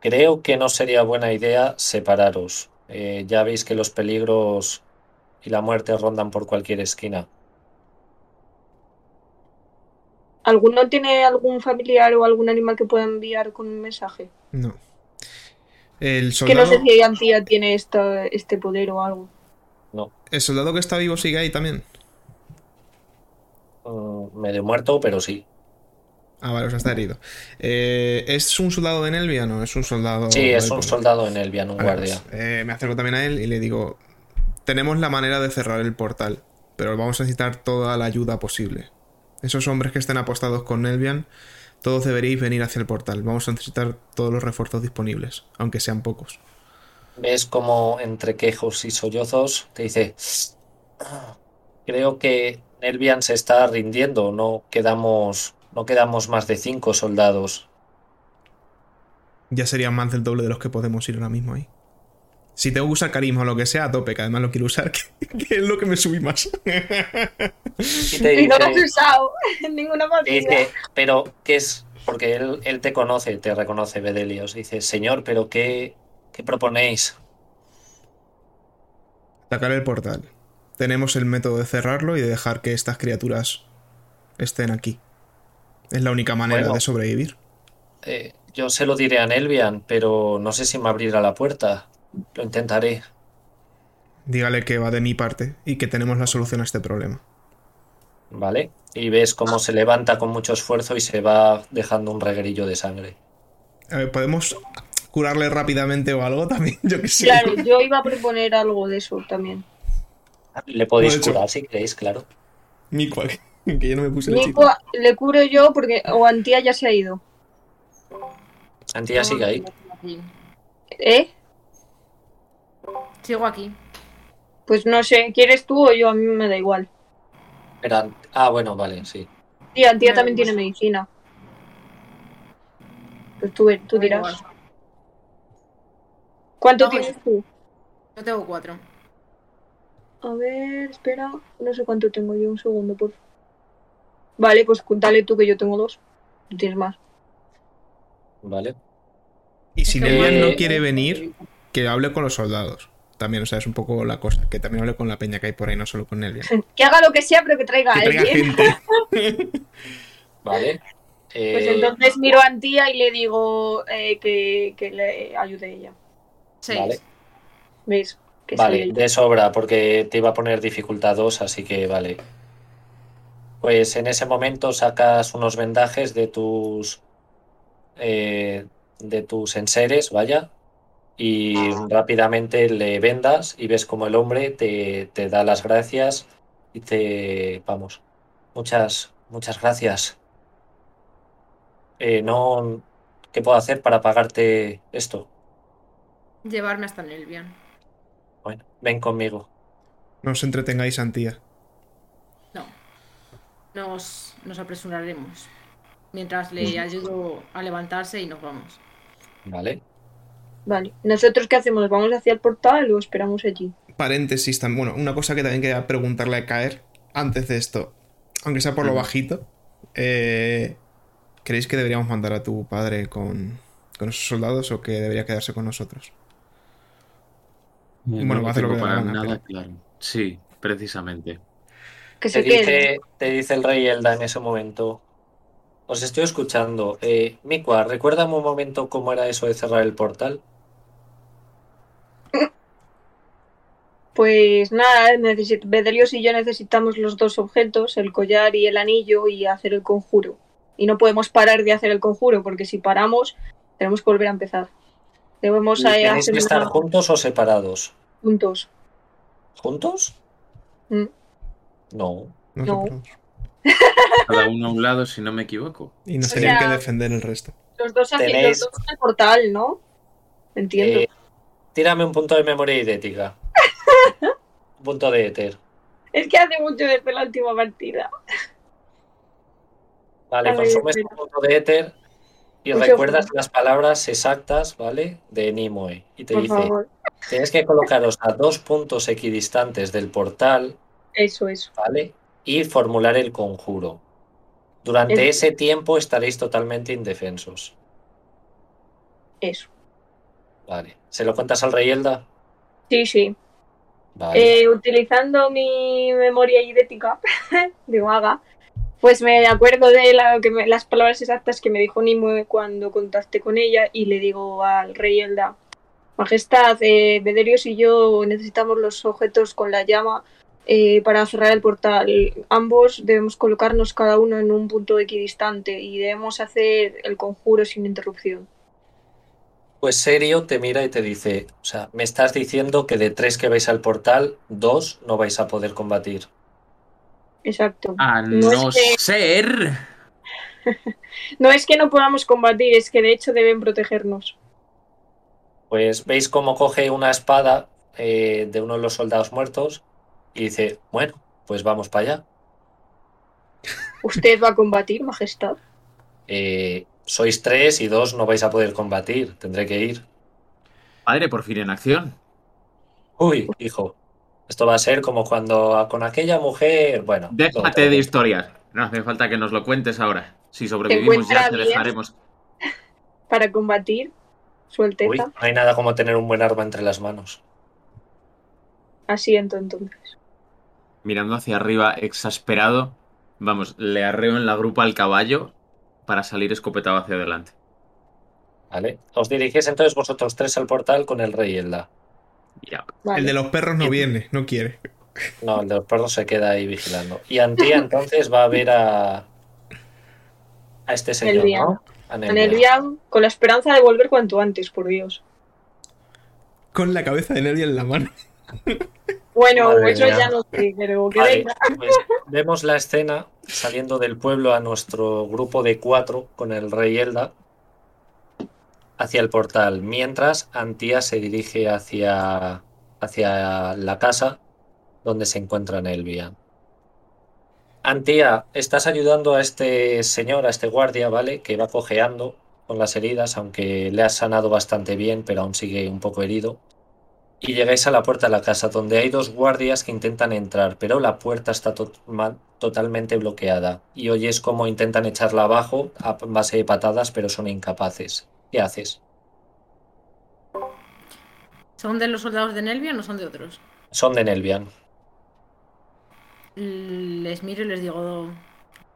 Creo que no sería buena idea separaros. Eh, ya veis que los peligros y la muerte rondan por cualquier esquina. ¿Alguno tiene algún familiar o algún animal que pueda enviar con un mensaje? No. El soldado... Que no sé si Antía tiene este poder o algo. No. ¿El soldado que está vivo sigue ahí también? Mm, medio muerto, pero sí. Ah, vale, o sea, está herido. Eh, ¿Es un soldado de Nelvia? No, es un soldado. Sí, es un soldado de Nelvia, un guardia. Pues, eh, me acerco también a él y le digo: Tenemos la manera de cerrar el portal, pero vamos a necesitar toda la ayuda posible. Esos hombres que estén apostados con Nelvian, todos deberéis venir hacia el portal. Vamos a necesitar todos los refuerzos disponibles, aunque sean pocos. Ves como entre quejos y sollozos te dice: Creo que Nelvian se está rindiendo, no quedamos no quedamos más de cinco soldados. Ya serían más del doble de los que podemos ir ahora mismo ahí. Si tengo que usar carisma o lo que sea, a tope, que además lo quiero usar, que, es lo que me subí más. Y, no lo has usado en ninguna partida. pero, ¿qué es? Porque él, te conoce, te reconoce, Bedelios. Dice, señor, pero ¿qué, qué proponéis? Atacar el portal. Tenemos el método de cerrarlo y de dejar que estas criaturas estén aquí. Es la única manera de sobrevivir. Eh, yo se lo diré a Nelvian, pero no sé si me abrirá la puerta. Lo intentaré. Dígale que va de mi parte y que tenemos la solución a este problema. Vale. Y ves cómo se levanta con mucho esfuerzo y se va dejando un reguerillo de sangre. A ver, ¿podemos curarle rápidamente o algo también? Yo que sé. Claro, yo iba a proponer algo de eso también. Le podéis curar si queréis, claro. Mi cual. que yo no me puse el Nico le curo yo porque o Antía ya se ha ido. Antía sigue ahí. ¿Eh? Sigo aquí. Pues no sé, ¿quieres tú o yo? A mí me da igual. Era- Ah, bueno, vale, sí. Y Antía también tiene medicina. Pues tú, tú Me da dirás. igual. ¿Cuánto No, tienes tú? Yo tengo cuatro. A ver, espera. No sé cuánto tengo yo. Un segundo, por favor. Vale, pues dale tú que yo tengo dos. Tienes más. Vale. Y si que Nelvian Eh, no quiere venir, que hable con los soldados. También, o sea, es un poco la cosa. Que también hable con la peña que hay por ahí, no solo con Nelvian. Que haga lo que sea, pero que traiga Que a alguien. gente. Vale. Pues Eh, entonces miro a Antía y le digo eh, que, que le ayude ella. Seis. Vale. ¿Veis? Que Vale, de sobra, porque te iba a poner dificultad 2, así que vale. Pues en ese momento sacas unos vendajes de tus eh, de tus enseres, vaya, y rápidamente le vendas y ves como el hombre te, te da las gracias y te vamos, muchas, muchas gracias. Eh, no, ¿qué puedo hacer para pagarte esto? Llevarme hasta Nelvian. Bueno, ven conmigo. No os entretengáis, Antía. No. Nos, nos apresuraremos. Mientras le ayudo a levantarse y nos vamos. Vale. Vale. ¿Nosotros qué hacemos? ¿Vamos hacia el portal o esperamos allí? Paréntesis, tam- bueno, una cosa que también quería preguntarle a Caer antes de esto, aunque sea por lo bajito, eh, ¿creéis que deberíamos mandar a tu padre con, con esos soldados o que debería quedarse con nosotros? Eh, Bueno, no va a hacer lo que para gana, nada pero- claro. Sí, precisamente. Que Te se quede. dice, te dice el rey Elda en ese momento. Os estoy escuchando. Eh, Mikua, recuérdame un momento cómo era eso de cerrar el portal. Pues nada, necesit- Bedelios y yo necesitamos los dos objetos, el collar y el anillo, y hacer el conjuro. Y no podemos parar de hacer el conjuro, porque si paramos, tenemos que volver a empezar. Debemos ¿Y ¿Tenéis hacer que estar una- juntos o separados? juntos. ¿Juntos? Mm. No. Cada uno a un lado, si no me equivoco. Y nos O tenían sea- que defender el resto. Los dos Tenéis- los dos en el portal, ¿no? Entiendo. Eh, tírame un punto de memoria idética. un punto de éter. Es que hace mucho desde la última partida. Vale, consumes espera. un punto de éter y recuerdas las palabras exactas, ¿vale? De Nimue. Y te Por dice, favor. tienes que colocaros a dos puntos equidistantes del portal Eso, eso. ¿vale? Y formular el conjuro. Durante Es- ese tiempo estaréis totalmente indefensos. Eso. Vale. ¿Se lo cuentas al rey Elda? Sí, sí. Vale. Eh, utilizando mi memoria idética de maga, pues me acuerdo de la- que me- las palabras exactas que me dijo Nimue cuando contacté con ella y le digo al rey Elda, Majestad, eh, Bederios y yo necesitamos los objetos con la llama eh, para cerrar el portal. Ambos debemos colocarnos cada uno en un punto equidistante y debemos hacer el conjuro sin interrupción. Pues Serio te mira y te dice, o sea, me estás diciendo que de tres que vais al portal, dos no vais a poder combatir. Exacto. A No no es que- ser. No es que no podamos combatir, es que de hecho deben protegernos. Pues veis cómo coge una espada eh, de uno de los soldados muertos y dice, bueno, pues vamos para allá. ¿Usted va a combatir, Majestad? Eh, sois tres y dos no vais a poder combatir, tendré que ir. Padre, por fin en acción. Uy, hijo, esto va a ser como cuando con aquella mujer, bueno. Déjate de historias. No hace falta que nos lo cuentes ahora. Si sobrevivimos ya te dejaremos. Para combatir, su Uy, Alteza. no hay nada como tener un buen arma entre las manos. Asiento entonces. Mirando hacia arriba, exasperado, vamos, le arreo en la grupa al caballo para salir escopetado hacia adelante. ¿Vale? Os dirigís entonces vosotros tres al portal con el rey Elda. Ya. Vale. El de los perros no viene, no quiere. No, el de los perros se queda ahí vigilando. Y Antía entonces va a ver a. a este señor, Nelvian. ¿no? A En Nelvian. con la esperanza de volver cuanto antes, por Dios. Con la cabeza de Nelly en la mano. Bueno, Madre eso mía. ya no sé, pero que Vale, venga. pues vemos la escena saliendo del pueblo a nuestro grupo de cuatro con el rey Elda hacia el portal, mientras Antía se dirige hacia, hacia la casa donde se encuentra Nelvia. Antía, estás ayudando a este señor, a este guardia, ¿vale? Que va cojeando con las heridas, aunque le has sanado bastante bien, pero aún sigue un poco herido. Y llegáis a la puerta de la casa, donde hay dos guardias que intentan entrar, pero la puerta está totalmente bloqueada. Y oyes cómo intentan echarla abajo a base de patadas, pero son incapaces. ¿Qué haces? ¿Son de los soldados de Nelvian o son de otros? Son de Nelvian. Les miro y les digo,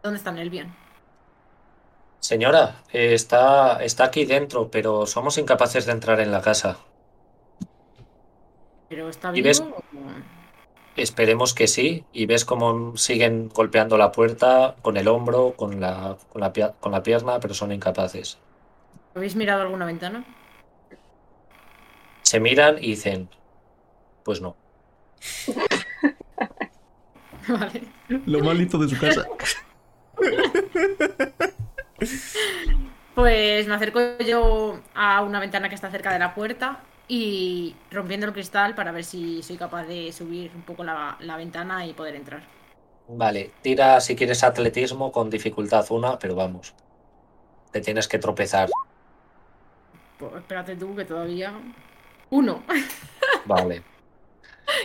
¿dónde está Nelvian? Señora, está, está aquí dentro, pero somos incapaces de entrar en la casa. ¿Pero está vivo? Esperemos que sí. Y ves cómo siguen golpeando la puerta con el hombro, con la, con la, con la pierna, pero son incapaces. ¿Habéis mirado alguna ventana? Se miran y dicen, pues no. vale. Lo malito de su casa. Pues me acerco yo a una ventana que está cerca de la puerta y rompiendo el cristal para ver si soy capaz de subir un poco la, ventana y poder entrar. Vale, tira si quieres atletismo con dificultad una, pero vamos. Te tienes que tropezar. Pues espérate tú que todavía. Uno. Vale.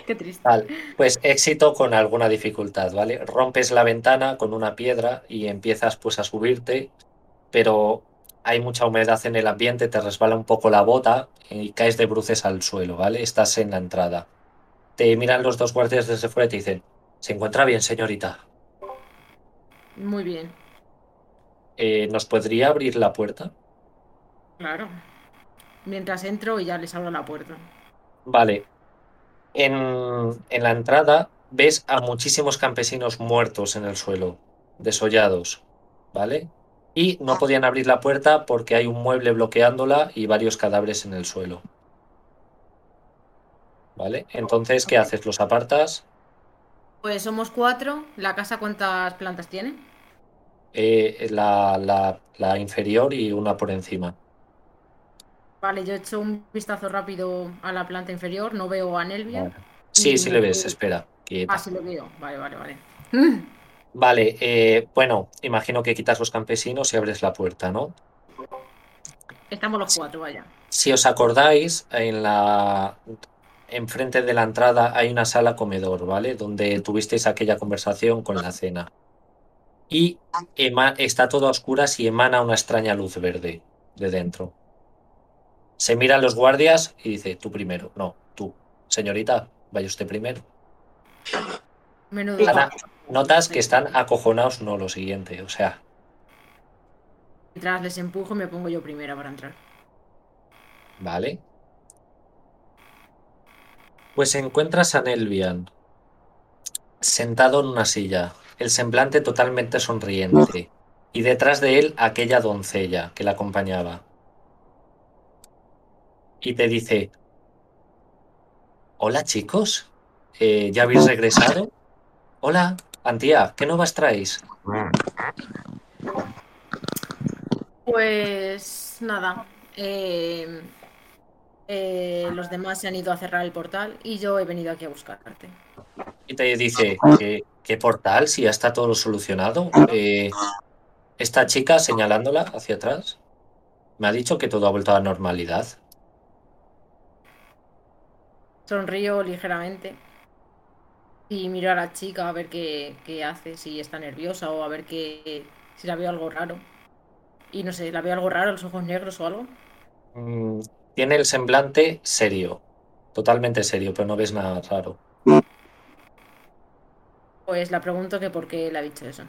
Qué triste. Vale. Pues éxito con alguna dificultad, ¿vale? Rompes la ventana con una piedra y empiezas pues a subirte, pero hay mucha humedad en el ambiente, te resbala un poco la bota y caes de bruces al suelo, ¿vale? Estás en la entrada. Te miran los dos guardias desde fuera y te dicen, ¿se encuentra bien, señorita? Muy bien. Eh, ¿Nos podría abrir la puerta? Claro. Mientras entro y ya les abro la puerta. Vale. En, en la entrada ves a muchísimos campesinos muertos en el suelo, desollados, ¿vale? Y no podían abrir la puerta porque hay un mueble bloqueándola y varios cadáveres en el suelo. ¿Vale? Entonces, ¿qué haces? ¿Los apartas? Pues somos cuatro. ¿La casa cuántas plantas tiene? Eh, la, la, inferior y una por encima. Vale, yo he hecho un vistazo rápido a la planta inferior, no veo a Nelvia. Sí, sí le ves, espera. Ah, sí lo veo. Vale, vale, vale. Vale, eh, bueno, imagino que quitas los campesinos y abres la puerta, ¿no? Estamos los cuatro, vaya. Si os acordáis, en la enfrente de la entrada hay una sala comedor, ¿vale? Donde tuvisteis aquella conversación con la cena. Y está todo a oscuras y emana una extraña luz verde de dentro. Se miran los guardias y dice, tú primero. No, tú. Señorita, vaya usted primero. Menudo. Notas que están acojonados, no lo siguiente, o sea. Mientras les empujo, me pongo yo primera para entrar. Vale. Pues encuentras a Nelvian sentado en una silla, el semblante totalmente sonriente, y detrás de él aquella doncella que la acompañaba. Y te dice, Hola chicos, eh, ¿ya habéis regresado? Hola, Antía, ¿qué nuevas traéis? Pues nada. Eh, eh, los demás se han ido a cerrar el portal y yo he venido aquí a buscarte. Y te dice, ¿qué, portal? Si ya está todo solucionado. Eh, esta chica, señalándola hacia atrás, me ha dicho que todo ha vuelto a la normalidad. Sonrío ligeramente y miro a la chica a ver qué, hace, si está nerviosa o a ver qué, si la veo algo raro. Y no sé, ¿la veo algo raro, los ojos negros o algo? Mm, tiene el semblante serio, totalmente serio, pero no ves nada raro. Pues la pregunto que por qué le ha dicho eso.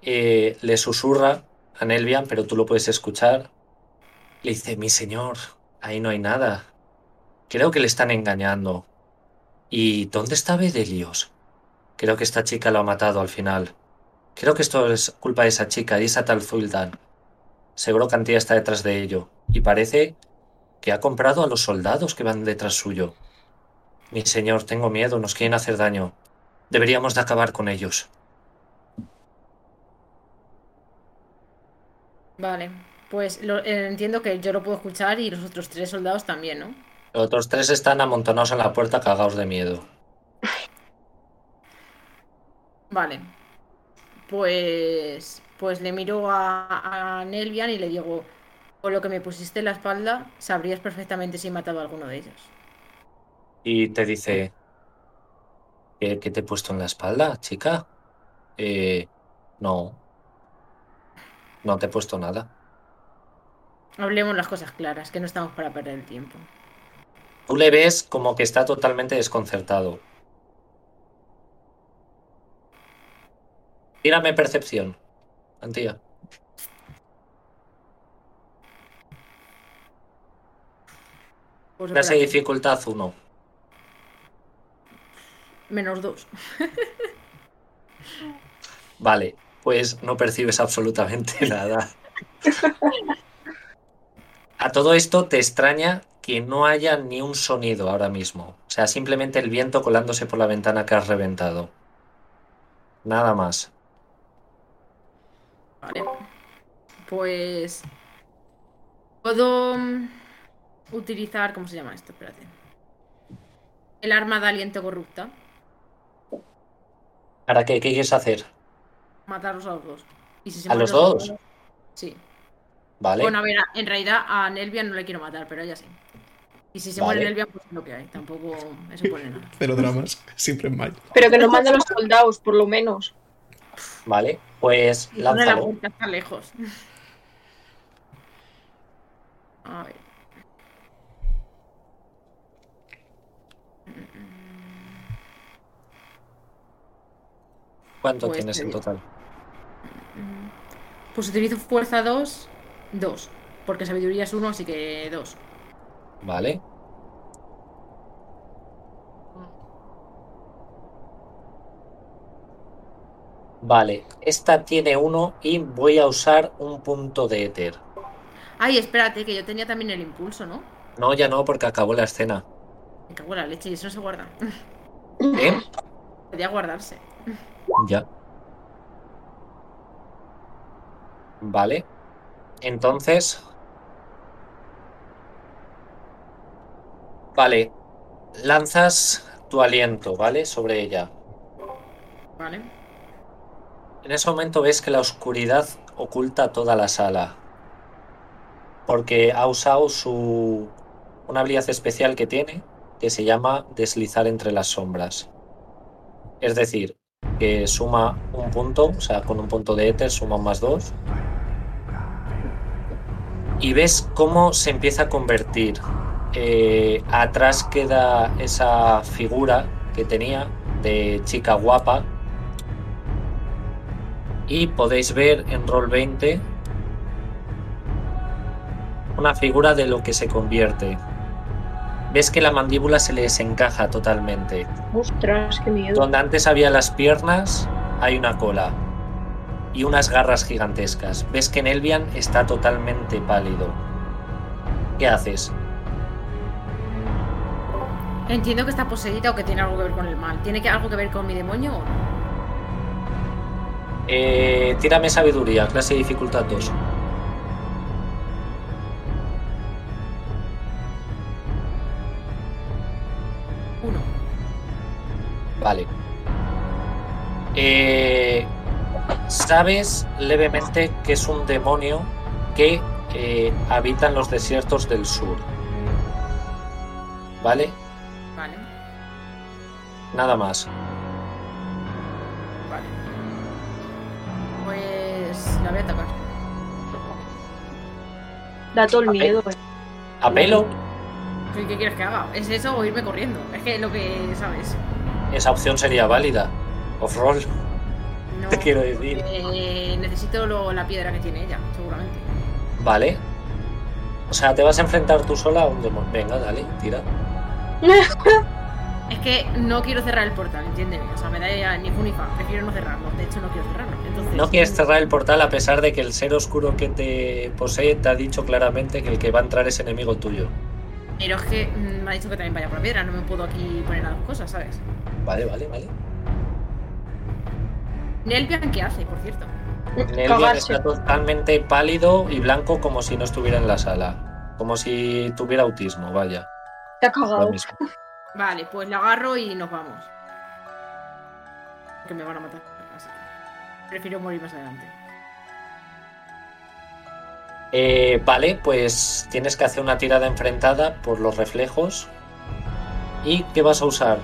Eh, le susurra a Nelvian, pero tú lo puedes escuchar. Le dice, mi señor, ahí no hay nada. Creo que le están engañando. ¿Y dónde está Bedelios? Creo que esta chica lo ha matado al final. Creo que esto es culpa de esa chica, de esa tal Fuldan. Seguro que Antía está detrás de ello. Y parece que ha comprado a los soldados que van detrás suyo. Mi señor, tengo miedo, nos quieren hacer daño. Deberíamos de acabar con ellos. Vale, pues eh, entiendo que yo lo puedo escuchar y los otros tres soldados también, ¿no? Los otros tres están amontonados en la puerta cagados de miedo. Vale. Pues. Pues le miro a, a Nelvian y le digo: Con lo que me pusiste en la espalda, sabrías perfectamente si he matado a alguno de ellos. Y te dice, ¿qué, qué te he puesto en la espalda, chica? Eh, no. No te he puesto nada. Hablemos las cosas claras, que no estamos para perder el tiempo. Tú le ves como que está totalmente desconcertado. Tírame percepción, Antía. Pues Clase dificultad 1. menos dos. Vale, pues no percibes absolutamente nada. A todo esto te extraña que no haya ni un sonido ahora mismo. O sea, simplemente el viento colándose por la ventana que has reventado. Nada más. Vale. Pues. Puedo mm, utilizar. ¿Cómo se llama esto? Espérate. El arma de aliento corrupta. ¿Para qué? ¿Qué quieres hacer? Matarlos a los dos. Y si se ¿A los dos? soldados- Sí. Vale. Bueno, a ver, en realidad a Nelvian no le quiero matar, pero ella sí. Y si se Vale. muere Nelvian, pues es lo que hay. Tampoco eso pone nada. Cero dramas, siempre en mayo. Pero que nos manden los soldados, por lo menos. Vale, pues pone la lánzalo. puerta está lejos. A ver. ¿Cuánto Pues tienes en total? Pues utilizo fuerza 2, 2. Porque sabiduría es 1, así que 2. Vale. Vale, esta tiene uno y voy a usar un punto de éter. Ay, espérate, que yo tenía también el impulso, ¿no? No, ya no, porque acabó la escena. Me cago en la leche y eso no se guarda. ¿Eh? Podría guardarse. Ya. Vale. Entonces. Vale. Lanzas tu aliento, ¿vale? Sobre ella. Vale. En ese momento ves que la oscuridad oculta toda la sala. Porque ha usado su. una habilidad especial que tiene, que se llama deslizar entre las sombras. Es decir, que suma un punto, o sea, con un punto de éter suma un más dos. Y ves cómo se empieza a convertir. Eh, atrás queda esa figura que tenía de chica guapa. Y podéis ver en Roll 20 una figura de lo que se convierte. Ves que la mandíbula se le desencaja totalmente. Ostras, qué miedo. Donde antes había las piernas, hay una cola y unas garras gigantescas. Ves que Nelvian está totalmente pálido. ¿Qué haces? Entiendo que está poseída o que tiene algo que ver con el mal. ¿Tiene que algo que ver con mi demonio o no? Eh, tírame sabiduría, clase de dificultad 2. Uno. Vale. Eh, Sabes levemente que es un demonio que eh, habita en los desiertos del sur. ¿Vale? Vale. Nada más. Vale. Pues la voy a atacar. Da todo el miedo. eh. A pelo, ¿Qué, qué quieres que haga? ¿Es eso o irme corriendo? Es que lo que sabes. esa opción sería válida. Off-roll, No, te quiero decir. eh, necesito lo- la piedra que tiene ella, seguramente. Vale. O sea, te vas a enfrentar tú sola a un demonio. Venga, dale, tira. Es que no quiero cerrar el portal, entiéndeme. O sea, me da ya ni fu ni fa. Prefiero no cerrarlo. De hecho, no quiero cerrarlo. Entonces, No quieres cerrar el portal a pesar de que el ser oscuro que te posee te ha dicho claramente que el que va a entrar es enemigo tuyo. Pero es que mm, me ha dicho que también vaya por la piedra. No me puedo aquí poner a dos cosas, ¿sabes? Vale, vale, vale. Nelvian, ¿qué hace, por cierto? Nelvian está totalmente pálido y blanco como si no estuviera en la sala. Como si tuviera autismo, vaya. Te ha cagado. Vale, pues la agarro y nos vamos. Que me van a matar. Así que prefiero morir más adelante. Eh, vale, pues tienes que hacer una tirada enfrentada por los reflejos. ¿Y qué vas a usar?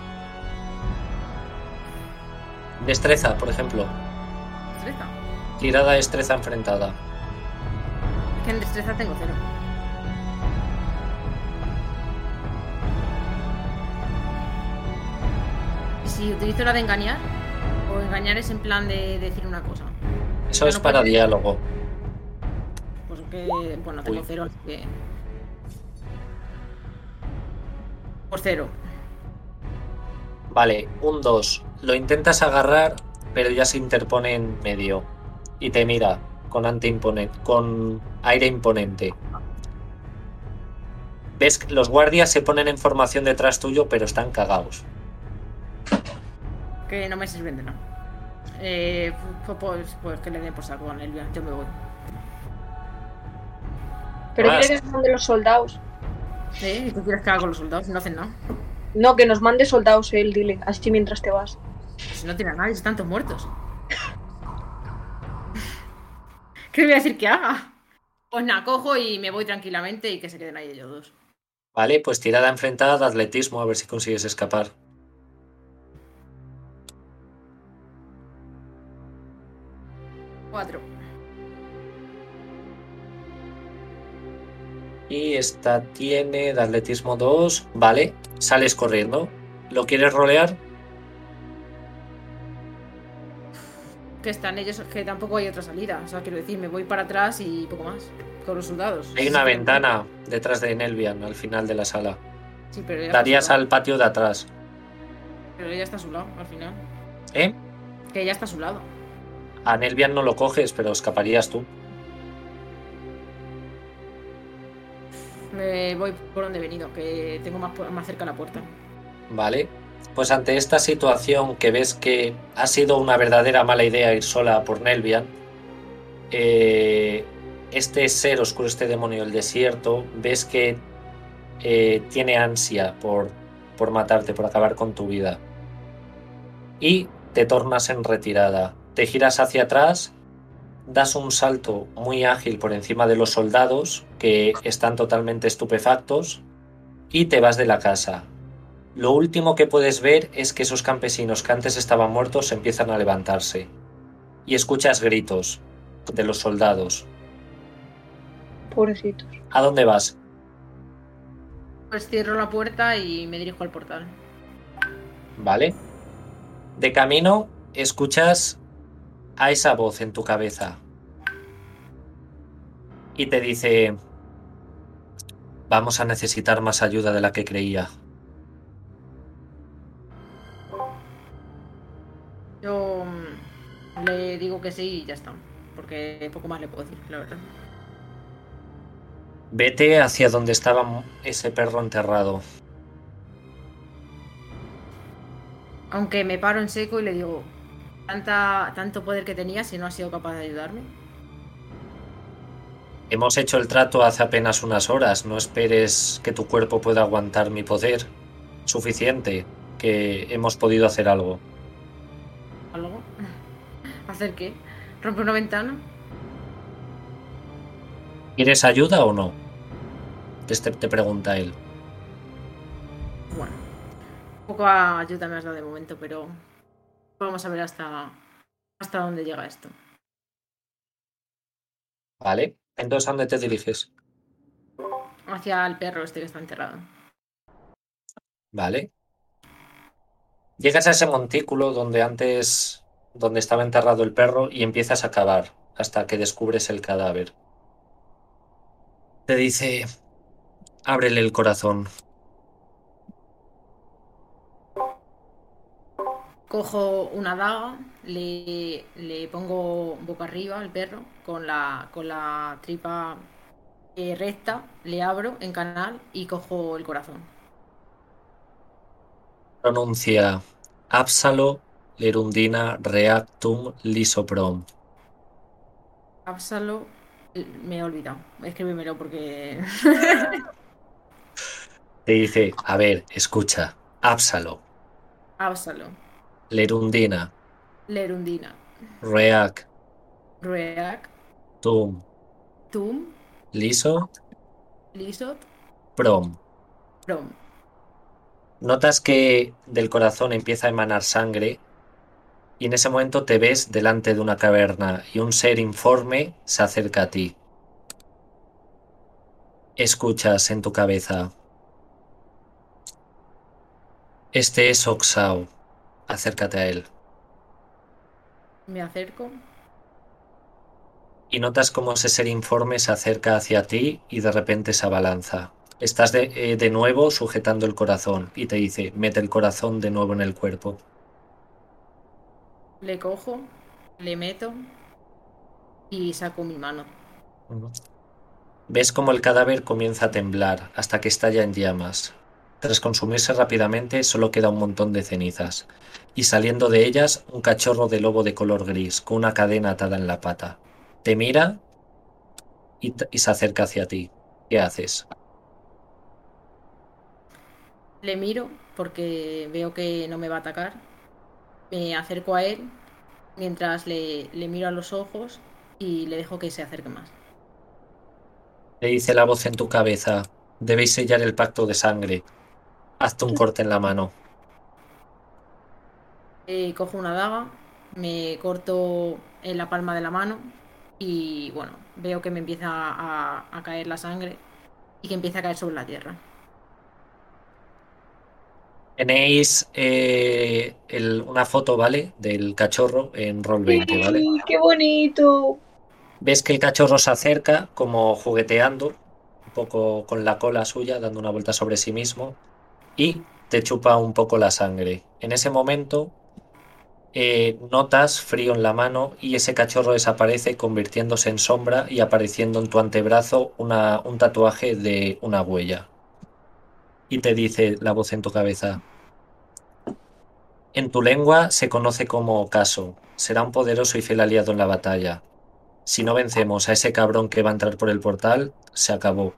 Destreza, por ejemplo. Destreza. Tirada destreza enfrentada. Es que en destreza tengo cero. Si utilizo la de engañar? O engañar es en plan de decir una cosa. Eso es no para diálogo. Pues que, bueno, tengo Uy. cero, así que. Pues cero. Vale, un 2. Lo intentas agarrar, pero ya se interpone en medio. Y te mira con, ante con aire imponente. Ves que los guardias se ponen en formación detrás tuyo, pero están cagados. Que no me sirven de nada. Eh, pues, pues, pues que le den por saco a Nelvia. Yo me voy. Pero dile que nos mande los soldados. ¿Eh? ¿Y tú quieres que haga con los soldados? No hacen nada. No, que nos mande soldados él, dile. Así mientras te vas. Si no tiene a nadie, están todos muertos. ¿Qué le voy a decir que haga? Pues nada, cojo y me voy tranquilamente y que se queden ahí ellos dos. Vale, pues tirada enfrentada de atletismo a ver si consigues escapar. Cuatro. Y esta tiene de atletismo 2. Vale, sales corriendo. ¿Lo quieres rolear? Que están ellos, que tampoco hay otra salida. O sea, quiero decir, me voy para atrás y poco más. Con los soldados. Hay una ventana detrás de Nelvian al final de la sala. Sí, pero ella Darías al patio de atrás. Pero ella está a su lado, al final. ¿Eh? Que ella está a su lado. A Nelvian no lo coges, pero escaparías tú. Me voy por donde he venido, que tengo más, más cerca la puerta. Vale. Pues ante esta situación que ves que ha sido una verdadera mala idea ir sola por Nelvian, eh, este ser oscuro, este demonio del desierto, ves que eh, tiene ansia por, por matarte, por acabar con tu vida. Y te tornas en retirada. Te giras hacia atrás, das un salto muy ágil por encima de los soldados que están totalmente estupefactos y te vas de la casa. Lo último que puedes ver es que esos campesinos que antes estaban muertos empiezan a levantarse. Y escuchas gritos de los soldados. Pobrecitos. ¿A dónde vas? Pues cierro la puerta y me dirijo al portal. ¿Vale? De camino, escuchas a esa voz en tu cabeza. Y te dice, vamos a necesitar más ayuda de la que creía. Yo mm, le digo que sí y ya está. Porque poco más le puedo decir, la verdad. Vete hacia donde estaba ese perro enterrado. Aunque me paro en seco y le digo, tanta, tanto poder que tenía si no has sido capaz de ayudarme. Hemos hecho el trato hace apenas unas horas. No esperes que tu cuerpo pueda aguantar mi poder. Suficiente que hemos podido hacer algo. ¿Algo? ¿Hacer qué? ¿Romper una ventana? ¿Quieres ayuda o no? Te, te pregunta él. Bueno, poco ayuda me has dado de momento, pero vamos a ver hasta, hasta dónde llega esto. Vale. Entonces, ¿a dónde te diriges? Hacia el perro este que está enterrado. Vale. Llegas a ese montículo donde antes, donde estaba enterrado el perro y empiezas a cavar hasta que descubres el cadáver. Te dice, ábrele el corazón. Cojo una daga, le, le pongo boca arriba al perro con la, con la tripa eh, recta, le abro en canal y cojo el corazón. Pronuncia Absalo Lerundina Reactum Lisoprom. Absalo. Me he olvidado. Escríbemelo porque. Te dice, a ver, escucha. Absalo. Absalo. Lerundina. Lerundina. Reac. Reac. Tum. Tum. Liso. Lisot. Prom. Prom. Notas que del corazón empieza a emanar sangre y en ese momento te ves delante de una caverna y un ser informe se acerca a ti. Escuchas en tu cabeza. Este es Oxao. Acércate a él. Me acerco. Y notas cómo ese ser informe se acerca hacia ti y de repente se abalanza. Estás de, eh, de nuevo sujetando el corazón y te dice, mete el corazón de nuevo en el cuerpo. Le cojo, le meto y saco mi mano. Ves cómo el cadáver comienza a temblar hasta que estalla en llamas. Tras consumirse rápidamente solo queda un montón de cenizas, y saliendo de ellas un cachorro de lobo de color gris con una cadena atada en la pata. Te mira y, y se acerca hacia ti. ¿Qué haces? Le miro porque veo que no me va a atacar me acerco a él mientras le, le, miro a los ojos y le dejo que se acerque más. Le dice la voz en tu cabeza, debéis sellar el pacto de sangre. Hazte un corte en la mano. Eh, cojo una daga, me corto en la palma de la mano y bueno, veo que me empieza a, a caer la sangre y que empieza a caer sobre la tierra. Tenéis eh, el, una foto, ¿vale? Del cachorro en Roll 20, ¿vale? ¡Ay, ¡Qué bonito! Ves que el cachorro se acerca como jugueteando, un poco con la cola suya, dando una vuelta sobre sí mismo, y te chupa un poco la sangre. En ese momento eh, notas frío en la mano y ese cachorro desaparece convirtiéndose en sombra y apareciendo en tu antebrazo una, un tatuaje de una huella. Y te dice la voz en tu cabeza, en tu lengua se conoce como ocaso. Será un poderoso y fiel aliado en la batalla. Si no vencemos a ese cabrón que va a entrar por el portal, se acabó.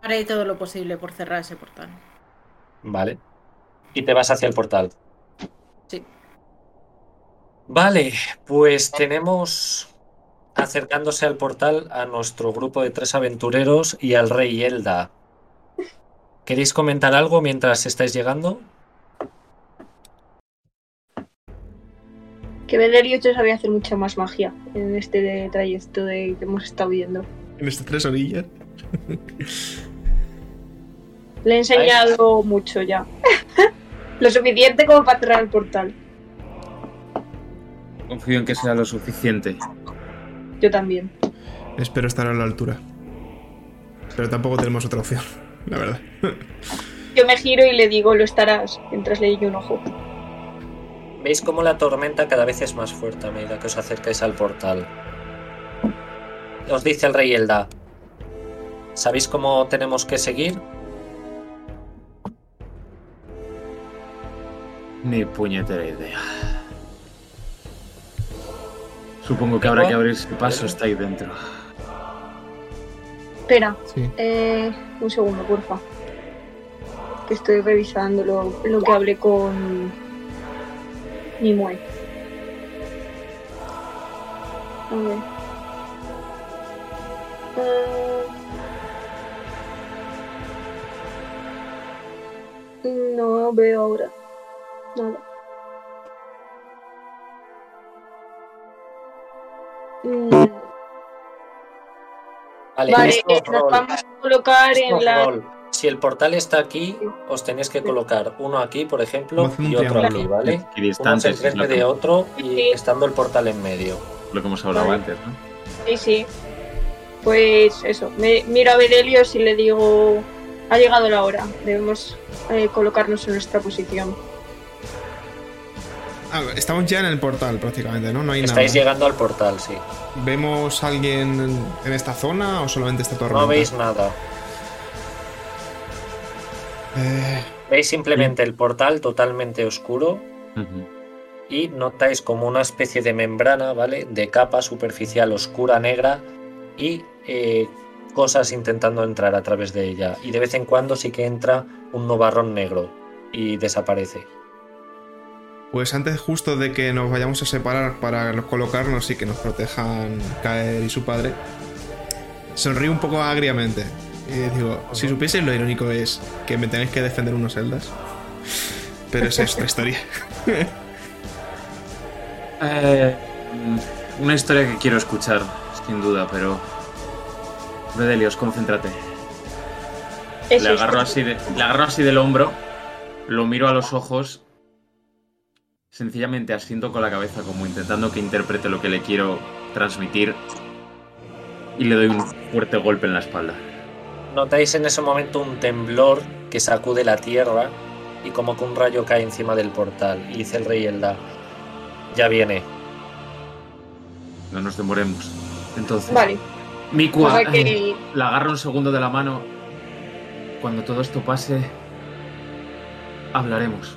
Haré todo lo posible por cerrar ese portal. Vale. Y te vas hacia el portal. Sí. Vale, pues tenemos acercándose al portal a nuestro grupo de tres aventureros y al rey Elda. ¿Queréis comentar algo mientras estáis llegando? Que Velerio sabía hacer mucha más magia en este trayecto de, que hemos estado viendo. En estas tres orillas. Le he enseñado mucho ya. Lo suficiente como para cerrar el portal. Confío en que sea lo suficiente. Yo también. Espero estar a la altura. Pero tampoco tenemos otra opción, la verdad. Yo me giro y le digo, lo estarás, mientras le doy un ojo. Veis cómo la tormenta cada vez es más fuerte a medida que os acercáis al portal. Os dice el rey Elda. ¿Sabéis cómo tenemos que seguir? Ni puñetera idea. Supongo que habrá que abrir ese paso, está ahí dentro. Espera, Sí. eh, un segundo, porfa. Que estoy revisando lo, lo que hablé con Nimue. A ver. Eh, No veo ahora nada. Mm, Vale, nos vamos a colocar en la. Si el portal está aquí, os tenéis que colocar uno aquí, por ejemplo, y otro aquí, ¿vale? Y Uno distantes, es enfrente de otro y Sí. estando el portal en medio. lo que hemos hablado Vale. antes, ¿no? Sí, sí. Pues eso, me miro a Bedelios y le digo, ha llegado la hora, debemos eh, colocarnos en nuestra posición. Ah, estamos ya en el portal prácticamente, ¿no? No hay Estáis nada. llegando al portal, sí. ¿Vemos a alguien en- esta zona o solamente esta tormenta? No veis nada. Eh, Veis simplemente el portal totalmente oscuro y notáis como una especie de membrana, ¿vale? De capa superficial oscura negra y eh, cosas intentando entrar a través de ella. Y de vez en cuando sí que entra un nubarrón negro y desaparece. Pues antes justo de que nos vayamos a separar para colocarnos y que nos protejan Caer y su padre, sonrío un poco agriamente. Y digo, si supieseis lo irónico es que me tenéis que defender unos celdas. Pero esa es otra historia. Eh, una historia que quiero escuchar, sin duda, pero. Bedelios, concéntrate. Le agarro, así de- le agarro así del hombro, lo miro a los ojos, sencillamente asiento con la cabeza como intentando que interprete lo que le quiero transmitir y le doy un fuerte golpe en la espalda. Notáis en ese momento un temblor que sacude la tierra y como que un rayo cae encima del portal. Y dice el rey Elda, ya viene. No nos demoremos. Entonces, Vale, Mikua, que la agarro un segundo de la mano. Cuando todo esto pase, hablaremos.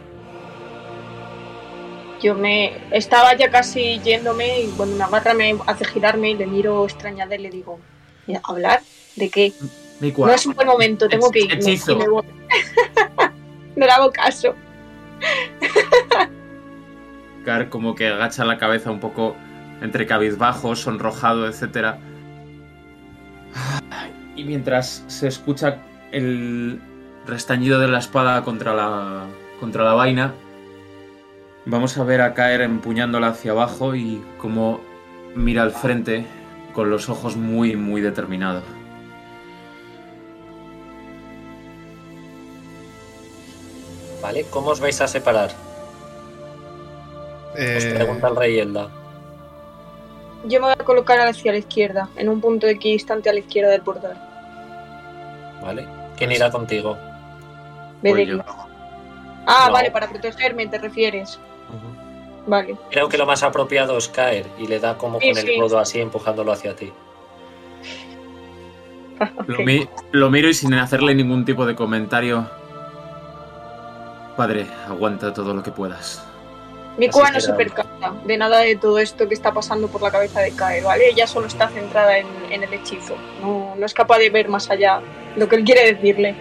Yo me estaba ya casi yéndome y cuando me agarra me hace girarme y le miro extrañada y le digo, "Mira, ¿hablar? ¿De qué? No es un buen momento, tengo que irme. Y me voy. no le hago caso. Car como que agacha la cabeza un poco entre cabizbajo, sonrojado, etc. Y mientras se escucha el restañido de la espada contra la, contra la vaina, vamos a ver a caer empuñándola hacia abajo y como mira al frente con los ojos muy, muy determinados. ¿Vale? ¿Cómo os vais a separar? Os Eh, pregunta el rey Elda. Yo me voy a colocar hacia la izquierda, en un punto equidistante a la izquierda del portal. ¿Vale? ¿Quién irá contigo? Voy Bedelio. yo. Ah, No. vale, para protegerme te refieres. Vale. Creo que lo más apropiado es caer y le da como Sí, con el codo así empujándolo hacia ti. Lo, Ok. mi- lo miro y sin hacerle ningún tipo de comentario. Padre, aguanta todo lo que puedas. Mi Kua Así no se percata de nada de todo esto que está pasando por la cabeza de Kae, ¿vale? Ella solo está centrada en, en el hechizo. No, no es capaz de ver más allá lo que él quiere decirle.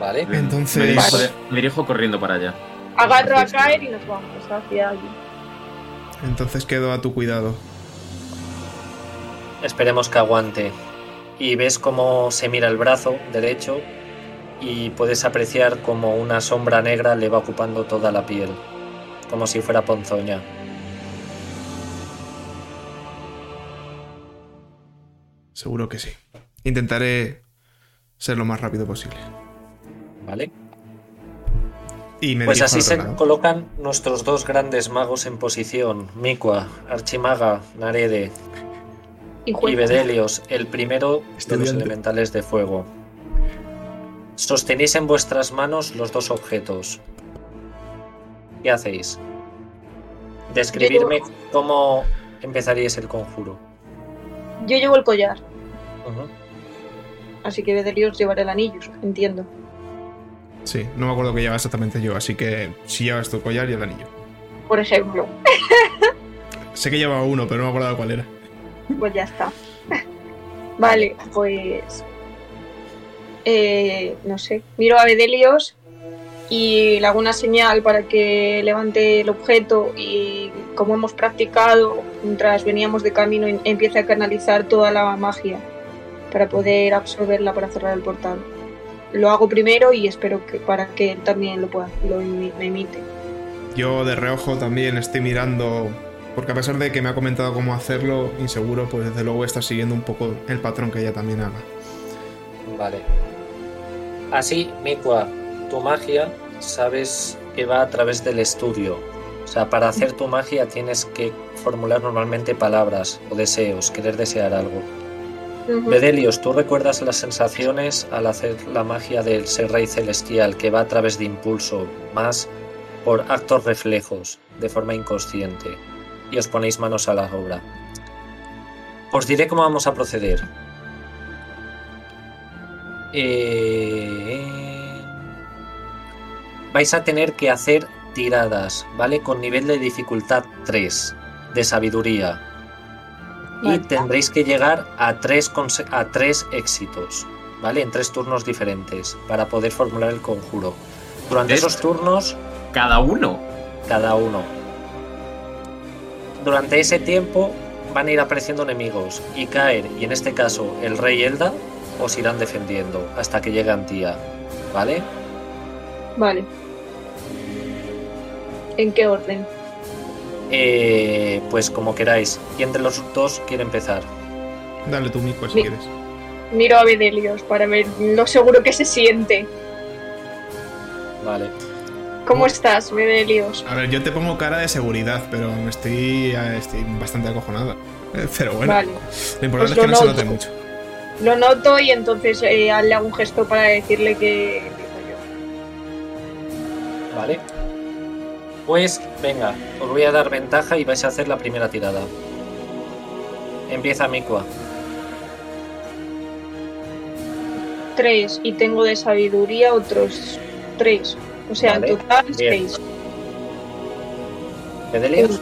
¿Vale? Entonces- Me dirijo, me dirijo corriendo para allá. Agarro a Kaer y nos vamos hacia allí. entonces quedo a tu cuidado. Esperemos que aguante. Y ves cómo se mira el brazo derecho y puedes apreciar como una sombra negra le va ocupando toda la piel, como si fuera ponzoña. Seguro que sí. Intentaré ser lo más rápido posible. ¿Vale? Y me Pues así se lado. colocan nuestros dos grandes magos en posición, Mikua, Archimaga, Narede Y. Bedelios, el primero de los elementales de fuego. Sostenéis en vuestras manos los dos objetos. ¿Qué hacéis? Describirme cómo empezaríais el conjuro. Yo llevo el collar, así que Bedelios llevará el anillo, entiendo. Sí, no me acuerdo que lleva exactamente yo, así que si llevas tu collar y el anillo. Por ejemplo. Sé que llevaba uno, pero no me acuerdo cuál era. Pues ya está. Vale, pues. eh, no sé. Miro a Bedelios y le hago una señal para que levante el objeto y, como hemos practicado mientras veníamos de camino, em- empiece a canalizar toda la magia para poder absorberla para cerrar el portal. Lo hago primero y espero que para que él también lo pueda, lo imite. Yo de reojo también estoy mirando, porque a pesar de que me ha comentado cómo hacerlo, inseguro, pues desde luego está siguiendo un poco el patrón que ella también haga. Vale. Así, Mikua, tu magia sabes que va a través del estudio. O sea, para hacer tu magia tienes que formular normalmente palabras o deseos, querer desear algo. Bedelios, ¿tú recuerdas las sensaciones al hacer la magia del ser rey celestial que va a través de impulso, más por actos reflejos, de forma inconsciente? Y os ponéis manos a la obra. Os diré cómo vamos a proceder. Eh, vais a tener que hacer tiradas, ¿vale? Con nivel de dificultad 3 de sabiduría. Y tendréis que llegar a tres, conse- a tres éxitos, ¿vale? En tres turnos diferentes para poder formular el conjuro. Durante esos turnos, Cada uno. cada uno. Durante ese tiempo van a ir apareciendo enemigos y caer, y en este caso el rey Elda, os irán defendiendo hasta que llegue Antía, ¿vale? Vale. ¿En qué orden? Eh, pues como queráis. Y entre los dos quiere empezar. Dale tu mico si Mi- quieres. Miro a Bedelios para ver lo seguro que se siente. Vale. ¿Cómo estás, Bedelios? A ver, yo te pongo cara de seguridad, pero me estoy, estoy bastante acojonada. Eh, Pero bueno, Vale. lo importante Pues es que no se noto. note mucho. Lo noto y entonces eh, le hago un gesto para decirle que empiezo yo. Vale. Pues venga, os voy a dar ventaja y vais a hacer la primera tirada. Empieza Mikua. Tres y tengo de sabiduría otros tres. O sea, Vale, en total bien. seis. ¿Bedelios?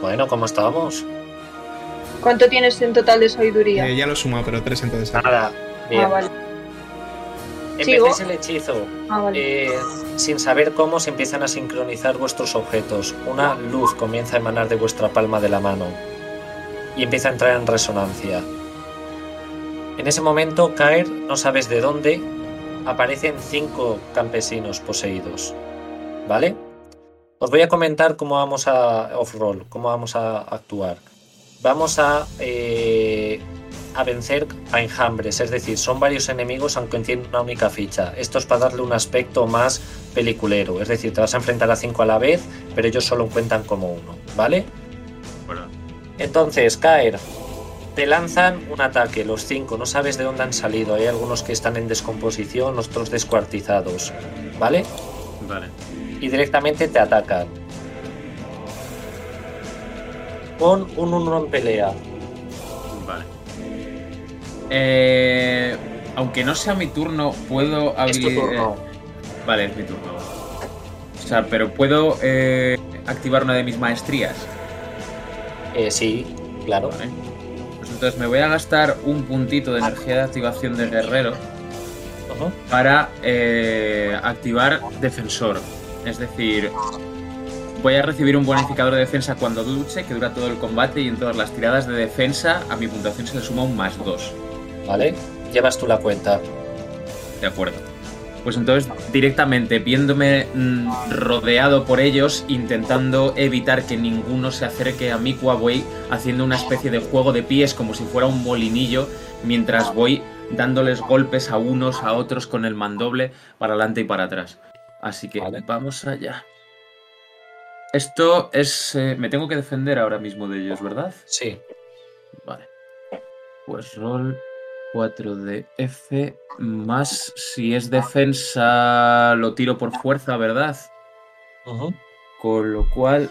Bueno, ¿cómo estamos? ¿Cuánto tienes en total de sabiduría? Eh, ya lo he sumado, pero tres entonces. Nada. Bien. ah, vale. Empecéis el hechizo. Ah, vale. Eh, sin saber cómo se empiezan a sincronizar vuestros objetos. Una luz comienza a emanar de vuestra palma de la mano y empieza a entrar en resonancia. En ese momento, caer, no sabes de dónde, aparecen cinco campesinos poseídos. ¿Vale? Os voy a comentar cómo vamos a off-roll, cómo vamos a actuar. Vamos a, eh, a vencer a enjambres, es decir, son varios enemigos aunque tienen una única ficha. Esto es para darle un aspecto más peliculero, es decir, te vas a enfrentar a cinco a la vez, pero ellos solo cuentan como uno, ¿vale? Bueno, Entonces, caer. Te lanzan un ataque, los cinco, no sabes de dónde han salido. Hay algunos que están en descomposición, otros descuartizados, ¿vale? vale. Y directamente te atacan. Con un 1 en pelea. Eh, aunque no sea mi turno, puedo Es tu habili- turno. eh, Vale, es mi turno. O sea, pero puedo eh, activar una de mis maestrías. Eh, sí, claro. Vale. Pues entonces me voy a gastar un puntito de energía de activación de guerrero para eh, activar defensor. Es decir, voy a recibir un bonificador de defensa cuando luche, que dura todo el combate, y en todas las tiradas de defensa a mi puntuación se le suma un más 2. ¿Vale? Llevas tú la cuenta. De acuerdo. Pues entonces, directamente, viéndome mm, rodeado por ellos, intentando evitar que ninguno se acerque a Mikua, voy haciendo una especie de juego de pies como si fuera un molinillo, mientras voy dándoles golpes a unos, a otros con el mandoble para adelante y para atrás. Así que Vale. vamos allá. Esto es... eh, me tengo que defender ahora mismo de ellos, ¿verdad? Sí. Vale. Pues roll 4 de F más si es defensa lo tiro por fuerza, ¿verdad? Con lo cual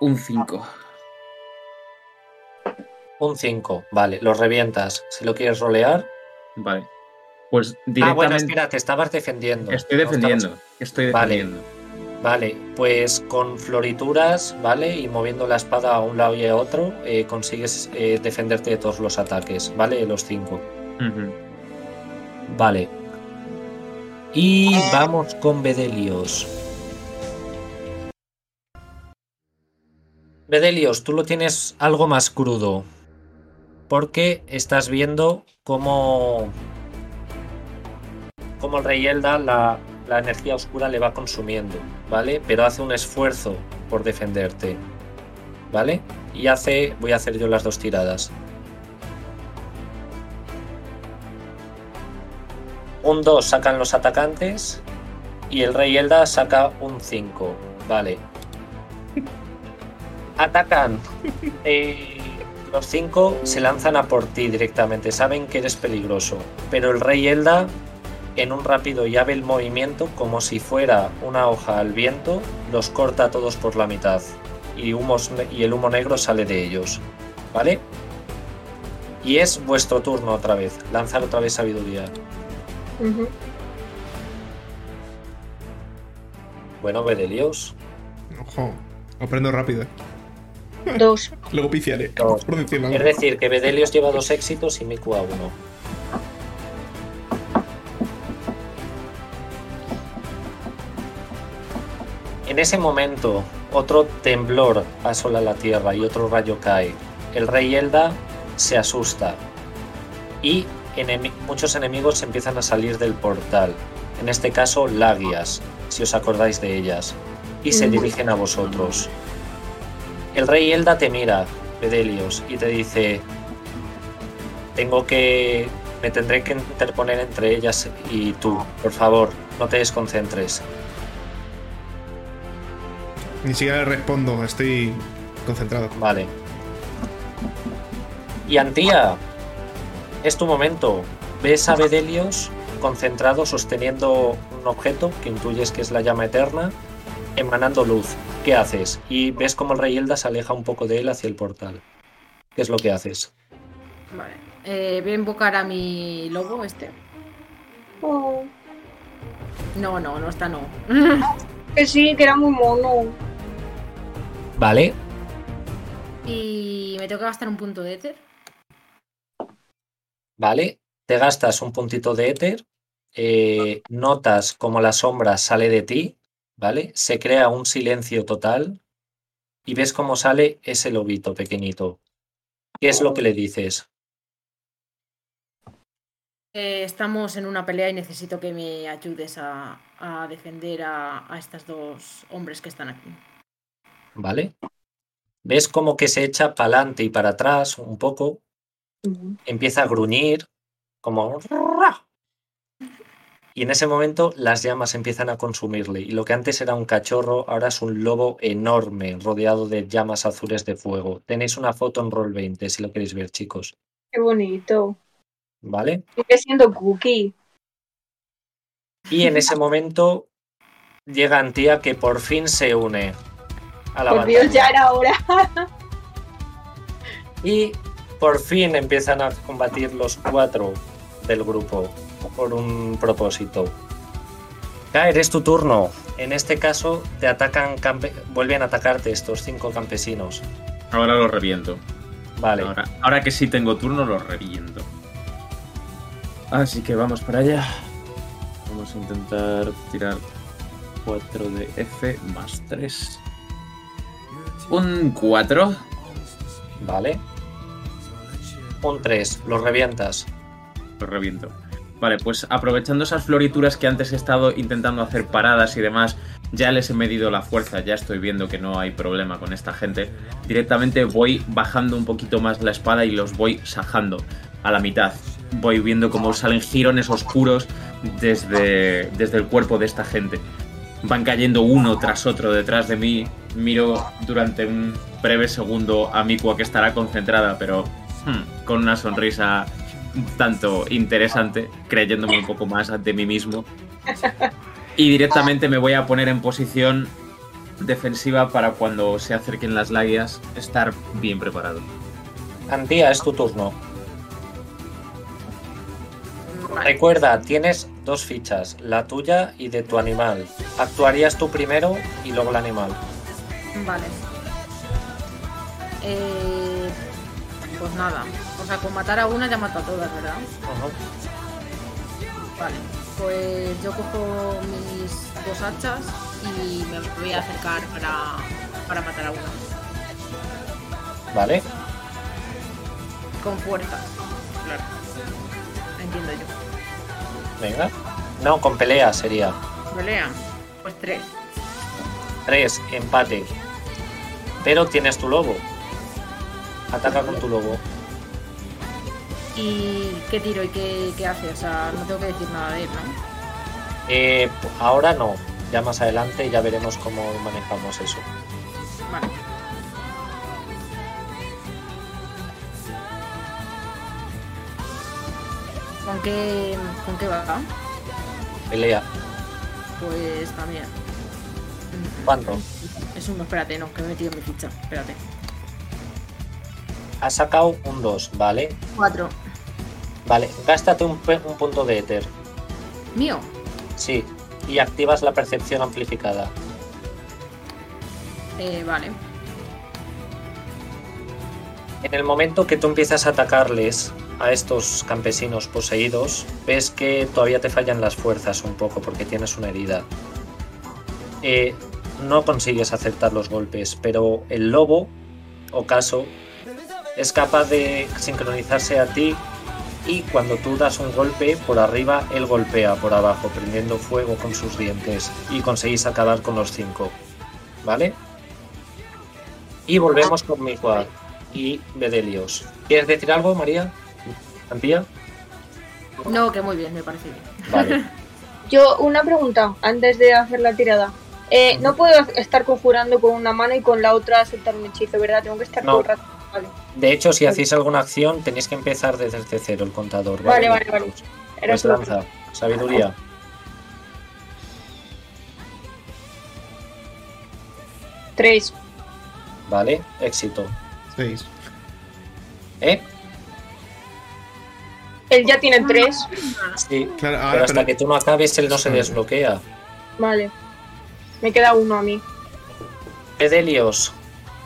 un 5. Un 5. Vale, lo revientas. Si lo quieres rolear. Vale. Pues Ah, bueno, directamente espera, te estabas defendiendo. estoy No estabas- defendiendo. Estoy defendiendo. Vale, pues con florituras, ¿vale? Y moviendo la espada a un lado y a otro, eh, consigues eh, defenderte de todos los ataques, ¿vale? Los cinco. Vale. Y vamos con Bedelios. Bedelios, tú lo tienes algo más crudo. Porque estás viendo cómo. cómo el rey Elda la, la energía oscura le va consumiendo, ¿vale? Pero hace un esfuerzo por defenderte. ¿Vale? Y hace. Voy a hacer yo las dos tiradas. Un 2 sacan los atacantes y el rey Elda saca un 5. Vale. Atacan. Eh, los 5 se lanzan a por ti directamente. Saben que eres peligroso. Pero el rey Elda, en un rápido y hábil movimiento, como si fuera una hoja al viento, los corta a todos por la mitad. Y, humos y el humo negro sale de ellos. ¿Vale? Y es vuestro turno otra vez. Lanzar otra vez sabiduría. Bueno, Bedelios. Ojo, aprendo rápido. ¿eh? Dos. Luego piciaré. Dos. Es decir, que Bedelios lleva dos éxitos y Miku a uno. En ese momento, otro temblor asola la tierra y otro rayo cae. El rey Elda se asusta y muchos enemigos empiezan a salir del portal. En este caso, Lagias, si os acordáis de ellas, y se dirigen a vosotros. El rey Elda te mira, Bedelios, y te dice: Tengo que. Me tendré que interponer entre ellas y tú. Por favor, no te desconcentres. Ni siquiera le respondo, estoy concentrado. Vale. Y Antía, es tu momento. Ves a Bedelios concentrado sosteniendo un objeto que intuyes que es la llama eterna, emanando luz. ¿Qué haces? Y ves como el rey Elda se aleja un poco de él hacia el portal. ¿Qué es lo que haces? Vale. Eh, voy a invocar a mi lobo este. Oh, No, no, no está no. que sí, que era muy mono. Vale. y me tengo que gastar un punto de éter. Vale. Te gastas un puntito de éter. eh, notas como la sombra sale de ti. ¿Vale? Se crea un silencio total. Y ves cómo sale ese lobito pequeñito. ¿Qué es lo que le dices? Eh, estamos en una pelea y necesito que me ayudes a, a defender a, a estos dos hombres que están aquí. ¿Vale? Ves como que se echa para adelante y para atrás un poco. Empieza a gruñir. Como... Y en ese momento las llamas empiezan a consumirle. Y lo que antes era un cachorro, ahora es un lobo enorme, rodeado de llamas azules de fuego. Tenéis una foto en Roll 20 si lo queréis ver, chicos. Qué bonito. ¿Vale? Sigue siendo cookie. Y en ese momento llega Antía que por fin se une a la Por Dios, ya era hora. Y por fin empiezan a combatir los cuatro del grupo por un propósito. Caer, es tu turno. En este caso, te atacan campe- vuelven a atacarte estos cinco campesinos. Ahora lo reviento. Vale, Ahora, ahora que sí tengo turno, lo reviento. Así que vamos para allá. Vamos a intentar tirar 4 de F más 3. Un 4. vale. Un 3, los revientas. Lo reviento. Vale, pues aprovechando esas florituras que antes he estado intentando hacer paradas y demás, ya les he medido la fuerza, ya estoy viendo que no hay problema con esta gente. Directamente voy bajando un poquito más la espada y los voy sajando a la mitad. Voy viendo cómo salen jirones oscuros desde, desde el cuerpo de esta gente. Van cayendo uno tras otro detrás de mí. Miro durante un breve segundo a Mikua que estará concentrada, pero hmm, con una sonrisa tanto interesante, creyéndome un poco más ante mí mismo. Y directamente me voy a poner en posición defensiva para cuando se acerquen las laguias estar bien preparado. Antía, es tu turno. Recuerda, tienes dos fichas, la tuya y de tu animal. Actuarías tú primero y luego el animal. Vale. Eh, pues nada. O sea, con matar a una ya mato a todas, ¿verdad? Ujú. Vale. Pues yo cojo mis dos hachas y me voy a acercar para, para matar a una. Vale, Con fuerza. Claro. Entiendo yo. Venga. No, con pelea sería. Pelea. Pues tres. Tres, empate. Pero tienes tu lobo. Ataca con tu lobo. ¿Y qué tiro y qué, qué hace? O sea, no tengo que decir nada de él, ¿no? Eh, ahora no. Ya más adelante ya veremos cómo manejamos eso. Vale. ¿Con qué, ¿Con qué va? Pelea. Pues también. ¿Cuánto? Es uno, espérate, no, que me he metido en mi ficha. Espérate. Has sacado un 2, ¿vale? Cuatro. Vale, gástate un, un punto de éter. ¿Mío? Sí. Y activas la percepción amplificada. Eh, vale. En el momento que tú empiezas a atacarles a estos campesinos poseídos, ves que todavía te fallan las fuerzas un poco porque tienes una herida. Eh, no consigues aceptar los golpes, pero el lobo, ocaso, es capaz de sincronizarse a ti y cuando tú das un golpe por arriba, él golpea por abajo, prendiendo fuego con sus dientes y conseguís acabar con los cinco. ¿Vale? Y volvemos con Mikua y Bedelios. ¿Quieres decir algo, María? ¿Antía? No, que muy bien, me parece bien. Vale. Yo, una pregunta antes de hacer la tirada. Eh, no puedo estar conjurando con una mano y con la otra aceptar un hechizo, ¿verdad? Tengo que estar No. todo el rato. Vale, De hecho, si hacéis alguna acción, tenéis que empezar desde cero el contador. vale, vale. vale. Era Pues solo- lanza. Sabiduría. Tres. Vale. Éxito. Seis. ¿Eh? Él ya tiene tres. Sí. Claro, Pero ahora hasta pero- que tú no acabes, él no se desbloquea. Vale. Me queda uno a mí. Bedelios,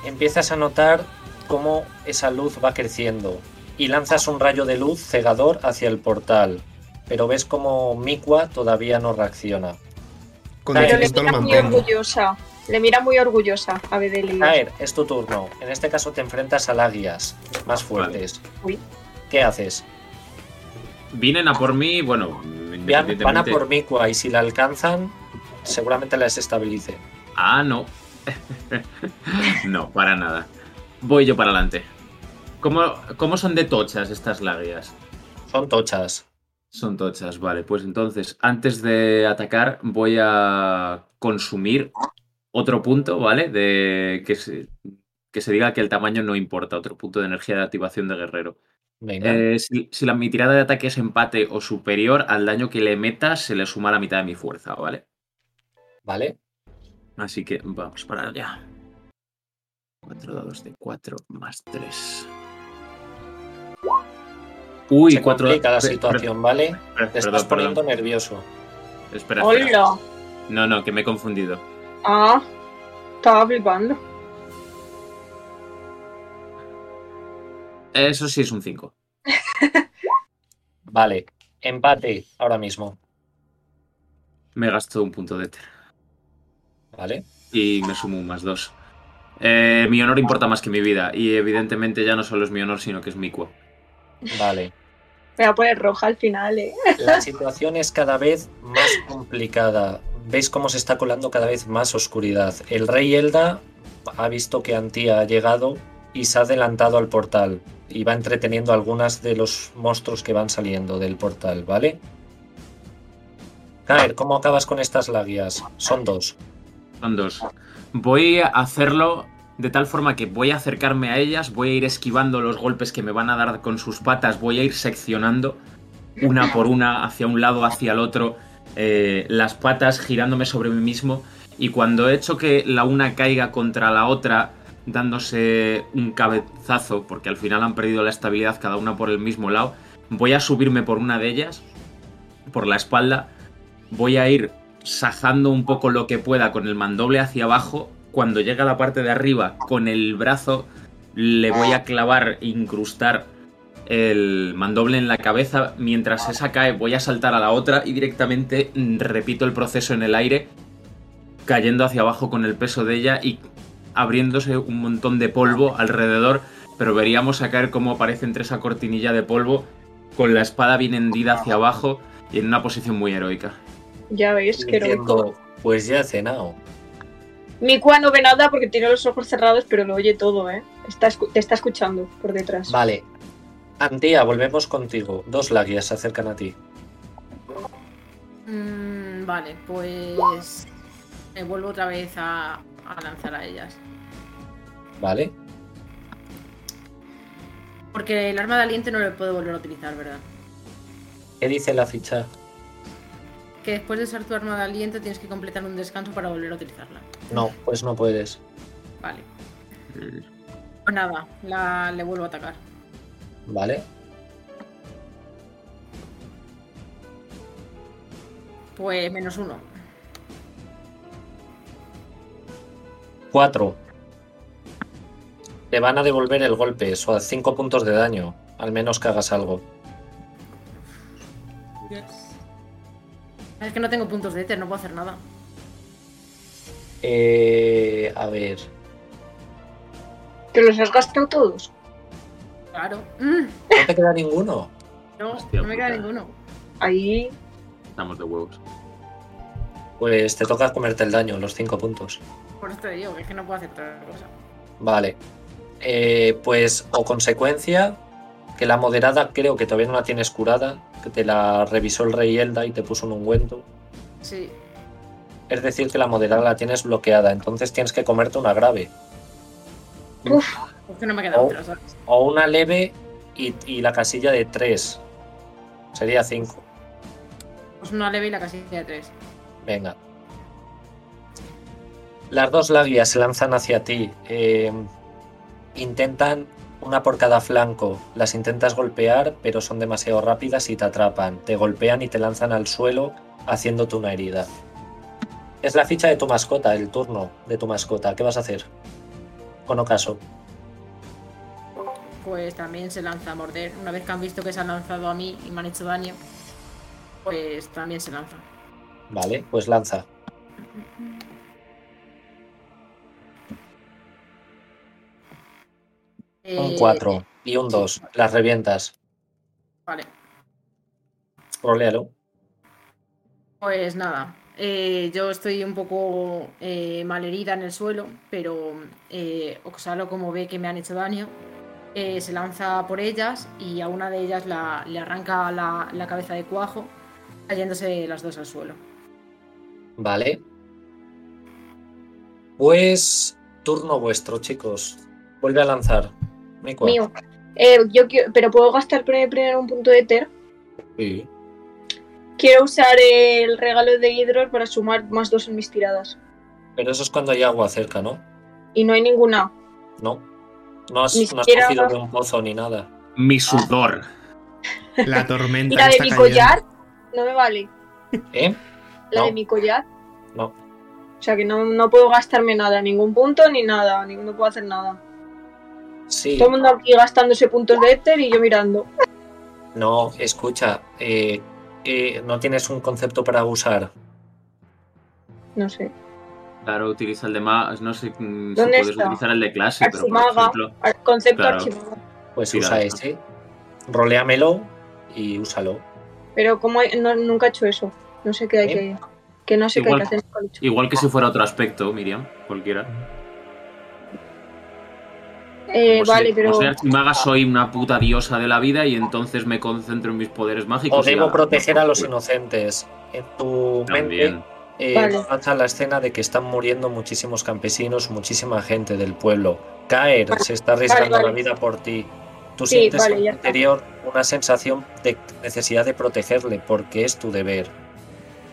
empiezas a notar cómo esa luz va creciendo y lanzas un rayo de luz cegador hacia el portal, pero ves como Mikua todavía no reacciona. con le mira muy mantengo. orgullosa. Le mira muy orgullosa a Bedeli. Caer, es tu turno. En este caso te enfrentas a lagias más fuertes. Uy. ¿Qué haces? Vienen a por mí, bueno, Van, independientemente. van a por Mikua y si la alcanzan, seguramente la desestabilice. Ah, no. no, para nada. Voy yo para adelante. ¿Cómo, ¿Cómo son de tochas estas lagias? Son tochas. Son tochas, vale. Pues entonces, antes de atacar, voy a consumir otro punto, ¿vale? De que se, que se diga que el tamaño no importa, otro punto de energía de activación de guerrero. Venga. Eh, si, si la, mi tirada de ataque es empate o superior, al daño que le meta se le suma la mitad de mi fuerza, ¿vale? ¿Vale? Así que vamos para allá. 4 dados de 4 más 3. Uy, Se 4 complica la situación, ¿vale? Te estás poniendo perdón. nervioso. Espera, espera. ¡Hola! No, no, que me he confundido. Ah, estaba flipando. Eso sí es un 5. Vale. Empate ahora mismo. Me gasto un punto de éter. ¿Vale? Y me sumo un más 2. mi honor importa más que mi vida. Y evidentemente ya no solo es mi honor, sino que es mi cuo. Vale. Me voy a poner roja al final, eh. La situación es cada vez más complicada. Veis cómo se está colando cada vez más oscuridad. El rey Elda ha visto que Antía ha llegado y se ha adelantado al portal. Y va entreteniendo a algunas de los monstruos que van saliendo del portal, ¿vale? Caer, ¿cómo acabas con estas lagias? Son dos. Son dos. Voy a hacerlo de tal forma que voy a acercarme a ellas, voy a ir esquivando los golpes que me van a dar con sus patas, voy a ir seccionando una por una hacia un lado, hacia el otro, eh, las patas girándome sobre mí mismo y cuando he hecho que la una caiga contra la otra dándose un cabezazo, porque al final han perdido la estabilidad cada una por el mismo lado, voy a subirme por una de ellas, por la espalda, voy a ir sajando un poco lo que pueda con el mandoble hacia abajo. Cuando llega a la parte de arriba, con el brazo le voy a clavar, incrustar el mandoble en la cabeza. Mientras esa cae, voy a saltar a la otra y directamente mm, repito el proceso en el aire, cayendo hacia abajo con el peso de ella y abriéndose un montón de polvo alrededor. Pero veríamos a caer cómo aparece entre esa cortinilla de polvo, con la espada bien hendida hacia abajo y en una posición muy heroica. Ya ves, qué heroico. Pues ya he cenado. Mi cua no ve nada porque tiene los ojos cerrados, pero lo oye todo, ¿eh? Está te está escuchando por detrás. Vale. Antía, volvemos contigo. Dos lagias se acercan a ti. Mm, vale, pues me vuelvo otra vez a, a lanzar a ellas. ¿Vale? Porque el arma de aliento no lo puedo volver a utilizar, ¿verdad? ¿Qué dice la ficha? Que después de usar tu arma de aliento tienes que completar un descanso para volver a utilizarla. No, pues no puedes. Vale. Pues nada, la, le vuelvo a atacar. ¿Vale? Pues menos uno. 4. Te van a devolver el golpe, eso a 5 puntos de daño, al menos que hagas algo. Es que no tengo puntos de éter, no puedo hacer nada. Eh, a ver. ¿Te los has gastado todos? Claro. Mm, ¿No te queda ninguno? no, Hostia no me queda ninguno. Ahí. Estamos de huevos. Pues te toca comerte el daño, los 5 puntos. Por esto te digo, que es que no puedo hacer otra cosa. Vale. Eh, pues, o consecuencia, que la moderada creo que todavía no la tienes curada, que te la revisó el rey Elda y te puso un ungüento. Sí. Es decir, que la moderada la tienes bloqueada, entonces tienes que comerte una grave. Uf, Es que no me queda otra, ¿sabes? O una leve y, y la casilla de 3. Sería 5. Pues una leve y la casilla de tres. Venga. Las dos laguias se lanzan hacia ti. eh, intentan una por cada flanco. Las intentas golpear, pero son demasiado rápidas y te atrapan. Te golpean y te lanzan al suelo, haciéndote una herida. Es la ficha de tu mascota, el turno de tu mascota. ¿Qué vas a hacer? Con ocaso. Pues también se lanza a morder. Una vez que han visto que se han lanzado a mí y me han hecho daño, pues también se lanza. Vale, pues lanza. Un Eh, 4 y un 2. Las revientas. Vale. Rolealo. Pues nada, eh, yo estoy un poco eh, malherida en el suelo, pero eh, Oxalo, como ve que me han hecho daño, eh, se lanza por ellas y a una de ellas la- le arranca la, la cabeza de cuajo, cayéndose las dos al suelo. Vale. Pues turno vuestro, chicos. Vuelve a lanzar. Mío. Eh, yo quiero, pero puedo gastar primero un punto de Ether. Sí. Quiero usar el regalo de Hidrol para sumar más dos en mis tiradas. Pero eso es cuando hay agua cerca, ¿no? Y no hay ninguna. No. No has, no cogido de un pozo ni nada. Mi sudor. La tormenta. ¿Y la de está mi cayendo. collar? No me vale. ¿Eh? ¿La No. de mi collar? No. O sea que no, no puedo gastarme nada, ningún punto ni nada, ni, no puedo hacer nada. Sí. Todo el mundo aquí gastándose puntos de Ether y yo mirando. No, escucha. eh, eh, no tienes un concepto para usar. No sé. Claro, utiliza el de más. No sé mm, si ¿Dónde puedes está? utilizar el de clase, pero por Archimaga. ejemplo. Ar- Concepto Claro. archivado. Pues Sí, usa ese. Roléamelo y úsalo. Pero como no- nunca he hecho eso. No sé qué hay ¿Eh? que. Que no sé Igual- qué hay que hacer. Igual que si fuera otro aspecto, Miriam, cualquiera. Eh, Como vale, soy- pero. como soy archimaga, soy una puta diosa de la vida y entonces me concentro en mis poderes mágicos. O y debo proteger a los inocentes. En tu También. mente eh, Vale. pasa la escena de que están muriendo muchísimos campesinos, muchísima gente del pueblo. Caer Vale, se está arriesgando vale, la vida por ti. Tú Sí, sientes vale, en tu interior una sensación de necesidad de protegerle porque es tu deber.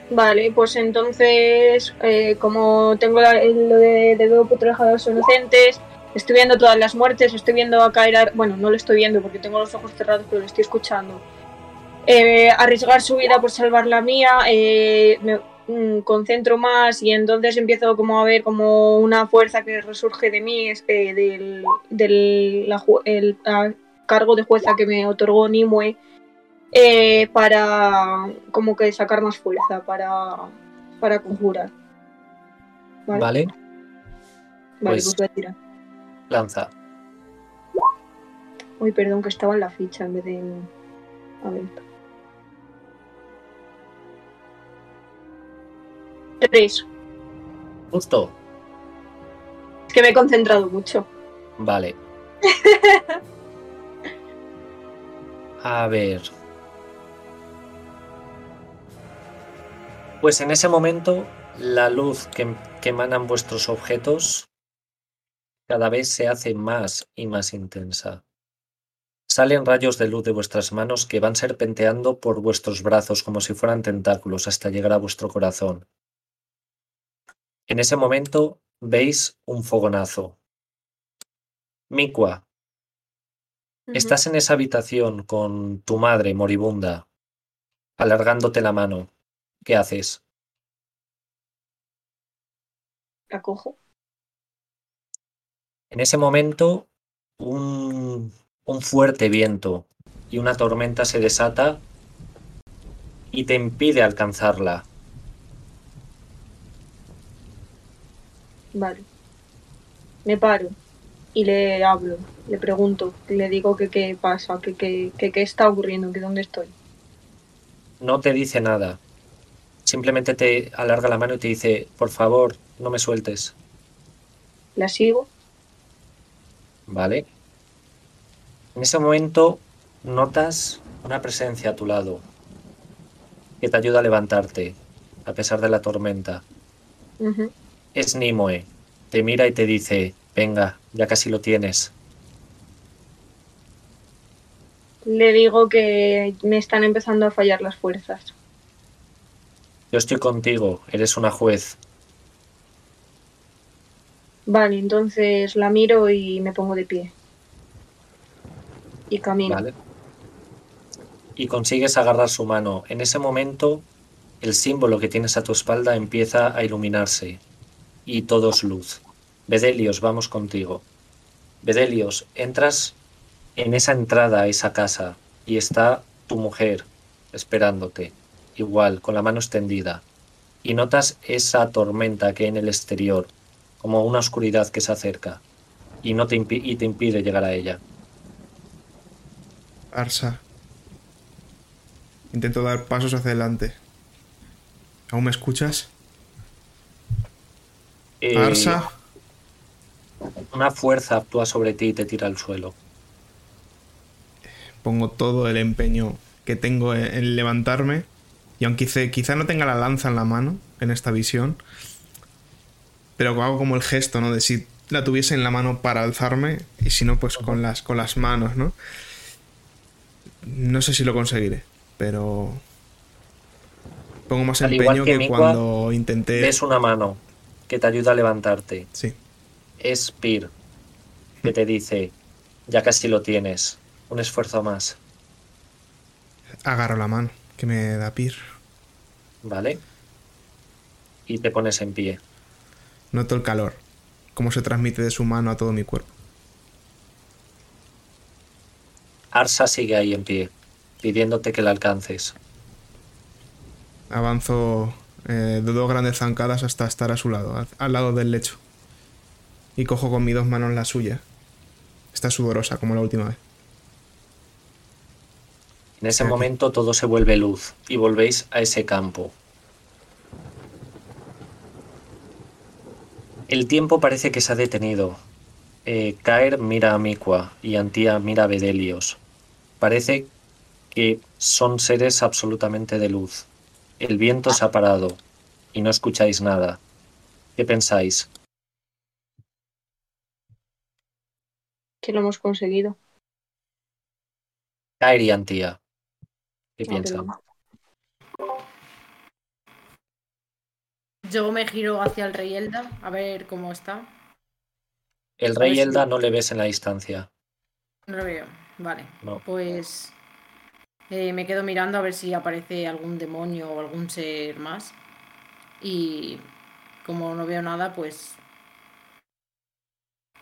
Vale, pues entonces, eh, como tengo la- lo de, de debo proteger a los inocentes, estoy viendo todas las muertes, estoy viendo a caer. a- bueno, no lo estoy viendo porque tengo los ojos cerrados, pero lo estoy escuchando. Eh, arriesgar su vida por salvar la mía, eh, me mm, concentro más y entonces empiezo como a ver como una fuerza que resurge de mí, eh, del, del la ju- el, cargo de jueza que me otorgó Nimue para como que sacar más fuerza para, para conjurar. Vale, ¿Vale? vale, pues- pues voy a tirar. Lanza. Uy, perdón, que estaba en la ficha en vez de. A ver. Tres. Justo. Es que me he concentrado mucho. Vale. A ver. Pues en ese momento, la luz que, que emanan vuestros objetos cada vez se hace más y más intensa. Salen rayos de luz de vuestras manos que van serpenteando por vuestros brazos como si fueran tentáculos hasta llegar a vuestro corazón. En ese momento veis un fogonazo. Mikua, Estás en esa habitación con tu madre moribunda, alargándote la mano. ¿Qué haces? La cojo. En ese momento, un, un fuerte viento y una tormenta se desata y te impide alcanzarla. Vale. Me paro y le hablo, le pregunto, le digo que qué pasa, que qué que, qué está ocurriendo, que dónde estoy. No te dice nada. Simplemente te alarga la mano y te dice, por favor, no me sueltes. La sigo. ¿Vale? En ese momento notas una presencia a tu lado que te ayuda a levantarte, a pesar de la tormenta. Es Nimue. Te mira y te dice, venga, ya casi lo tienes. Le digo que me están empezando a fallar las fuerzas. Yo estoy contigo, eres una juez. Vale, entonces la miro y me pongo de pie. Y camino. Y consigues agarrar su mano. En ese momento, el símbolo que tienes a tu espalda empieza a iluminarse. Y todo es luz. Bedelios, vamos contigo. Bedelios, entras en esa entrada a esa casa y está tu mujer esperándote, igual, con la mano extendida. Y notas esa tormenta que hay en el exterior, como una oscuridad que se acerca y, no te, impi- y te impide llegar a ella. Arsa. Intento dar pasos hacia adelante. ¿Aún me escuchas? Eh, Arsa. Una fuerza actúa sobre ti y te tira al suelo. Pongo todo el empeño que tengo en, levantarme. Y aunque quizá, quizá no tenga la lanza en la mano en esta visión. Pero hago como el gesto, ¿no? De si la tuviese en la mano para alzarme. Y si no, pues con las, con las manos, ¿no? No sé si lo conseguiré. Pero. Pongo más Al empeño que que, cuando intenté. Ves una mano que te ayuda a levantarte. Sí. Es Pir, que te dice, ya casi lo tienes. Un esfuerzo más, Agarro la mano que me da Pir. ¿vale? Y te pones en pie. Noto el calor. Cómo se transmite de su mano a todo mi cuerpo. Arsa sigue ahí en pie, pidiéndote que la alcances. Avanzo eh, de dos grandes zancadas hasta estar a su lado, al, lado del lecho. Y cojo con mis dos manos la suya. Está sudorosa como la última vez. En ese momento todo se vuelve luz y volvéis a ese campo. El tiempo parece que se ha detenido. Eh, Caer mira a Mikua y Antía mira a Bedelios. Parece que son seres absolutamente de luz. El viento se ha parado y no escucháis nada. ¿Qué pensáis? Que lo hemos conseguido. Caer y Antía. ¿Qué Ah, piensan? Yo me giro hacia el rey Elda a ver cómo está. El rey Elda no le ves en la distancia. No lo veo. Vale. No. Pues eh, me quedo mirando a ver si aparece algún demonio o algún ser más. Y como no veo nada, pues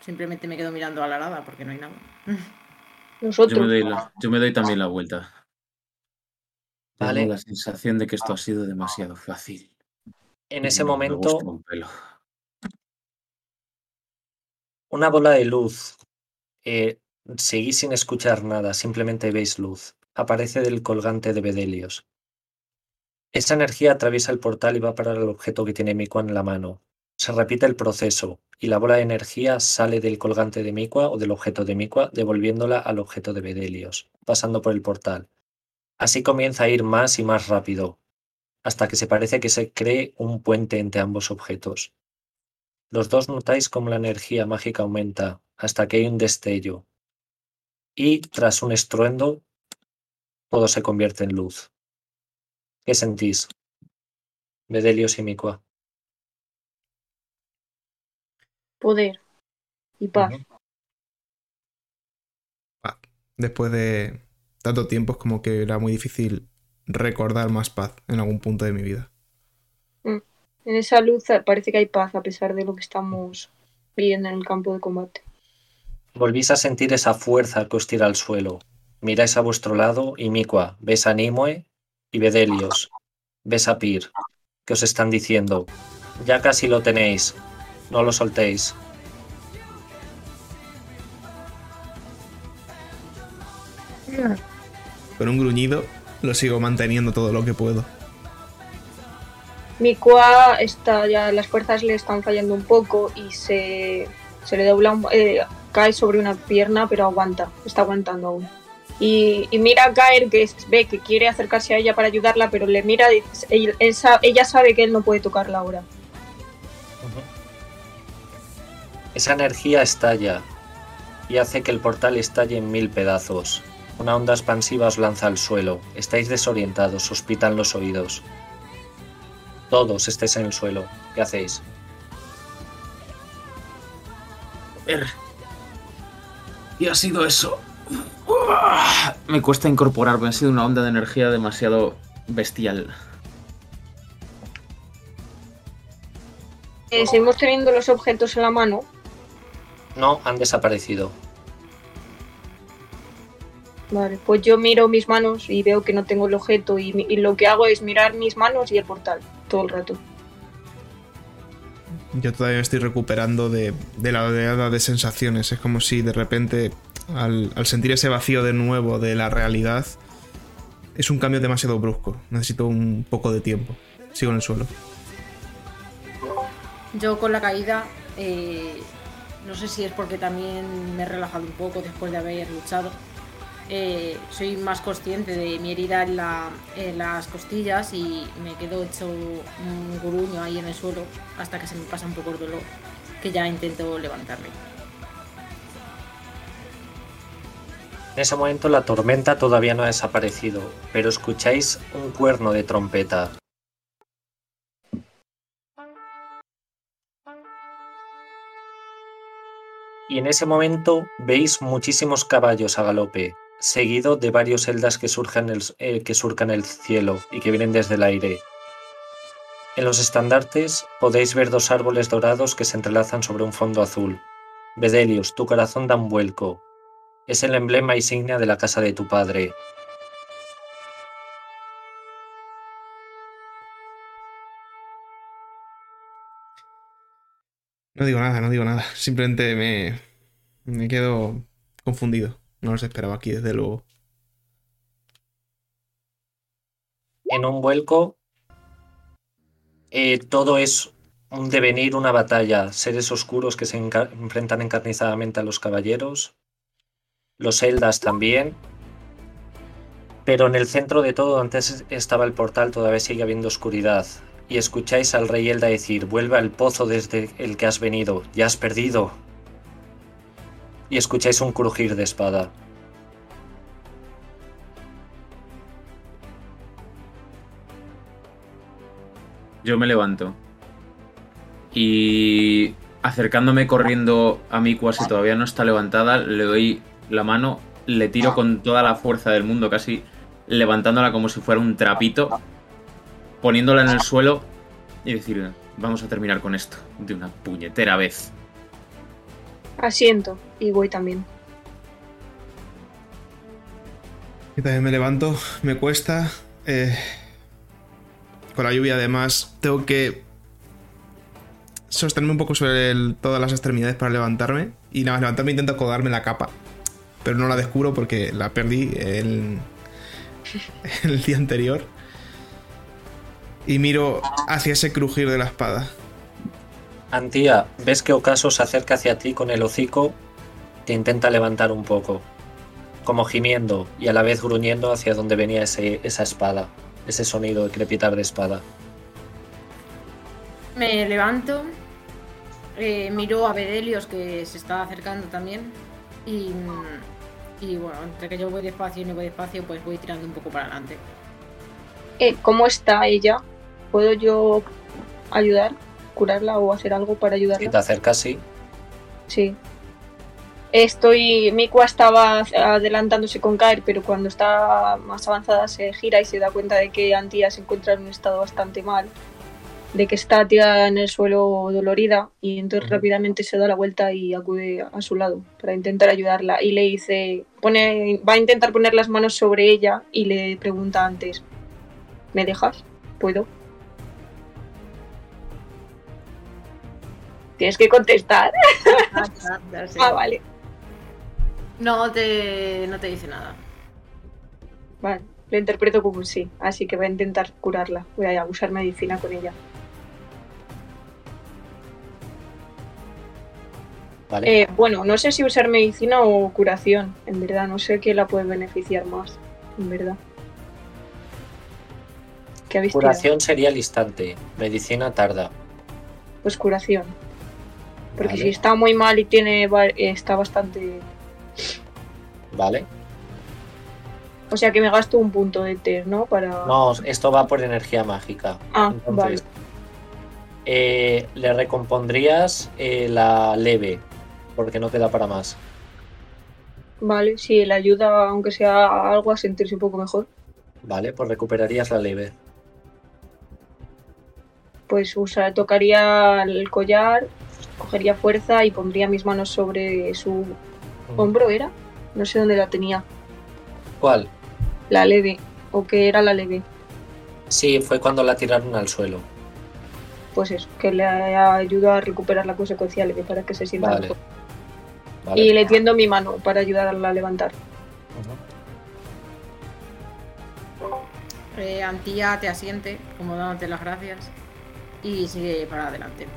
simplemente me quedo mirando a la nada porque no hay nada. Nosotros. Yo me, doy la- yo me doy también la vuelta. Tengo Vale. la sensación de que esto ha sido demasiado fácil. En ese No me momento gusta un pelo. Una bola de luz. Eh, seguís sin escuchar nada, simplemente veis luz. Aparece del colgante de Bedelios. Esa energía atraviesa el portal y va para el objeto que tiene Mikua en la mano. Se repite el proceso y la bola de energía sale del colgante de Mikua o del objeto de Mikua, devolviéndola al objeto de Bedelios, pasando por el portal. Así comienza a ir más y más rápido, hasta que se parece que se cree un puente entre ambos objetos. Los dos notáis cómo la energía mágica aumenta hasta que hay un destello. Y tras un estruendo, todo se convierte en luz. ¿Qué sentís? Bedelios y Mikua. Poder. Y paz. Después de tanto tiempo es como que era muy difícil recordar más paz en algún punto de mi vida. En esa luz parece que hay paz a pesar de lo que estamos viviendo en el campo de combate. Volvís a sentir esa fuerza que os tira al suelo. Miráis a vuestro lado y Mikua, ves a Nimue y Bedelios, ves a Pir, que os están diciendo, ya casi lo tenéis, no lo soltéis. Con un gruñido lo sigo manteniendo todo lo que puedo. Mikua está ya, las fuerzas le están fallando un poco y se, se le dobla, un- eh, cae sobre una pierna, pero aguanta, está aguantando aún. Y, y mira a caer que es- ve que quiere acercarse a ella para ayudarla, pero le mira y él- él sa- ella sabe que él no puede tocarla ahora. Esa energía estalla y hace que el portal estalle en mil pedazos. Una onda expansiva os lanza al suelo. Estáis desorientados, os pitan los oídos. Todos estáis en el suelo. ¿Qué hacéis? ¿Y ha sido eso? Me cuesta incorporarme, ha sido una onda de energía demasiado bestial. Eh, seguimos teniendo los objetos en la mano. No, han desaparecido. Vale, pues yo miro mis manos y veo que no tengo el objeto y, lo que hago es mirar mis manos y el portal todo el rato. Yo todavía me estoy recuperando de, de la oleada de sensaciones. Es como si de repente, al, al sentir ese vacío de nuevo de la realidad, es un cambio demasiado brusco. Necesito un poco de tiempo. Sigo en el suelo. Yo con la caída, eh, no sé si es porque también me he relajado un poco después de haber luchado. Eh, soy más consciente de mi herida en, en las costillas y me quedo hecho un gruño ahí en el suelo hasta que se me pasa un poco el dolor, que ya intento levantarme. En ese momento la tormenta todavía no ha desaparecido, pero escucháis un cuerno de trompeta. Y en ese momento veis muchísimos caballos a galope, seguido de varios celdas que, el- eh, que surcan el cielo y que vienen desde el aire. En los estandartes podéis ver dos árboles dorados que se entrelazan sobre un fondo azul. Bedelius, tu corazón da un vuelco. Es el emblema insignia de la casa de tu padre. No digo nada, no digo nada. Simplemente me, me quedo confundido. No los esperaba aquí, desde luego. En un vuelco, eh, todo es un devenir, una batalla. Seres oscuros que se enfrentan encarnizadamente a los caballeros. Los Eldas también. Pero en el centro de todo, antes estaba el portal, todavía sigue habiendo oscuridad. Y escucháis al rey Elda decir, vuelve al pozo desde el que has venido, ya has perdido. Y escucháis un crujir de espada. Yo me levanto. Y acercándome corriendo a Mikua si todavía no está levantada, le doy la mano, le tiro con toda la fuerza del mundo, casi levantándola como si fuera un trapito, poniéndola en el suelo y decir, vamos a terminar con esto de una puñetera vez. Asiento y voy también. Yo también me levanto, me cuesta. eh, con la lluvia además tengo que sostenerme un poco sobre todas las extremidades para levantarme. Y nada levantarme intento acodarme la capa. Pero no la descubro porque la perdí el, el día anterior. Y miro hacia ese crujir de la espada. Antía, ves que Ocaso se acerca hacia ti con el hocico, te intenta levantar un poco, como gimiendo y a la vez gruñendo hacia donde venía ese- esa espada, ese sonido de crepitar de espada. Me levanto, eh, miro a Bedelios que se está acercando también y, y bueno, entre que yo voy despacio y no voy despacio, pues voy tirando un poco para adelante. Eh, ¿Cómo está ella? ¿Puedo yo ayudar? ¿Curarla o hacer algo para Si te ayudarla? acercas, sí. Sí. Estoy. Mikua estaba adelantándose con Kair, pero cuando está más avanzada se gira y se da cuenta de que Antía se encuentra en un estado bastante mal. de que está tirada en el suelo dolorida y entonces rápidamente se da la vuelta y acude a su lado para intentar ayudarla y le dice, pone, va a intentar poner las manos sobre ella y le pregunta antes, ¿me dejas? ¿Puedo? Tienes que contestar. Ah, ya, ya sé. Ah, vale. No te, no te dice nada. Vale, lo interpreto como un sí, así que voy a intentar curarla. Voy a usar medicina con ella. ¿Vale? Eh, bueno, no sé si usar medicina o curación, en verdad. No sé qué la puede beneficiar más, en verdad. ¿Qué habéis tirado? Curación sería al instante. Medicina tarda. Pues curación. Porque Vale. si está muy mal y tiene está bastante... ¿Vale? O sea que me gasto un punto de test, ¿no? Para... No, esto va por energía mágica. Ah, Entonces, eh, le recompondrías eh, la leve, porque no te da para más. Vale, sí, le ayuda, aunque sea algo, a sentirse un poco mejor. Vale, pues recuperarías la leve. Pues usa, tocaría el collar, cogería fuerza y pondría mis manos sobre su hombro, ¿era? No sé dónde la tenía. ¿Cuál? La leve. ¿O qué era la leve? Sí, fue cuando la tiraron al suelo. Pues eso, que le ayuda a recuperar la consecuencia leve para que se sienta Vale. mejor. ¿vale? Y le tiendo mi mano para ayudarla a levantar. Eh, Antía te asiente, como dándote las gracias. Y sigue para adelante.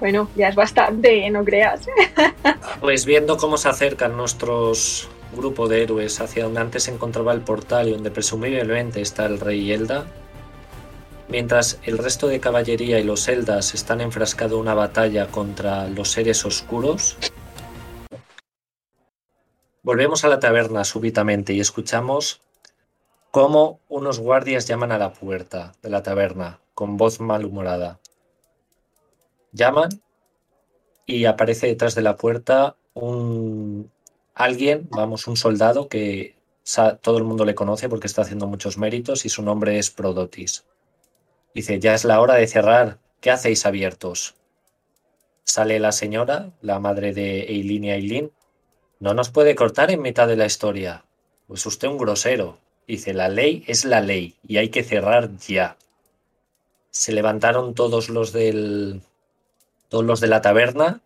Bueno, ya es bastante, ¿eh? no creas. Pues viendo cómo se acercan nuestros grupo de héroes hacia donde antes se encontraba el portal y donde presumiblemente está el rey Elda, mientras el resto de caballería y los Eldas están enfrascados en una batalla contra los seres oscuros, volvemos a la taberna súbitamente y escuchamos cómo unos guardias llaman a la puerta de la taberna con voz malhumorada. Llaman y aparece detrás de la puerta un alguien, vamos, un soldado que todo el mundo le conoce porque está haciendo muchos méritos y su nombre es Prodotis. Dice, ya es la hora de cerrar, ¿qué hacéis abiertos? Sale la señora, la madre de Eileen y Aileen. No nos puede cortar en mitad de la historia. Pues usted un grosero. Dice, la ley es la ley y hay que cerrar ya. Se levantaron todos los del todos los de la taberna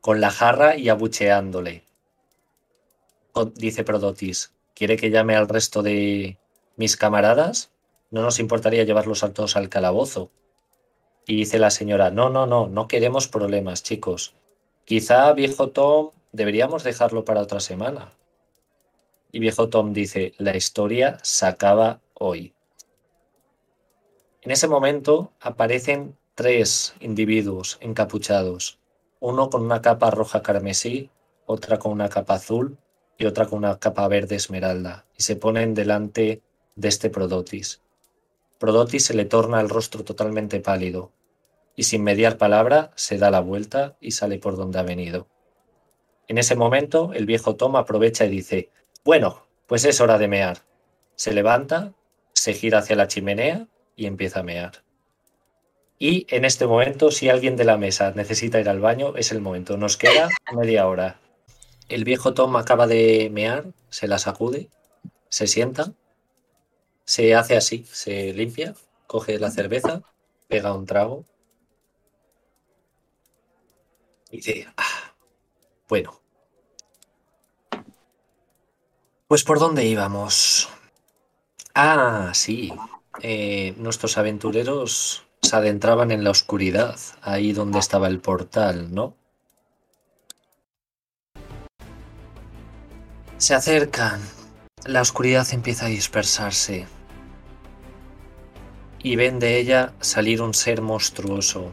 con la jarra y abucheándole. Dice Prodotis, ¿quiere que llame al resto de mis camaradas? No nos importaría llevarlos a todos al calabozo. Y dice la señora, no, no, no, no queremos problemas, chicos. Quizá, viejo Tom, deberíamos dejarlo para otra semana. Y viejo Tom dice, la historia se acaba hoy. En ese momento aparecen tres individuos encapuchados, uno con una capa roja carmesí, otra con una capa azul y otra con una capa verde esmeralda, y se ponen delante de este Prodotis. Prodotis se le torna el rostro totalmente pálido, y sin mediar palabra se da la vuelta y sale por donde ha venido. En ese momento el viejo Tom aprovecha y dice, bueno, pues es hora de mear. Se levanta, se gira hacia la chimenea y empieza a mear. Y en este momento, si alguien de la mesa necesita ir al baño, es el momento. Nos queda media hora. El viejo Tom acaba de mear, se la sacude, se sienta, se hace así, se limpia, coge la cerveza, pega un trago y dice, "Ah, bueno. Pues por dónde íbamos. Ah, sí. Eh, nuestros aventureros se adentraban en la oscuridad, ahí donde estaba el portal, ¿no? Se acercan. La oscuridad empieza a dispersarse. Y ven de ella salir un ser monstruoso.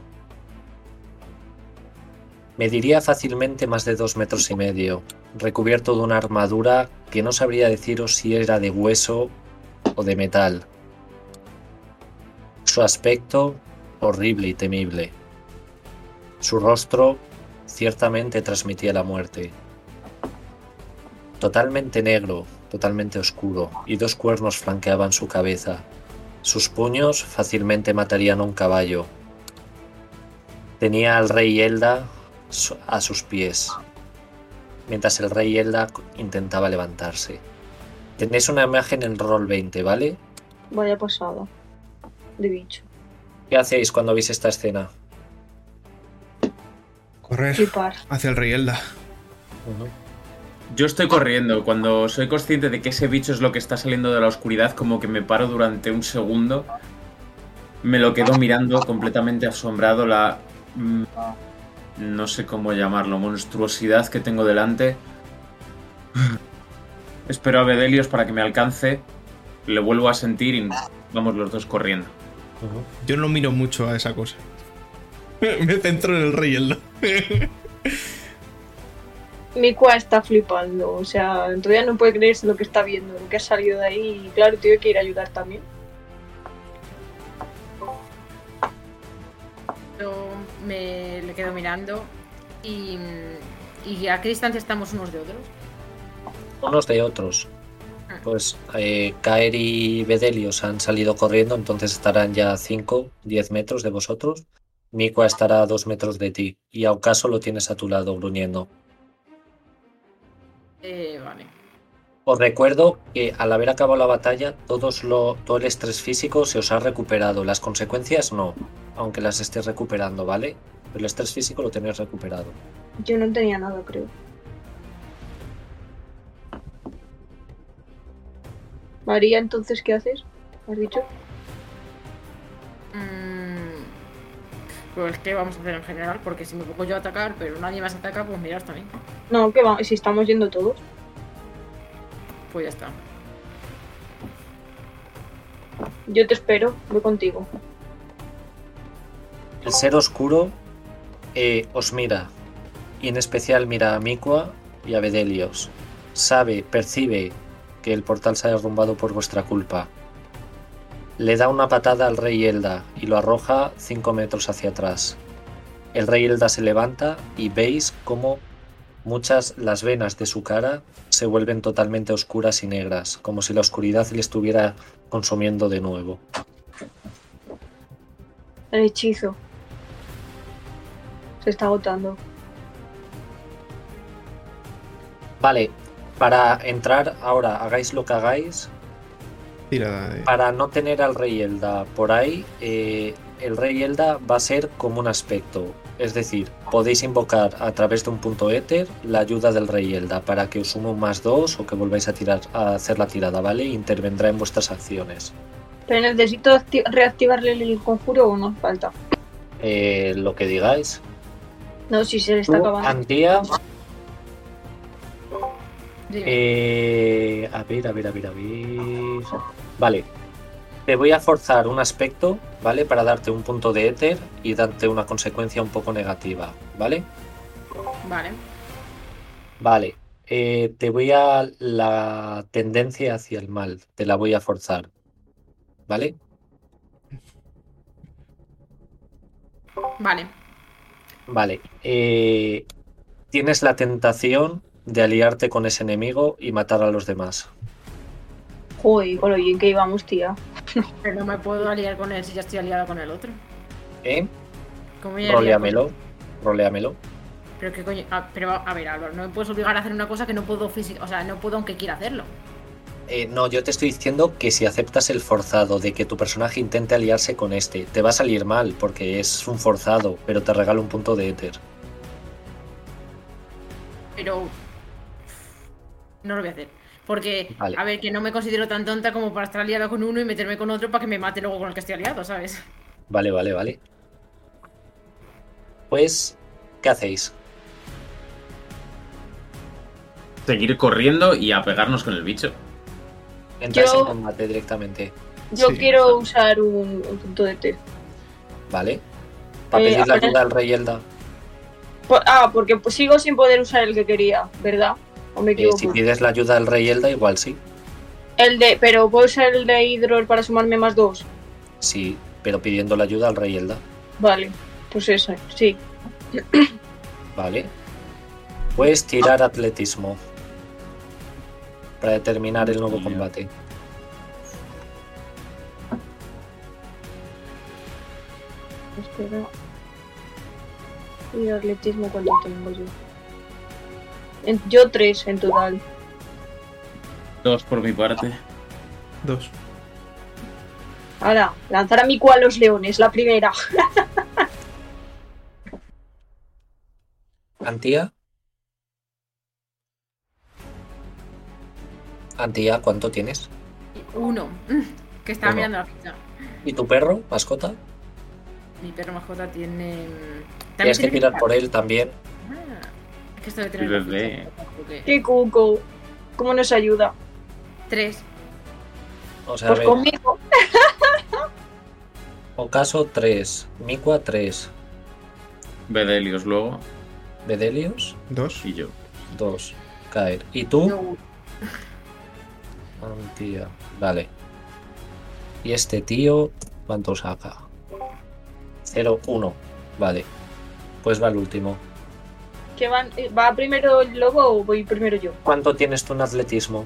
Mediría fácilmente más de dos metros y medio, recubierto de una armadura que no sabría deciros si era de hueso o de metal. Su aspecto horrible y temible. Su rostro ciertamente transmitía la muerte. Totalmente negro, totalmente oscuro, y dos cuernos flanqueaban su cabeza. Sus puños fácilmente matarían a un caballo. Tenía al rey Elda a sus pies, mientras el rey Elda intentaba levantarse. Tenéis una imagen en roll 20, ¿vale? Vaya pasada. De bicho. ¿Qué hacéis cuando veis esta escena? Correr Flipar. hacia el rey Elda. Yo estoy corriendo. Cuando soy consciente de que ese bicho es lo que está saliendo de la oscuridad, como que me paro durante un segundo. Me lo quedo mirando completamente asombrado. La. mm, No sé cómo llamarlo. Monstruosidad que tengo delante. Espero a Bedelios para que me alcance. Le vuelvo a sentir y vamos los dos corriendo. Yo no miro mucho a esa cosa. Me centro en el rey Elda. Mikua está flipando. O sea, todavía no puede creerse lo que está viendo, lo que ha salido de ahí. Y claro, tiene que ir a ayudar también. Yo me le quedo mirando y, y a qué distancia estamos unos de otros. Unos de otros. Pues eh, Kaer y Bedelios han salido corriendo, entonces estarán ya a 5, 10 metros de vosotros. Mikua estará a 2 metros de ti. Y a Ocaso lo tienes a tu lado, gruñendo. Eh, vale. Os recuerdo que al haber acabado la batalla, todos lo, todo el estrés físico se os ha recuperado. Las consecuencias no, aunque las estés recuperando, ¿vale? Pero el estrés físico lo tenéis recuperado. Yo no tenía nada, creo. María, entonces, ¿qué haces? ¿Has dicho? Mm, pues qué vamos a hacer en general, porque si me pongo yo a atacar, pero nadie más ataca, pues mirar también. No, que va, si estamos yendo todos. Pues ya está. Yo te espero, voy contigo. El ser oscuro eh, os mira, y en especial mira a Mikua y a Bedelios. Sabe, percibe que el portal se ha derrumbado por vuestra culpa. Le da una patada al rey Elda y lo arroja 5 metros hacia atrás. El rey Elda se levanta y veis cómo muchas las venas de su cara se vuelven totalmente oscuras y negras, como si la oscuridad le estuviera consumiendo de nuevo. El hechizo. Se está agotando. Vale, para entrar ahora, hagáis lo que hagáis, Tira de... para no tener al rey Elda por ahí, eh, el rey Elda va a ser como un aspecto. Es decir, podéis invocar a través de un punto éter la ayuda del rey Elda para que os sume un más dos o que volváis a tirar a hacer la tirada, ¿vale? Intervendrá en vuestras acciones. ¿Pero necesito acti- reactivarle el conjuro o no falta? Eh, lo que digáis. No, si se le está acabando. Antía. Eh, a ver, a ver, a ver, a ver. Vale. Te voy a forzar un aspecto, ¿vale? Para darte un punto de éter y darte una consecuencia un poco negativa, ¿vale? Vale. Vale. Eh, te voy a la tendencia hacia el mal, te la voy a forzar, ¿vale? Vale. Vale. eh, tienes la tentación de aliarte con ese enemigo y matar a los demás. Joder, con lo bien que íbamos, tía. Pero no me puedo aliar con él si ya estoy aliada con el otro. ¿Eh? ¿Cómo Roleamelo. Roleamelo. Pero qué coño. Ah, pero a ver, Álvaro, no me puedes obligar a hacer una cosa que no puedo física. O sea, no puedo aunque quiera hacerlo. Eh, no, yo te estoy diciendo que si aceptas el forzado de que tu personaje intente aliarse con este, te va a salir mal porque es un forzado, pero te regalo un punto de éter. Pero. No lo voy a hacer. Porque, Vale. a ver, que no me considero tan tonta como para estar aliada con uno y meterme con otro para que me mate luego con el que estoy aliado, ¿sabes? Vale, vale, vale. Pues, ¿qué hacéis? Seguir corriendo y a pegarnos con el bicho. Entráis Yo- en combate directamente, Yo Sí. quiero usar un, un punto de té. ¿vale? Para Eh, pedir la apenas- ayuda al rey Elda. Po- Ah, porque pues sigo sin poder usar el que quería, ¿verdad? ¿O me Eh, si pides la ayuda al rey Elda, igual sí. El de, pero puedo usar el de Hydrol para sumarme más dos. Sí, pero pidiendo la ayuda al rey Elda. Vale, pues eso, sí. Vale. Puedes tirar atletismo para determinar el nuevo combate. Espera. Y atletismo, ¿cuánto tengo yo? En- yo tres en total. Dos por mi parte. Dos. Ahora, lanzar a mi a los leones, la primera. Antía. Antía, ¿cuánto tienes? Uno. Que estaba Uno. mirando la ficha. ¿Y tu perro, mascota? Mi perro mascota tiene. mm, Tienes que tiene mirar por él también. Ah, es que esto de tener El la bebé. ficha, creo que- Qué cuco. ¿Cómo nos ayuda? Tres. O sea, a Pues ver, conmigo. Ocaso 3, Miqua 3, Bedelios luego Bedelios Dos. y yo. 2, Caer. ¿Y tú? No, Antía. Vale. Y este tío, ¿cuánto saca? 0, 1. Vale. Pues va el último. ¿Qué van? eh, ¿Va primero el lobo o voy primero yo? ¿Cuánto tienes tú en atletismo?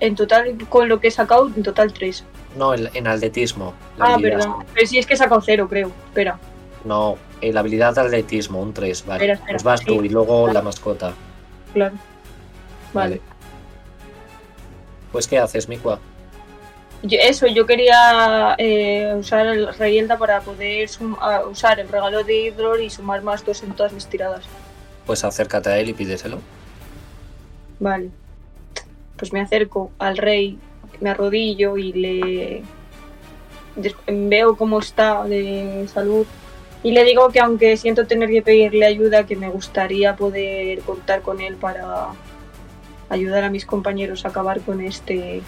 En total, con lo que he sacado, en total tres. No, en, en atletismo. Ah, habilidad. perdón. Pero sí es que he sacado cero, creo. Espera. No, en la habilidad de atletismo, un 3, vale. Espera, espera, Pues vas tú sí. y luego la mascota. Claro. Vale. Pues ¿qué haces, Miqua? Yo- eso, yo quería eh, usar el Reyelda para poder sum- ah, usar el regalo de Hidror y sumar más dos en todas mis tiradas. Pues acércate a él y pídeselo. Vale. Pues me acerco al rey, me arrodillo y le veo cómo está de salud y le digo que aunque siento tener que pedirle ayuda, que me gustaría poder contar con él para ayudar a mis compañeros a acabar con este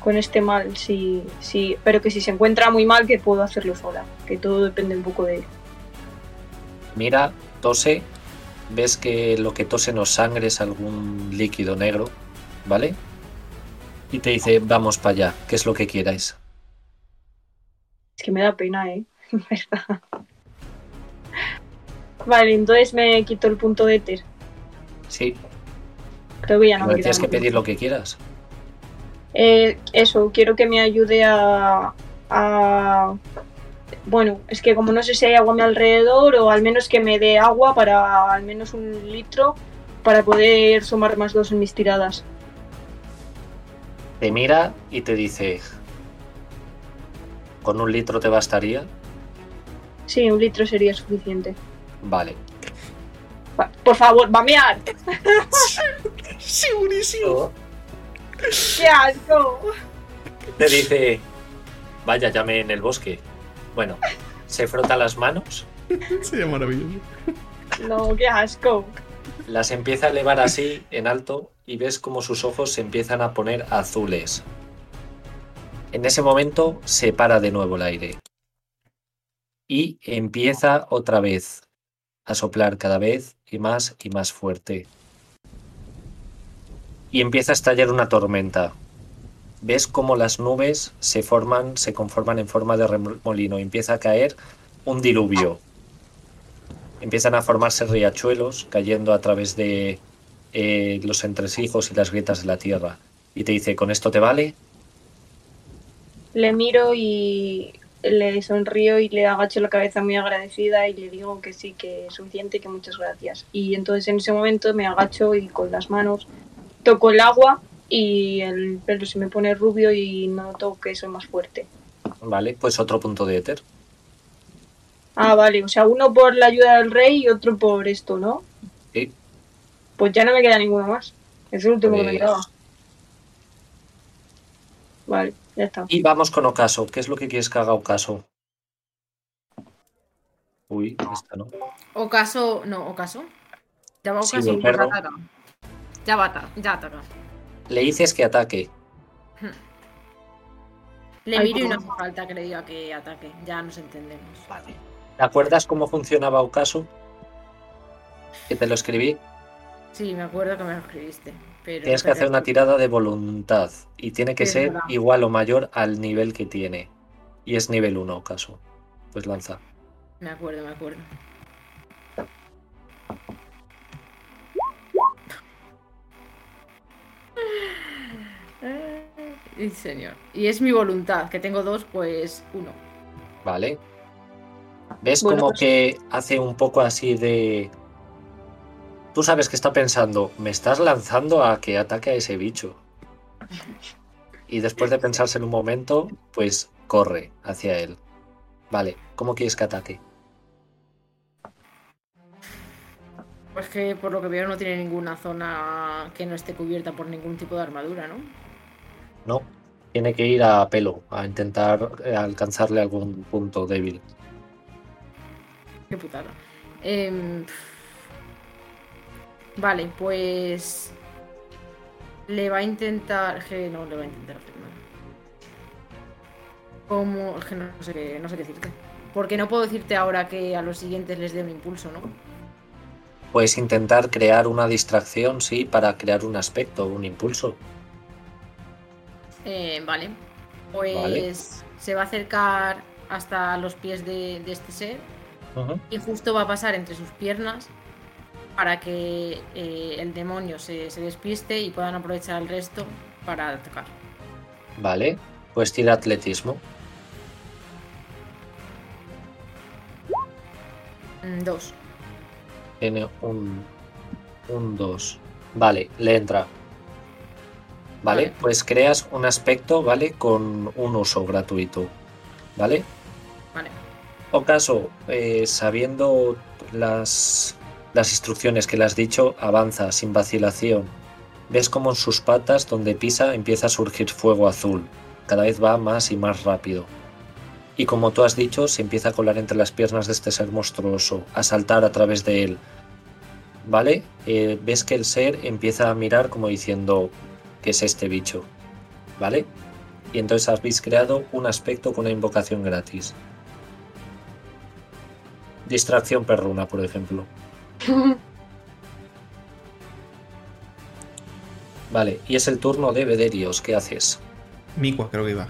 con este mal, sí, sí, pero que si se encuentra muy mal que puedo hacerlo sola, que todo depende un poco de él. Mira, tose. Ves que lo que tose no sangre, es algún líquido negro, ¿vale? Y te dice, vamos para allá, ¿qué es lo que quierais? Es que me da pena, ¿eh? Verdad. Vale, entonces me quito el punto de Ether. Sí, Creo que ya no no me tienes que pedir lo que quieras. Eh, eso, quiero que me ayude a, a- Bueno, es que como no sé si hay agua a mi alrededor, o al menos que me dé agua para al menos un litro para poder sumar más dos en mis tiradas. Te mira y te dice, ¿con un litro te bastaría? Sí, un litro sería suficiente. Vale. Va- por favor, bamear. Segurísimo. ¡Qué asco! Te dice, vaya, llame en el bosque. Bueno, se frota las manos, Sería maravilloso. No, qué asco. las empieza a elevar así en alto y ves como sus ojos se empiezan a poner azules. En ese momento se para de nuevo el aire y empieza otra vez a soplar cada vez y más y más fuerte. Y empieza a estallar una tormenta. Ves cómo las nubes se forman, se conforman en forma de remolino y empieza a caer un diluvio. Empiezan a formarse riachuelos cayendo a través de eh, los entresijos y las grietas de la tierra. Y te dice, ¿con esto te vale? Le miro y le sonrío y le agacho la cabeza muy agradecida y le digo que sí, que es suficiente y que muchas gracias. Y entonces en ese momento me agacho y con las manos toco el agua y el pelo se me pone rubio y noto que soy más fuerte. Vale, pues otro punto de éter. Ah, vale, o sea, uno por la ayuda del rey y otro por esto, ¿no? Sí. Pues ya no me queda ninguno más. Es el último que me Pues- quedaba. Vale, ya está. Y vamos con Ocaso. ¿Qué es lo que quieres que haga Ocaso? Uy, esta no. Ocaso. No, Ocaso. Ya va Sí, Ocaso. pues ataca. Ya va, ya ataca. Le dices que ataque. Le Ay, miro y no hace falta que le diga que ataque. Ya nos entendemos. ¿Te acuerdas cómo funcionaba Ocaso? Que te lo escribí. Sí, me acuerdo que me lo escribiste. Pero Tienes que hacer una tirada de voluntad. Y tiene que ser verdad. igual o mayor al nivel que tiene. Y es nivel 1 Ocaso. Pues lanza. Me acuerdo, me acuerdo. Y señor. Y es mi voluntad, que tengo dos, pues uno. Vale. ¿Ves Bueno, como pues- que hace un poco así de... Tú sabes que está pensando, me estás lanzando a que ataque a ese bicho. Y después de pensárselo un momento, pues corre hacia él. Vale, ¿cómo quieres que ataque? Pues que por lo que veo no tiene ninguna zona que no esté cubierta por ningún tipo de armadura, ¿no? No, tiene que ir a pelo, a intentar eh, alcanzarle algún punto débil. Qué putada. Em, vale, pues. Le va a intentar. No le va a intentar. Como. no sé, qué- no sé qué decirte. Porque no puedo decirte ahora que a los siguientes les dé un impulso, ¿no? Puedes intentar crear una distracción, sí, para crear un aspecto, un impulso. Eh, vale. Pues Vale. se va a acercar hasta los pies de, de este ser y justo va a pasar entre sus piernas para que eh, el demonio se, se despiste y puedan aprovechar el resto para atacar. Vale, pues tira atletismo. Mm, Dos. Tiene un. Un 2. Vale, le entra. Vale, pues creas un aspecto, ¿vale? Con un uso gratuito. ¿Vale? Vale. O caso, eh, sabiendo las, las instrucciones que le has dicho, avanza sin vacilación. Ves como en sus patas, donde pisa, empieza a surgir fuego azul. Cada vez va más y más rápido. Y como tú has dicho, se empieza a colar entre las piernas de este ser monstruoso, a saltar a través de él. ¿Vale? Eh, ves que el ser empieza a mirar como diciendo, ¿qué es este bicho? ¿Vale? Y entonces habéis creado un aspecto con una invocación gratis. Distracción perruna, por ejemplo. Vale, y es el turno de Bederios. ¿Qué haces? Micua, creo que iba.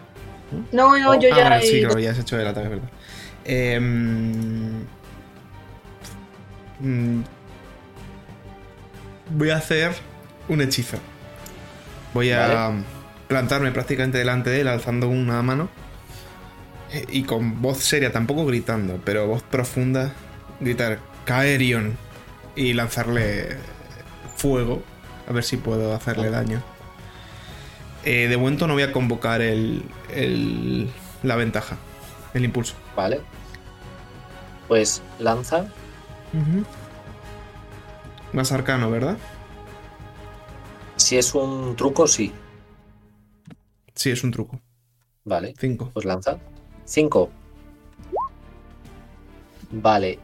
No, no, yo Ah, ya. sí, he- claro, ya has hecho el ataque, ¿verdad? Em, mm, voy a hacer un hechizo. Voy a plantarme prácticamente delante de él, alzando una mano. eh, Y con voz seria, tampoco gritando, pero voz profunda, gritar Caerion y lanzarle fuego. A ver si puedo hacerle daño. Eh, de momento no voy a convocar el, el- la ventaja, el impulso. Vale. Pues lanza. Más arcano, ¿verdad? Si es un truco, sí. Sí, es un truco. Vale, 5. pues lanza. 5. Vale.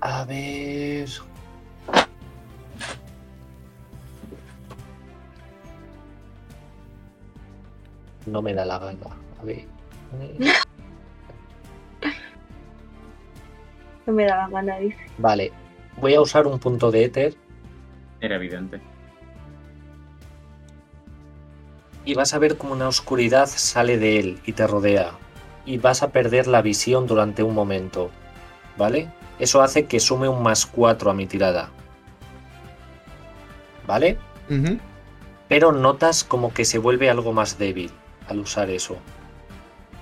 A ver. No me da la gana. A ver. No me da la gana, dice. Vale. Voy a usar un punto de éter Era evidente. Y vas a ver como una oscuridad sale de él y te rodea. Y vas a perder la visión durante un momento. ¿Vale? Eso hace que sume un más 4 a mi tirada. ¿Vale? Pero notas como que se vuelve algo más débil al usar eso.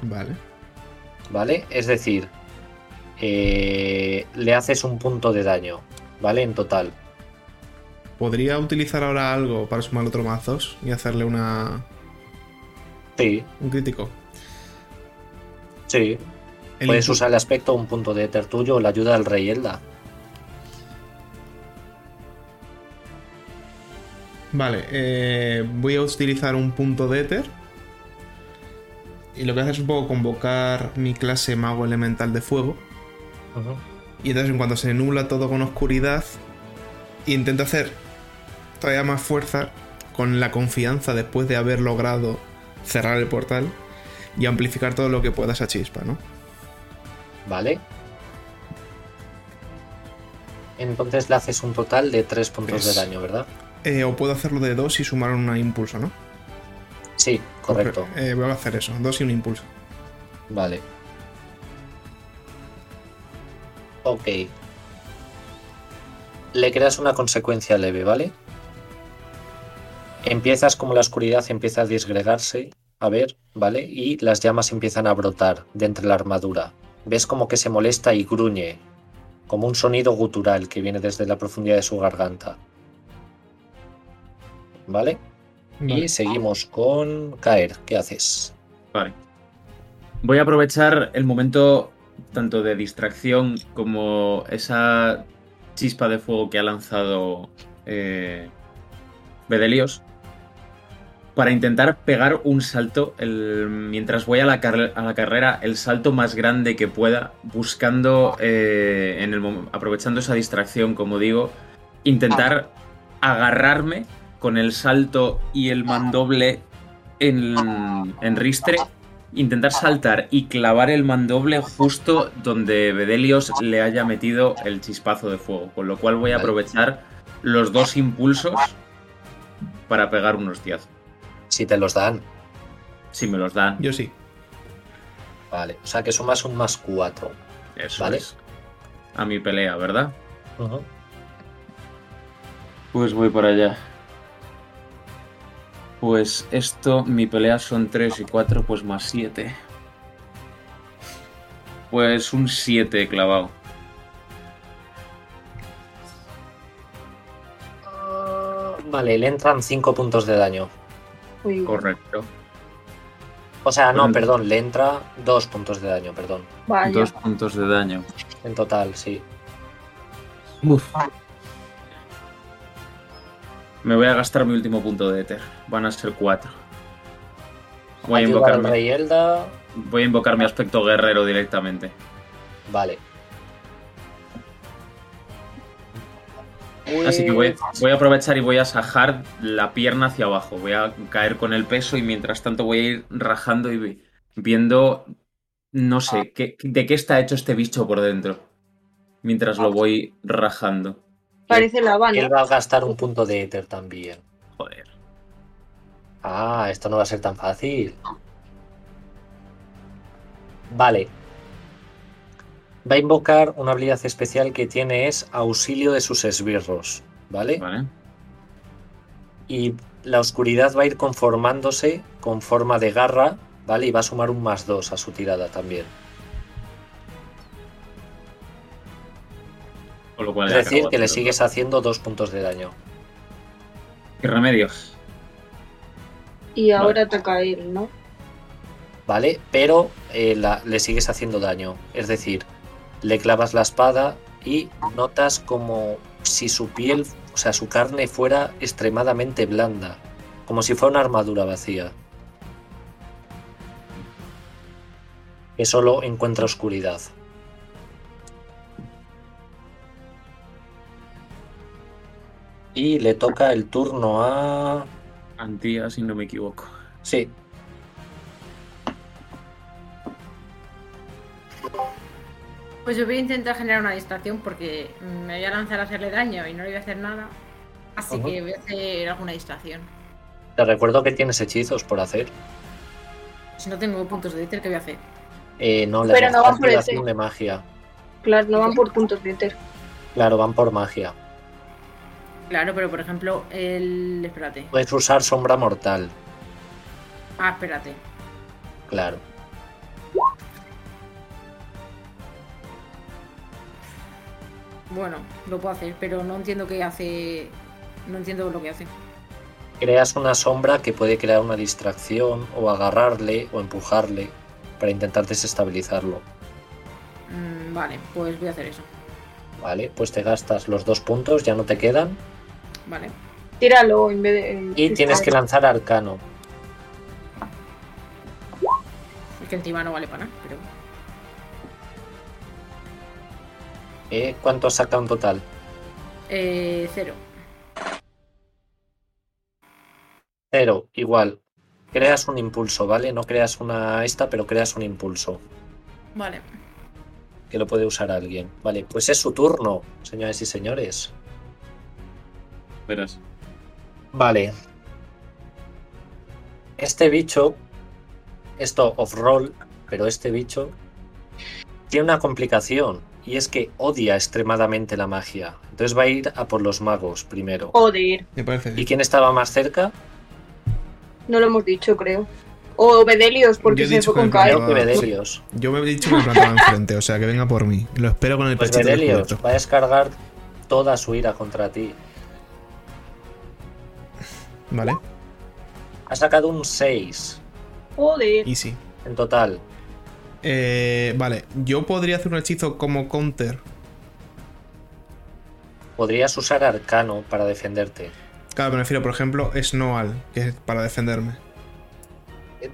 Vale. ¿Vale? Es decir, eh, le haces un punto de daño. ¿Vale? En total. ¿Podría utilizar ahora algo para sumar otro mazos y hacerle una Sí, un crítico? sí. El Puedes usar el aspecto, un punto de éter tuyo o la ayuda del rey Elda. Vale, eh, voy a utilizar un punto de éter. Y lo que hace es un poco convocar mi clase mago elemental de fuego. Y entonces en cuanto se nubla todo con oscuridad, intento hacer todavía más fuerza con la confianza después de haber logrado cerrar el portal y amplificar todo lo que pueda esa chispa, ¿no? ¿Vale? Entonces le haces un total de 3 puntos Es- de daño, ¿verdad? Eh, o puedo hacerlo de dos y sumar un impulso, ¿no? Sí, correcto. Eh, voy a hacer eso, dos y un impulso. Vale. Ok. Le creas una consecuencia leve, ¿vale? Empiezas como la oscuridad empieza a disgregarse, a ver, ¿vale? Y las llamas empiezan a brotar de entre la armadura. ves como que se molesta y gruñe, como un sonido gutural que viene desde la profundidad de su garganta. ¿Vale? Y seguimos con caer. ¿Qué haces? Vale. Voy a aprovechar el momento tanto de distracción como esa chispa de fuego que ha lanzado eh, Bedelios para intentar pegar un salto el- mientras voy a la, car- a la carrera, el salto más grande que pueda, buscando, eh, en el mom- aprovechando esa distracción, como digo, intentar agarrarme con el salto y el mandoble en, en ristre, intentar saltar y clavar el mandoble justo donde Bedelios le haya metido el chispazo de fuego, con lo cual voy a aprovechar los dos impulsos para pegar un hostiazo. Si te los dan. Si me los dan. Yo sí. Vale. O sea que sumas un más 4. Eso Vale. es. A mi pelea, ¿verdad? Pues voy para allá. Pues esto, mi pelea son 3 y 4, pues más 7. Pues un 7 clavado. Vale, le entran 5 puntos de daño. Uy, Correcto. O sea, no, perdón, le entra 2 puntos de daño, perdón. vaya. Dos puntos de daño. En total, sí. Uf. Me voy a gastar mi último punto de éter. Van a ser 4. Voy a invocar voy a invocar mi aspecto guerrero directamente. Vale. Así que voy, voy a aprovechar y voy a sajar la pierna hacia abajo. Voy a caer con el peso y mientras tanto voy a ir rajando y vi- viendo, no sé, qué, de qué está hecho este bicho por dentro. Mientras lo voy rajando. Parece la Él Habana. va a gastar un punto de éter también. Joder. Ah, esto no va a ser tan fácil. Vale. Va a invocar una habilidad especial que tiene es auxilio de sus esbirros, ¿vale? Vale. Y la oscuridad va a ir conformándose con forma de garra, ¿vale? Y va a sumar un más 2 a su tirada también. Con lo cual Es decir, que le sigues haciendo dos puntos de daño. ¿Qué remedios? Y ahora ataca él, ¿no? ¿vale? Pero eh, la- le sigues haciendo daño. Es decir, le clavas la espada y notas como si su piel, o sea, su carne fuera extremadamente blanda, como si fuera una armadura vacía. Que solo encuentra oscuridad. Y le toca el turno a... Antía, si no me equivoco. Sí, Pues yo voy a intentar generar una distracción porque me voy a lanzar a hacerle daño y no le voy a hacer nada. Así que voy a hacer alguna distracción. te recuerdo que tienes hechizos por hacer. Si no tengo puntos de éter, ¿qué voy a hacer? Eh, no, la Pero no van por el de magia. Claro, no van por puntos de Ether. Claro, van por magia. Claro, pero por ejemplo, el. Espérate. Puedes usar sombra mortal, Ah, espérate. claro. Bueno, lo puedo hacer, pero no entiendo qué hace. No entiendo lo que hace. Creas una sombra que puede crear una distracción o agarrarle o empujarle para intentar desestabilizarlo. Mm, vale, pues voy a hacer eso. Vale, pues te gastas los dos puntos, ya no te quedan. Vale. Tíralo en vez de. Y tienes que lanzar arcano. Es que encima no vale para nada, pero. ¿Eh? ¿Cuánto saca en total? Eh, cero. Cero, igual. Creas un impulso, ¿vale? No creas una esta, pero creas un impulso. Vale. Que lo puede usar alguien. Vale, pues es su turno, señores y señores. Verás. Vale. Este bicho, esto off-roll, pero este bicho tiene una complicación y es que odia extremadamente la magia. Entonces va a ir a por los magos primero. Joder, Me parece. ¿Y quién estaba más cerca? no lo hemos dicho, creo. O Bedelios, porque se fue con Bedelios. Yo me he dicho que me plantaba enfrente, o sea, que venga por mí. Lo espero con el Pues Bedelios descubierto. va a descargar toda su ira contra ti. Vale, Ha sacado un 6 Joder. easy. en total. Eh, vale, yo podría hacer un hechizo como counter. Podrías usar arcano para defenderte. Claro, me refiero, por ejemplo, Snowal, que es para defenderme.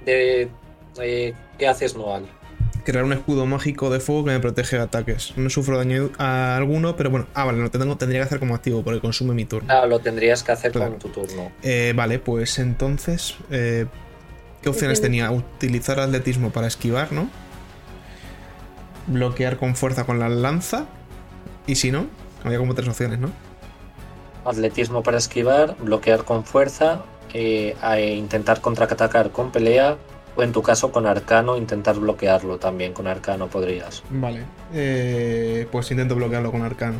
De, eh, ¿Qué haces, Noal? Crear un escudo mágico de fuego que me protege de ataques. No sufro daño a alguno, pero bueno. Ah, vale, lo tengo, tendría que hacer como activo porque consume mi turno. Ah, lo tendrías que hacer Claro. con tu turno. Eh, vale, pues entonces. eh, ¿Qué opciones tenía? Utilizar atletismo para esquivar, ¿no? Bloquear con fuerza con la lanza. Y si no, había como tres opciones, ¿no? Atletismo para esquivar, bloquear con fuerza, eh, e intentar contraatacar con pelea, o en tu caso con arcano, intentar bloquearlo también. Con arcano podrías. Vale. Eh, pues intento bloquearlo con arcano.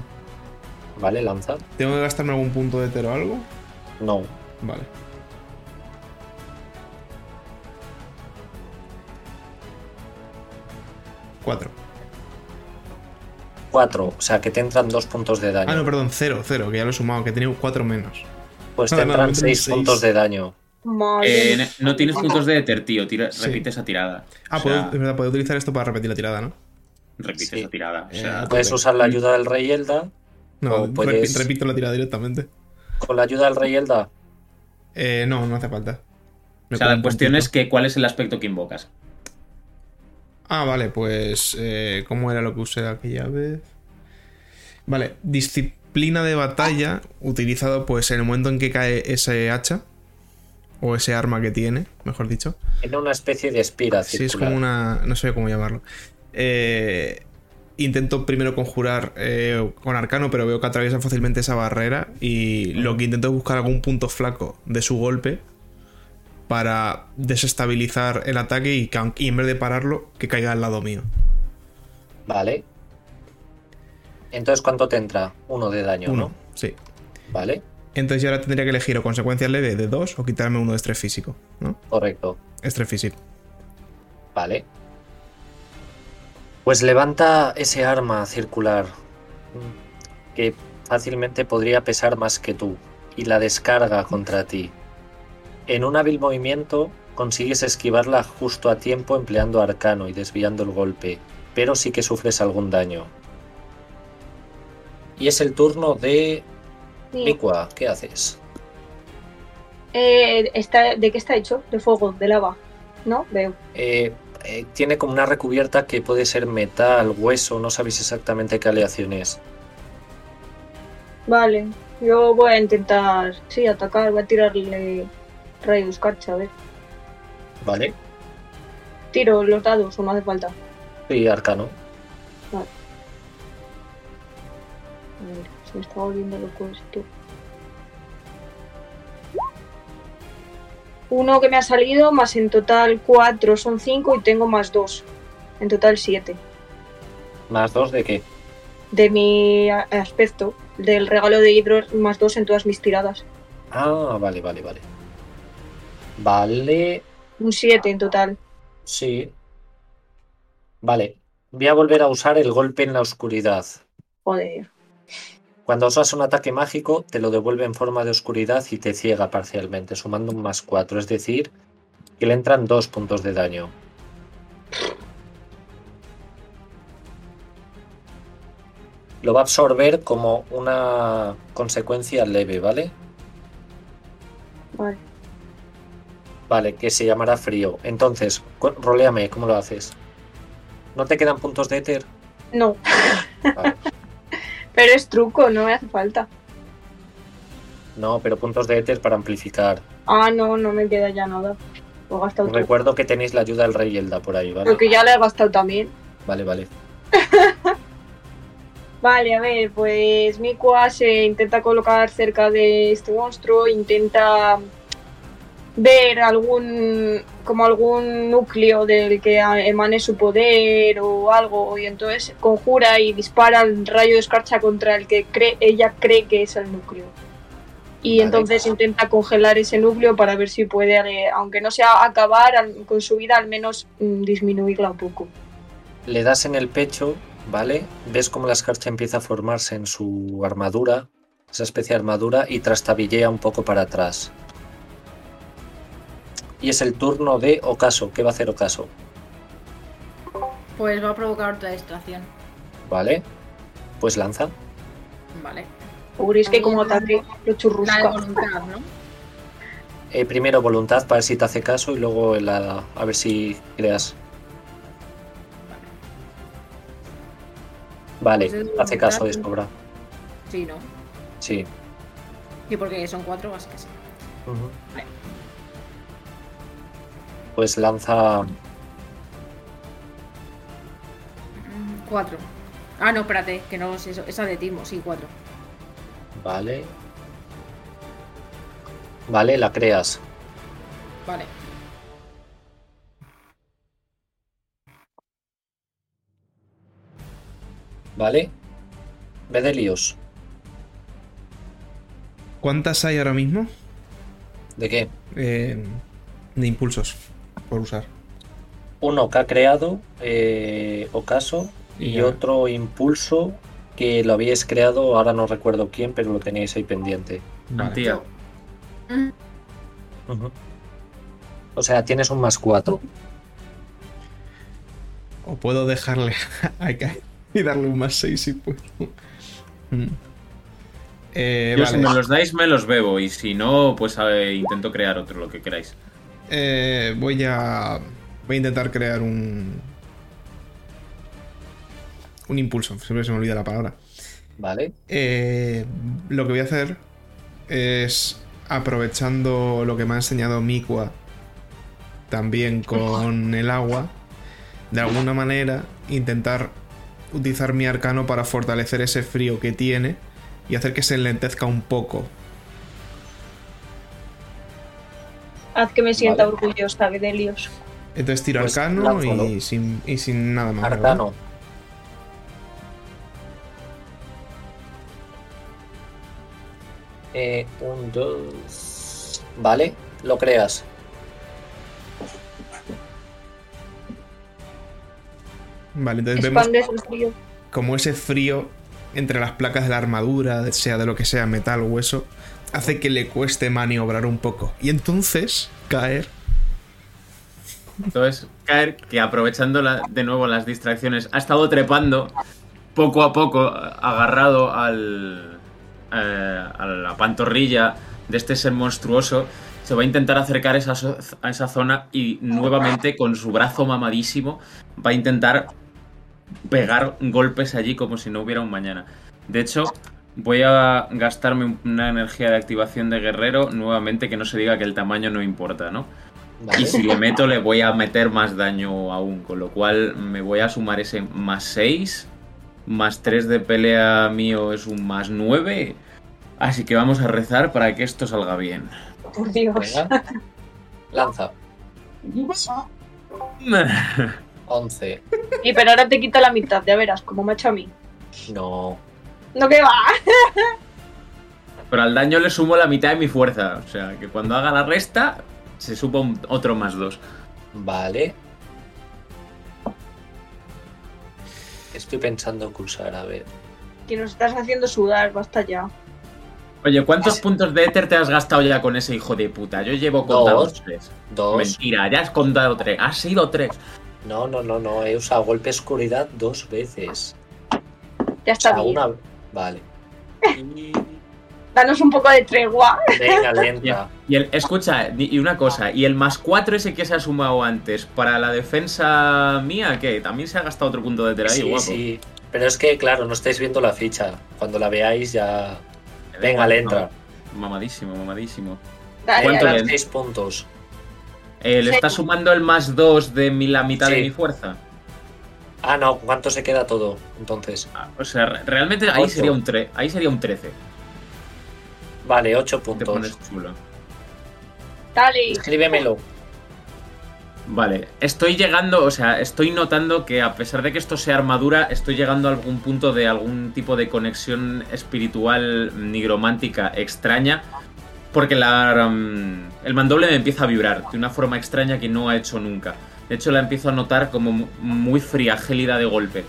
¿Vale? Lanza. ¿Tengo que gastarme algún punto de tero o algo? No. Vale. Cuatro. 4. O sea que te entran dos puntos de daño. Ah, no, perdón, cero, cero, que ya lo he sumado, que tenía cuatro menos. Pues no, te no, entran me entran 6 seis. puntos de daño. Eh, no tienes puntos de éter, tío. Tira- Sí. Repite esa tirada. Ah, O puedo, sea, es verdad, puedo utilizar esto para repetir la tirada, ¿no? repite Sí. esa tirada. O sea, Eh, Puedes tope. usar la ayuda del rey Elda. No, O puedes- repi- repito la tirada directamente. Con la ayuda del rey Elda. Eh, no, no hace falta. Me o sea, la cuestión puntito. es que cuál es el aspecto que invocas. Ah, vale, pues. eh, ¿Cómo era lo que usé aquella vez? Vale, disciplina de batalla utilizado pues en el momento en que cae ese hacha. O ese arma que tiene, mejor dicho. Tiene una especie de espira Sí, es como una. No sé cómo llamarlo. Eh, intento primero conjurar eh, con arcano, pero veo que atraviesa fácilmente esa barrera. Y lo que intento es buscar algún punto flaco de su golpe para desestabilizar el ataque y, que, aun- y en vez de pararlo, que caiga al lado mío. Vale. Entonces, ¿cuánto te entra? Uno de daño, Uno, ¿no? sí. Vale, Entonces yo ahora tendría que elegir o consecuencias leve de 2 o quitarme uno de estrés físico, ¿no? correcto. Estrés físico. Vale. Pues levanta ese arma circular que fácilmente podría pesar más que tú y la descarga contra ti. En un hábil movimiento consigues esquivarla justo a tiempo empleando arcano y desviando el golpe, pero sí que sufres algún daño. Y es el turno de Sí. ¿Qué haces? Eh, está, ¿De qué está hecho? De fuego, de lava. ¿No? Veo. Eh, eh, tiene como una recubierta que puede ser metal, hueso, no sabéis exactamente qué aleación es. Vale. Yo voy a intentar, sí, atacar. Voy a tirarle escarcha, a ver. ¿Vale? Tiro los dados o no hace falta. Sí, arcano. A ver, se me está volviendo loco esto. Uno que me ha salido, más en total cuatro, son cinco y tengo más dos. En total siete. ¿Más dos de qué? De mi aspecto, del regalo de Hidro, más dos en todas mis tiradas. Ah, vale, vale, vale. Vale, Un siete en total. sí. Vale, voy a volver a usar el golpe en la oscuridad. Joder. Cuando usas un ataque mágico, te lo devuelve en forma de oscuridad y te ciega parcialmente, sumando un más 4, es decir, que le entran dos puntos de daño. Lo va a absorber como una consecuencia leve, ¿vale? Vale. Vale, que se llamará frío. Entonces, roléame, ¿cómo lo haces? ¿No te quedan puntos de éter? No, Vale. pero es truco, no me hace falta. No, pero puntos de éter para amplificar. Ah, no, no me queda ya nada. Lo he gastado todo. Recuerdo que tenéis la ayuda del rey Elda por ahí, ¿vale? Porque ya lo he gastado también. Vale, vale. Vale, a ver, pues Mikua se intenta colocar cerca de este monstruo, intenta ver algún como algún núcleo del que emane su poder o algo y entonces conjura y dispara el rayo de escarcha contra el que cree, ella cree que es el núcleo. Y Vale. entonces intenta congelar ese núcleo para ver si puede, eh, aunque no sea acabar con su vida, al menos mm, disminuirla un poco. Le das en el pecho, ¿vale? Ves cómo la escarcha empieza a formarse en su armadura, esa especie de armadura, y trastabillea un poco para atrás. Y es el turno de Ocaso. ¿Qué va a hacer Ocaso? Pues va a provocar otra distracción. ¿Vale? Pues lanza. Vale. Pobréis que como ataque lo La de churrusca. voluntad, ¿no? Eh, primero voluntad para ver si te hace caso y luego la, a ver si creas. Vale, Pues es hace caso de sobra. Sí, ¿no? Sí. Sí, porque son cuatro, así que sí. Ujú. Vale. Pues lanza. Cuatro. Ah, no, espérate, que no es eso. Esa de Timo, sí, cuatro. Vale. Vale, la creas. Vale. Vale. Bedelios. ¿Cuántas hay ahora mismo? ¿De qué? Eh, de impulsos por usar. Uno que ha creado eh, Ocaso y otro impulso que lo habíais creado, ahora no recuerdo quién, pero lo teníais ahí pendiente. Vale. O sea, tienes un más cuatro. O puedo dejarle y darle un más 6 si puedo. Mm. Eh, Yo vale. si me los dais me los bebo y si no, pues eh, intento crear otro, lo que queráis. Eh, voy a. Voy a intentar crear un. Un impulso. Siempre se me olvida la palabra. Vale. Eh, lo que voy a hacer es. Aprovechando lo que me ha enseñado Mikua. También con el agua. De alguna manera. Intentar utilizar mi arcano para fortalecer ese frío que tiene. Y hacer que se enlentezca un poco. Haz que me sienta Vale. orgullosa, Bedelios. Entonces tiro Pues arcano lánzalo. y sin, y sin nada más. ¿verdad? Arcano. Eh, un, dos. Vale, lo creas. Vale, entonces vemos el frío. como ese frío entre las placas de la armadura, sea de lo que sea, metal, hueso, hace que le cueste maniobrar un poco. Y entonces caer. Entonces, caer, que aprovechando de nuevo las distracciones, ha estado trepando poco a poco, agarrado al, eh, a la pantorrilla de este ser monstruoso. Se va a intentar acercar esa, a esa zona y nuevamente con su brazo mamadísimo va a intentar pegar golpes allí como si no hubiera un mañana. De hecho, voy a gastarme una energía de activación de guerrero nuevamente que no se diga que el tamaño no importa, ¿no? Vale. Y si le meto, le voy a meter más daño aún. Con lo cual me voy a sumar ese más 6. Más 3 de pelea mío es un más 9. Así que vamos a rezar para que esto salga bien. Por Dios. Venga. Lanza. 11. Y pero ahora te quita la mitad, ya verás, como me ha hecho a mí. No. No que va. Pero al daño le sumo la mitad de mi fuerza. O sea, que cuando haga la resta, se supa un- otro más 2. Vale. Estoy pensando en usar, a ver. Que nos estás haciendo sudar, basta ya. Oye, ¿cuántos puntos de éter te has gastado ya con ese hijo de puta? Yo llevo contados Dos. tres. Dos. Mentira, ya has contado tres. Has sido tres. No, no, no, no. He usado golpe oscuridad dos veces. Ya O está sea, bien. una. Vale. Y- Danos un poco de tregua. Venga, lenta. Y el, escucha, y una cosa, y el más 4 ese que se ha sumado antes, para la defensa mía, ¿qué? También se ha gastado otro punto de tela ahí, Sí, guapo. sí. Pero es que, claro, no estáis viendo la ficha. Cuando la veáis ya. Venga, le entra. Mamadísimo, mamadísimo. Dale, ¿Cuánto le- Seis puntos. Eh, ¿Le está sumando el más 2 de mi- la mitad de mi fuerza? Ah, no. ¿Cuánto se queda todo? Entonces. Ah, O sea, re- realmente ahí sería un tre ahí sería un 13. Vale, ocho Te puntos. pones chulo. Dale. Escríbemelo. Vale, estoy llegando, o sea, estoy notando que a pesar de que esto sea armadura, estoy llegando a algún punto de algún tipo de conexión espiritual nigromántica extraña Porque la, um, el mandoble me empieza a vibrar de una forma extraña que no ha hecho nunca. De hecho, la empiezo a notar como mu- muy fría, gélida de golpe.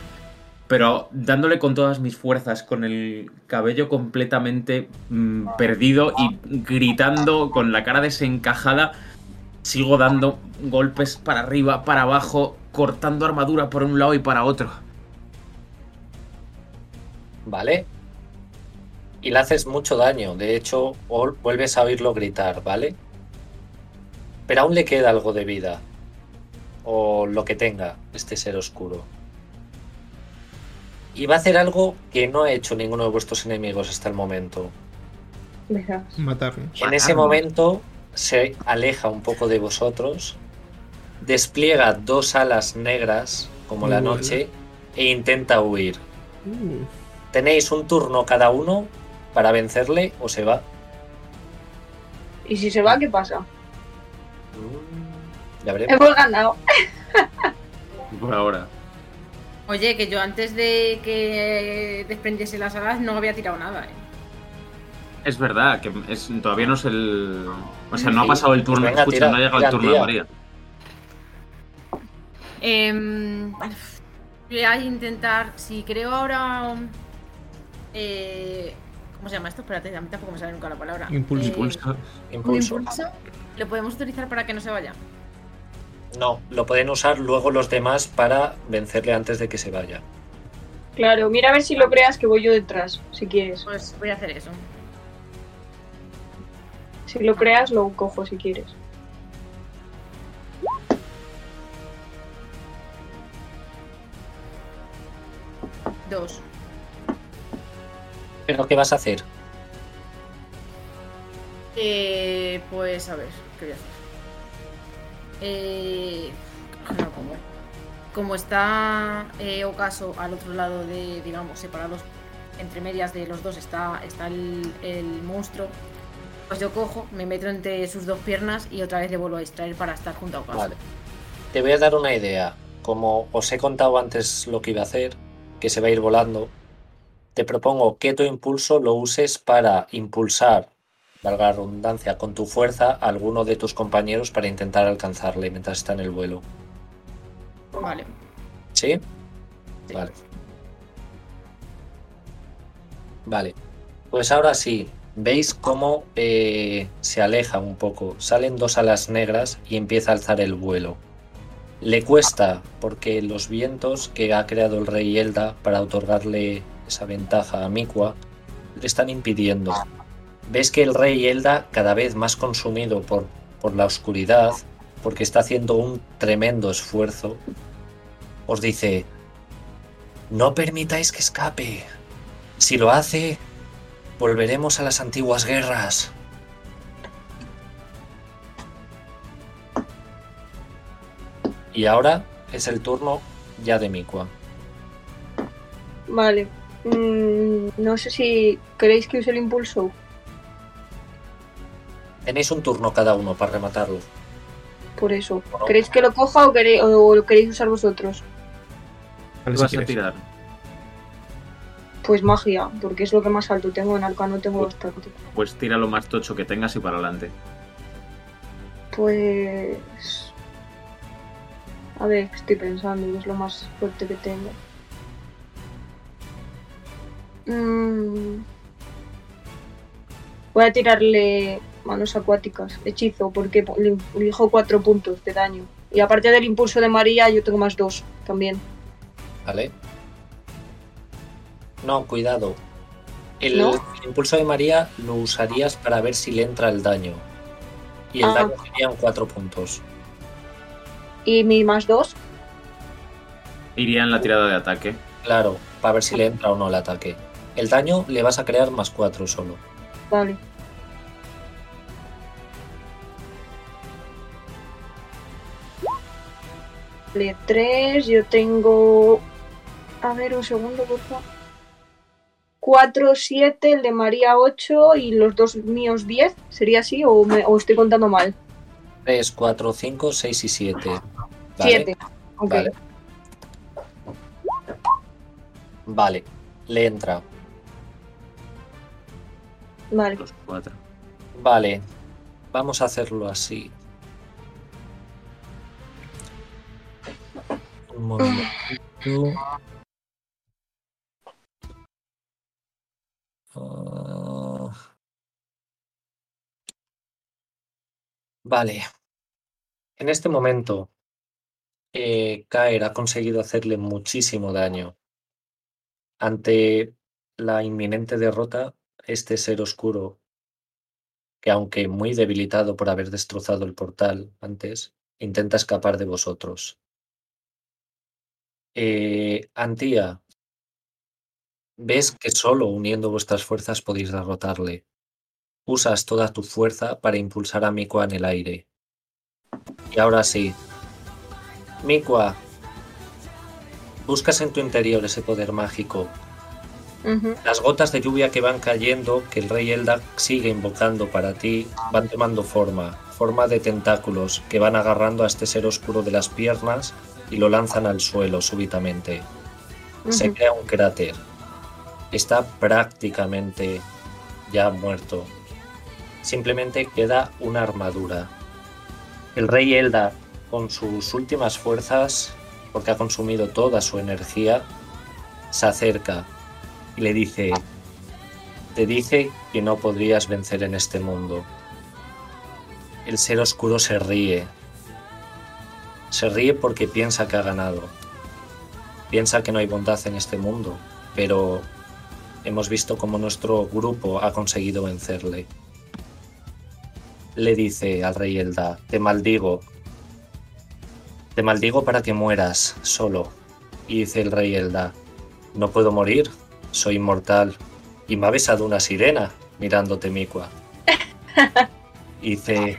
Pero dándole con todas mis fuerzas, con el cabello completamente mm, perdido y gritando con la cara desencajada, sigo dando golpes para arriba, para abajo, cortando armadura por un lado y para otro. ¿Vale? Y le haces mucho daño. De hecho, vuelves a oírlo gritar, ¿vale? Pero aún le queda algo de vida. O lo que tenga este ser oscuro. Y va a hacer algo que no ha hecho ninguno de vuestros enemigos hasta el momento. Matarme. En ese momento se aleja un poco de vosotros, despliega dos alas negras como la noche e intenta huir. Uh, Tenéis un turno cada uno para vencerle o se va. ¿Y si se va, qué pasa? Mm, Ya veremos. Hemos ganado. Por ahora. Oye, que yo antes de que desprendiese las alas no había tirado nada, ¿eh? Es verdad, que es, todavía no es el. O sea, no ha pasado el turno. Venga, Escucha, tira, no ha llegado tira, el turno de. María. Em, voy a intentar, si creo ahora... eh, ¿Cómo se llama esto? Espérate, a mí tampoco me sale nunca la palabra. Impulso. Eh, Impulso. impulso. ¿Lo podemos utilizar para que no se vaya? No, lo pueden usar luego los demás para vencerle antes de que se vaya. Claro, mira a ver si lo creas que voy yo detrás, si quieres. Pues voy a hacer eso. Si lo creas, lo cojo si quieres. Dos. ¿Pero qué vas a hacer? Eh, pues a ver, ¿qué voy a hacer? Eh, como, está eh, Ocaso al otro lado de, digamos, separados entre medias de los dos está, está el, monstruo, pues yo cojo, me meto entre sus dos piernas y otra vez le vuelvo a distraer para estar junto a Ocaso. Vale. Te voy a dar una idea. Como os he contado antes lo que iba a hacer, que se va a ir volando, te propongo que tu impulso lo uses para impulsar, valga la redundancia, con tu fuerza a alguno de tus compañeros para intentar alcanzarle mientras está en el vuelo. Vale. ¿Sí? sí. Vale. Vale. Pues ahora sí, veis cómo eh, se aleja un poco. Salen dos alas negras y empieza a alzar el vuelo. Le cuesta porque los vientos que ha creado el rey Elda para otorgarle esa ventaja a Mikua le están impidiendo. Ves que el rey Elda cada vez más consumido por, por la oscuridad, porque está haciendo un tremendo esfuerzo, os dice, no permitáis que escape. Si lo hace, volveremos a las antiguas guerras. Y ahora es el turno ya de Mikua. Vale. Mm, no sé si queréis que use el impulso. Tenéis un turno cada uno para rematarlo. Por eso. Bueno. ¿Queréis que lo coja o, queréis, o lo queréis usar vosotros? ¿Qué si vas a quieres. tirar? Pues magia, porque es lo que más alto tengo. En arcano tengo bastante. Pues tira lo más tocho que tengas y para adelante. Pues. A ver, estoy pensando, es lo más fuerte que tengo. Mm. Voy a tirarle manos acuáticas, hechizo, porque po- le elijo cuatro puntos de daño. Y aparte del impulso de María, yo tengo más dos también. ¿Vale? No, cuidado. El, ¿No? el impulso de María lo usarías para ver si le entra el daño. Y el Ah. daño serían cuatro puntos. Y mi más dos, Iría en la tirada de ataque. Claro, para ver si le entra o no el ataque. El daño le vas a crear más cuatro solo. vale. Vale, tres, yo tengo. A ver, un segundo, por favor. 4, 7, el de María 8 y los dos míos 10. ¿Sería así o, me, o estoy contando mal? 3, 4, 5, 6 y 7. 7. Ok. Vale. Vale, le entra. Vale. Los cuatro. Vale, vamos a hacerlo así. Un momentito. Ah. Vale. En este momento, eh, Kaer ha conseguido hacerle muchísimo daño. Ante la inminente derrota, este ser oscuro, que aunque muy debilitado por haber destrozado el portal antes, intenta escapar de vosotros. Eh, Antía, ves que solo uniendo vuestras fuerzas podéis derrotarle. Usas toda tu fuerza para impulsar a Mikua en el aire. Y ahora sí. Mikua, buscas en tu interior ese poder mágico. Las gotas de lluvia que van cayendo, que el rey Elda sigue invocando para ti, van tomando forma, forma de tentáculos que van agarrando a este ser oscuro de las piernas y lo lanzan al suelo súbitamente. Se crea un cráter. Está prácticamente ya muerto. Simplemente queda una armadura. El rey Elda, con sus últimas fuerzas, porque ha consumido toda su energía, se acerca y le dice, te dije que no podrías vencer en este mundo. El ser oscuro se ríe. Se ríe porque piensa que ha ganado. Piensa que no hay bondad en este mundo, pero hemos visto cómo nuestro grupo ha conseguido vencerle. Le dice al rey Elda, te maldigo. Te maldigo para que mueras solo. Y dice el rey Elda, no puedo morir, soy inmortal. Y me ha besado una sirena mirándote, Mikua. Y dice,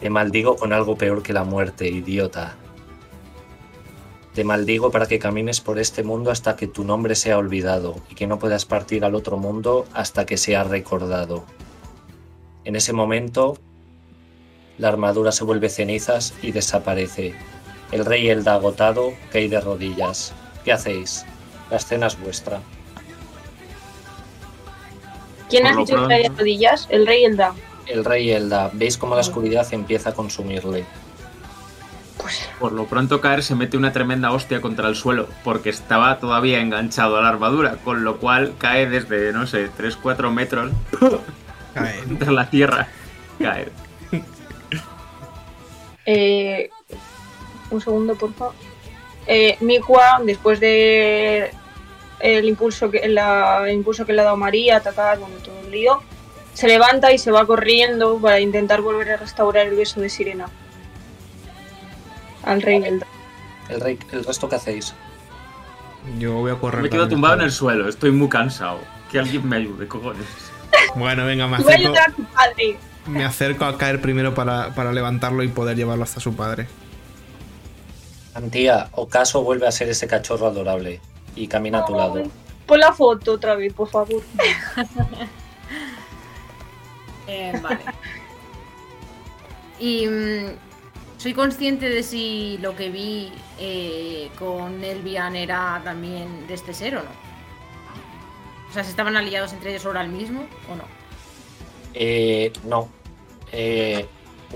te maldigo con algo peor que la muerte, idiota. Te maldigo para que camines por este mundo hasta que tu nombre sea olvidado y que no puedas partir al otro mundo hasta que sea recordado. En ese momento, la armadura se vuelve cenizas y desaparece. El rey Elda agotado cae de rodillas. ¿Qué hacéis? La escena es vuestra. ¿Quién lo dicho que cae de rodillas? El rey Elda. El rey Elda, veis cómo la oscuridad empieza a consumirle. Por lo pronto caer se mete una tremenda hostia contra el suelo, porque estaba todavía enganchado a la armadura, con lo cual cae desde, no sé, 3-4 metros Cae. contra la tierra. Caer. Eh, un segundo, por favor. Eh, Mikua, después de el impulso que la- el impulso que le ha dado María, atacar, bueno, todo el lío, se levanta y se va corriendo para intentar volver a restaurar el beso de Sirena. Al rey. El, rey, ¿El resto qué hacéis? Yo voy a correr. Me quedo tumbado en el suelo, estoy muy cansado. Que alguien me ayude, cojones. Bueno, venga, me Y voy a acerco, ayudar a tu padre. me acerco a caer primero para, para levantarlo y poder llevarlo hasta su padre. Antía, Ocaso vuelve a ser ese cachorro adorable y camina a tu lado. Pon la foto otra vez, por favor. Eh, vale. Y mm, soy consciente de si lo que vi eh, con Elvian era también de este ser o no. O sea, ¿se estaban aliados entre ellos ahora el mismo o no? Eh, no. Eh,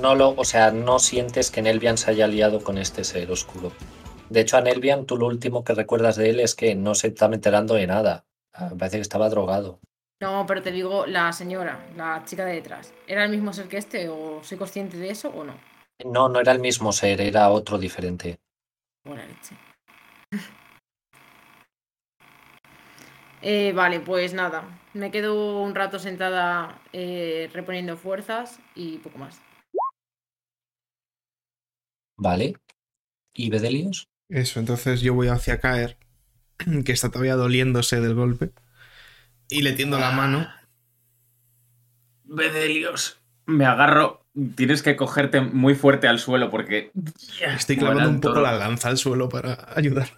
no lo, o sea, no sientes que Nelvian se haya aliado con este ser oscuro. De hecho, a Nelvian, tú lo último que recuerdas de él es que no se está enterando de nada. Ah, Me parece que estaba drogado. No, pero te digo, la señora, la chica de detrás, ¿era el mismo ser que este o soy consciente de eso o no? No, no era el mismo ser, era otro diferente. Buena leche. Eh, vale, pues nada. Me quedo un rato sentada eh, reponiendo fuerzas y poco más. Vale. ¿Y Bedelios? Eso, entonces yo voy hacia caer, que está todavía doliéndose del golpe. Y le tiendo la mano. Bedelios. Me agarro. Tienes que cogerte muy fuerte al suelo porque. Estoy clavando un poco la lanza al suelo para ayudar.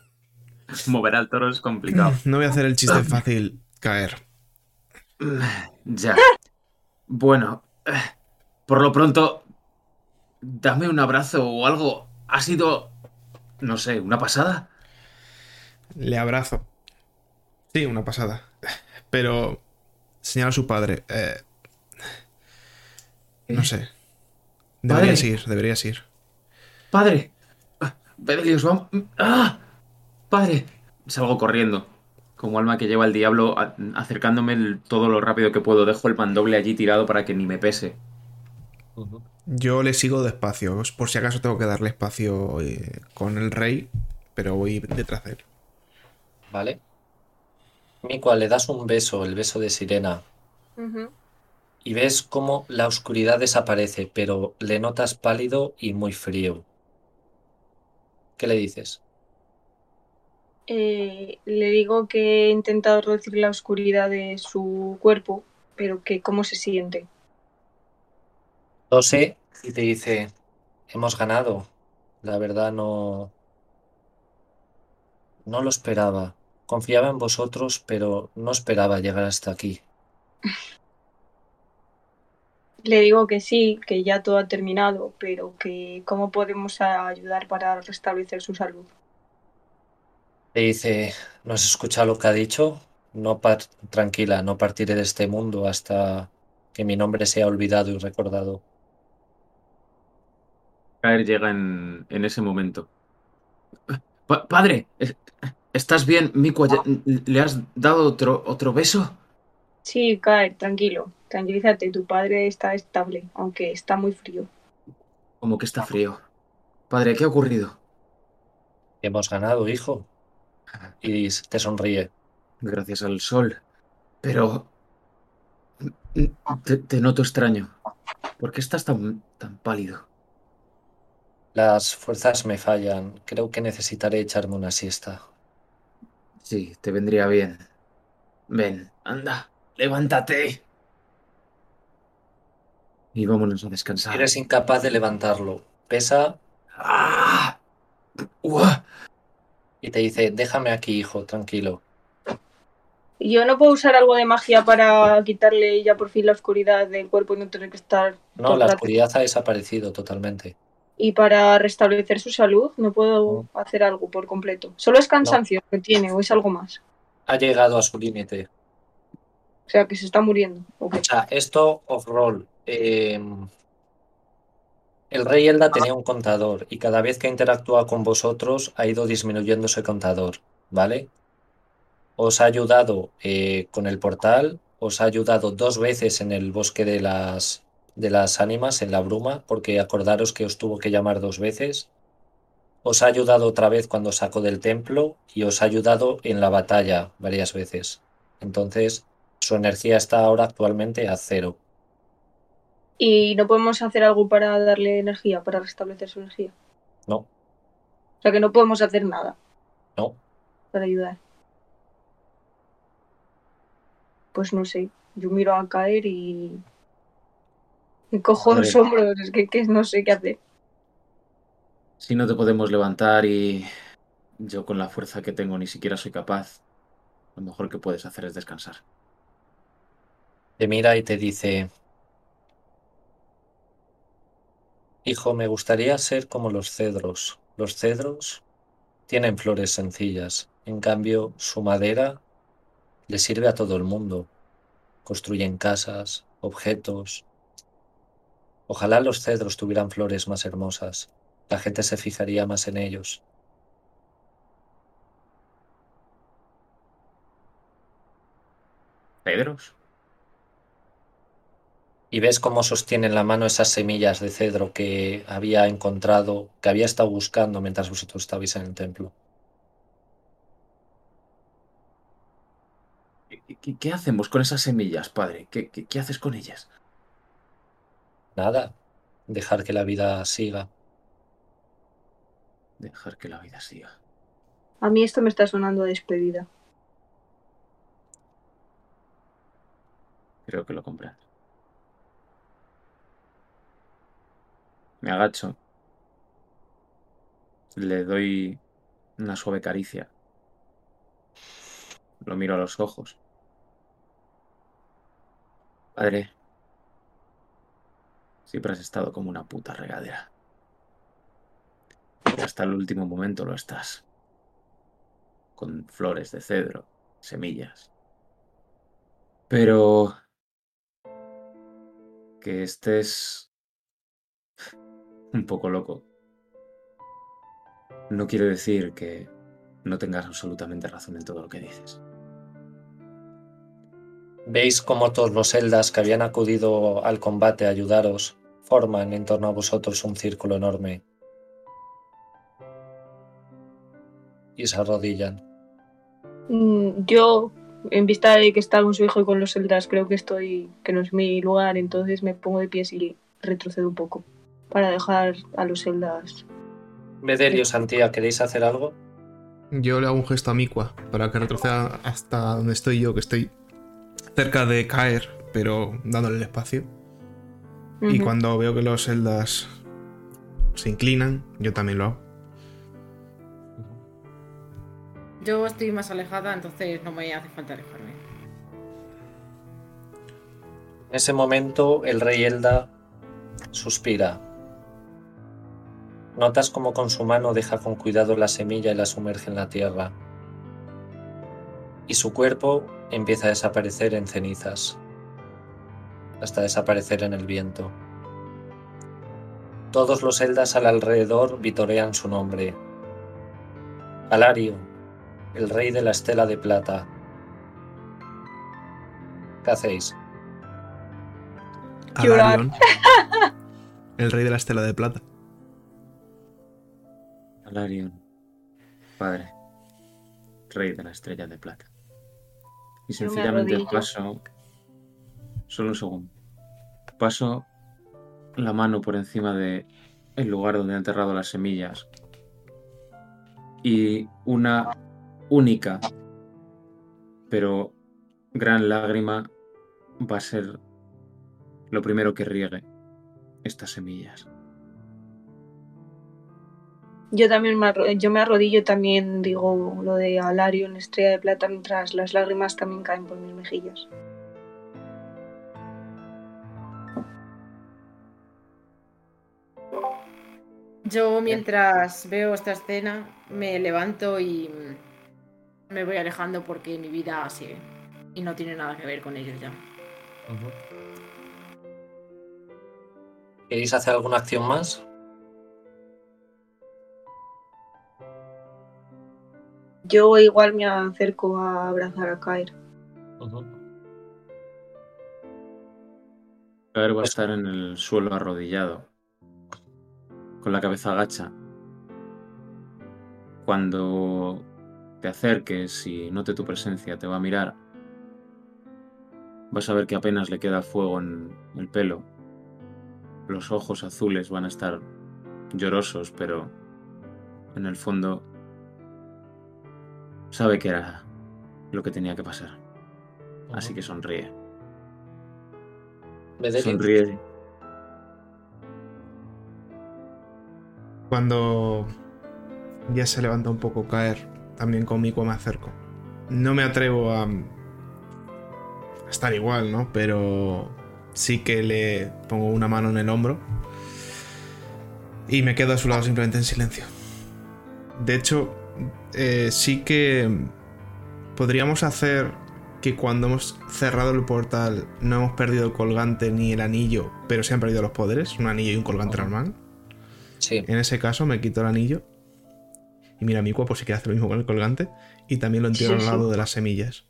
Mover al toro es complicado. No voy a hacer el chiste fácil, caer. Ya. Bueno, por lo pronto, dame un abrazo o algo. Ha sido, no sé, una pasada. Le abrazo. Sí, una pasada. Pero, señala a su padre, eh, No ¿Eh? sé. Deberías Padre. ir, deberías ir. ¡Padre! Ah, Bedelius, vamos. ¡Ah! ¡Padre! Salgo corriendo. Como alma que lleva el diablo, acercándome el- todo lo rápido que puedo. Dejo el mandoble allí tirado para que ni me pese. Yo le sigo despacio, por si acaso tengo que darle espacio eh, con el rey, pero voy detrás de él. ¿Vale? Miqua, le das un beso, el beso de sirena. Y ves cómo la oscuridad desaparece, pero le notas pálido y muy frío. ¿Qué le dices? Eh, le digo que he intentado reducir la oscuridad de su cuerpo, pero que cómo se siente. Tose y te dice, hemos ganado. La verdad no... No lo esperaba. Confiaba en vosotros, pero no esperaba llegar hasta aquí. Le digo que sí, que ya todo ha terminado, pero que cómo podemos ayudar para restablecer su salud. Te dice, ¿no has escuchado lo que ha dicho? No par- tranquila, no partiré de este mundo hasta que mi nombre sea olvidado y recordado. Caer llega en, en ese momento. Pa- padre, ¿es- ¿estás bien? Mico, ¿le has dado otro, otro beso? Sí, Kaer, tranquilo, tranquilízate, tu padre está estable, aunque está muy frío. Como que está frío. Padre, ¿qué ha ocurrido? Hemos ganado, hijo. Y te sonríe. Gracias al sol. Pero... Te, te noto extraño. ¿Por qué estás tan, tan pálido? Las fuerzas me fallan. Creo que necesitaré echarme una siesta. Sí, te vendría bien. Ven, anda, levántate. Y vámonos a descansar. Eres incapaz de levantarlo. Pesa ¡Ah! ¡Uah! y te dice, déjame aquí, hijo, tranquilo. Yo no puedo usar algo de magia para quitarle ya por fin la oscuridad del cuerpo y no tener que estar No, la oscuridad ha desaparecido totalmente. Y para restablecer su salud no puedo hacer algo por completo. Solo es cansancio que tiene o es algo más. Ha llegado a su límite. O sea, que se está muriendo. O sea, esto off-roll. Eh, el rey Elda tenía un contador y cada vez que interactúa con vosotros ha ido disminuyendo ese contador, ¿vale? Os ha ayudado eh, con el portal, os ha ayudado dos veces en el bosque de las, de las ánimas, en la bruma, porque acordaros que os tuvo que llamar dos veces. Os ha ayudado otra vez cuando sacó del templo y os ha ayudado en la batalla varias veces. Entonces, su energía está ahora actualmente a cero. Y no podemos hacer algo para darle energía, para restablecer su energía. No, O sea, que no podemos hacer nada no. para ayudar. Pues no sé. Yo miro a caer y. Me cojo los hombros. Es que, que no sé qué hacer. Si no te podemos levantar y yo con la fuerza que tengo ni siquiera soy capaz, lo mejor que puedes hacer es descansar. Te mira y te dice, Hijo, me gustaría ser como los cedros. Los cedros tienen flores sencillas. En cambio, su madera le sirve a todo el mundo. Construyen casas, objetos. Ojalá los cedros tuvieran flores más hermosas. La gente se fijaría más en ellos. ¿Pedros? Y ves cómo sostiene en la mano esas semillas de cedro que había encontrado, que había estado buscando mientras vosotros estabais en el templo. ¿Qué, qué- qué hacemos con esas semillas, padre? ¿Qué, qué- qué haces con ellas? Nada, dejar que la vida siga. Dejar que la vida siga. A mí esto me está sonando a despedida. Creo que lo comprendo. Me agacho. Le doy una suave caricia. Lo miro a los ojos. Padre, siempre has estado como una puta regadera. Y hasta el último momento lo estás. Con flores de cedro, semillas. Pero que estés un poco loco no quiere decir que no tengas absolutamente razón en todo lo que dices. Veis cómo todos los celdas que habían acudido al combate a ayudaros forman en torno a vosotros un círculo enorme y se arrodillan. Mm, Yo, en vista de que está con su hijo y con los celdas, creo que estoy, que no es mi lugar, entonces me pongo de pies y retrocedo un poco para dejar a los celdas. Bedelio, Santía, ¿queréis hacer algo? Yo le hago un gesto a Mikua para que retroceda hasta donde estoy yo, que estoy cerca de caer, pero dándole el espacio. Y cuando veo que los celdas se inclinan, yo también lo hago. Yo estoy más alejada, entonces no me hace falta alejarme. En ese momento, el rey Elda suspira. Notas como con su mano deja con cuidado la semilla y la sumerge en la tierra. Y su cuerpo empieza a desaparecer en cenizas, hasta desaparecer en el viento. Todos los Eldas al alrededor vitorean su nombre. Alario, el rey de la estela de plata. ¿Qué hacéis? Alarion, el rey de la estela de plata. Alarion, padre, rey de la estrella de plata. Y sencillamente paso. Solo un segundo. Paso la mano por encima de el lugar donde he enterrado las semillas. Y una única, pero gran lágrima va a ser lo primero que riegue estas semillas. Yo también me, arro- yo me arrodillo también digo lo de Alarion, estrella de plata, mientras las lágrimas también caen por mis mejillas. Yo mientras veo esta escena me levanto y me voy alejando porque mi vida sigue y no tiene nada que ver con ellos ya. ¿Queréis hacer alguna acción más? Yo igual me acerco a abrazar a Kair. Caer va a estar en el suelo arrodillado, con la cabeza agacha. Cuando te acerques y note tu presencia, te va a mirar. Vas a ver que apenas le queda fuego en el pelo. Los ojos azules van a estar llorosos, pero en el fondo sabe que era lo que tenía que pasar. Así que sonríe. Sonríe Cuando ya se levanta un poco caer, también con Mikua me acerco. No me atrevo a, a estar igual, ¿no? Pero sí que le pongo una mano en el hombro y me quedo a su lado simplemente en silencio. De hecho, eh, sí que podríamos hacer que cuando hemos cerrado el portal no hemos perdido el colgante ni el anillo, pero se han perdido los poderes, un anillo y un colgante normal. Sí. En ese caso me quito el anillo. Y mira, mi cuerpo si quiere hacer lo mismo con el colgante. Y también lo entierro Sí, al sí. lado de las semillas.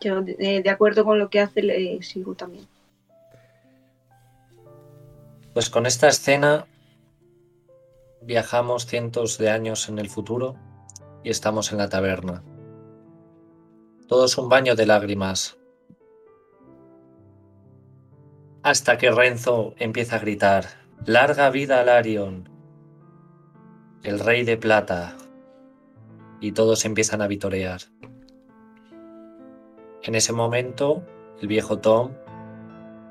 Yo, de, de acuerdo con lo que hace, le sigo también. Pues con esta escena viajamos cientos de años en el futuro y estamos en la taberna. Todo es un baño de lágrimas. Hasta que Renzo empieza a gritar, larga vida a Larion, el rey de plata, y todos empiezan a vitorear. En ese momento, el viejo Tom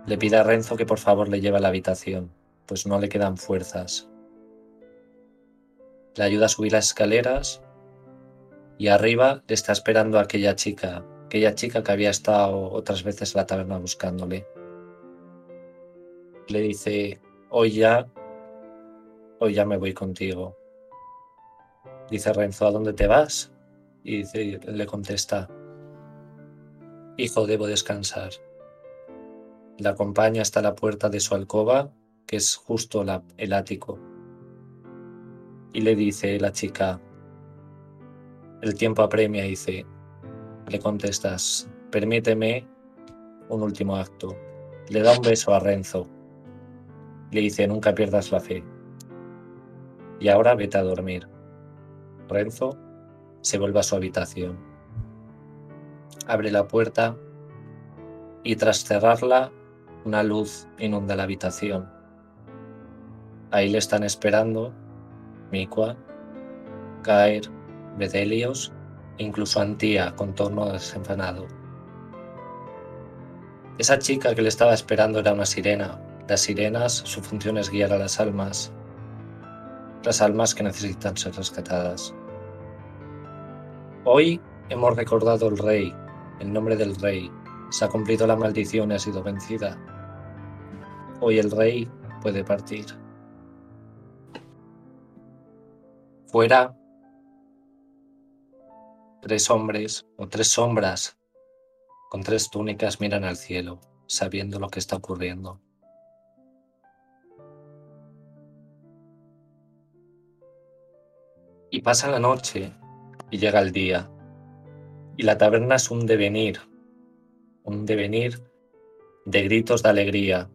le pide a Renzo que por favor le lleve a la habitación, pues no le quedan fuerzas. Le ayuda a subir las escaleras y arriba le está esperando aquella chica, aquella chica que había estado otras veces en la taberna buscándole. Le dice, hoy ya, hoy ya me voy contigo. Dice Renzo, ¿a dónde te vas? Y dice- le contesta, hijo, debo descansar. la acompaña hasta la puerta de su alcoba, que es justo el ático. Y le dice la chica, el tiempo apremia, dice, le contestas, permíteme un último acto. Le da un beso a Renzo. Le dice, nunca pierdas la fe. Y ahora vete a dormir. Renzo se vuelve a su habitación. Abre la puerta y tras cerrarla, una luz inunda la habitación. Ahí le están esperando Mikua, Kair, Bedelios e incluso Antía con tono desenfanado. Esa chica que le estaba esperando era una sirena. Las sirenas, su función es guiar a las almas, las almas que necesitan ser rescatadas. Hoy hemos recordado el rey, el nombre del rey. Se ha cumplido la maldición y ha sido vencida. Hoy el rey puede partir. Fuera, tres hombres o tres sombras con tres túnicas miran al cielo, sabiendo lo que está ocurriendo. Y pasa la noche y llega el día. Y la taberna es un devenir, un devenir de gritos de alegría.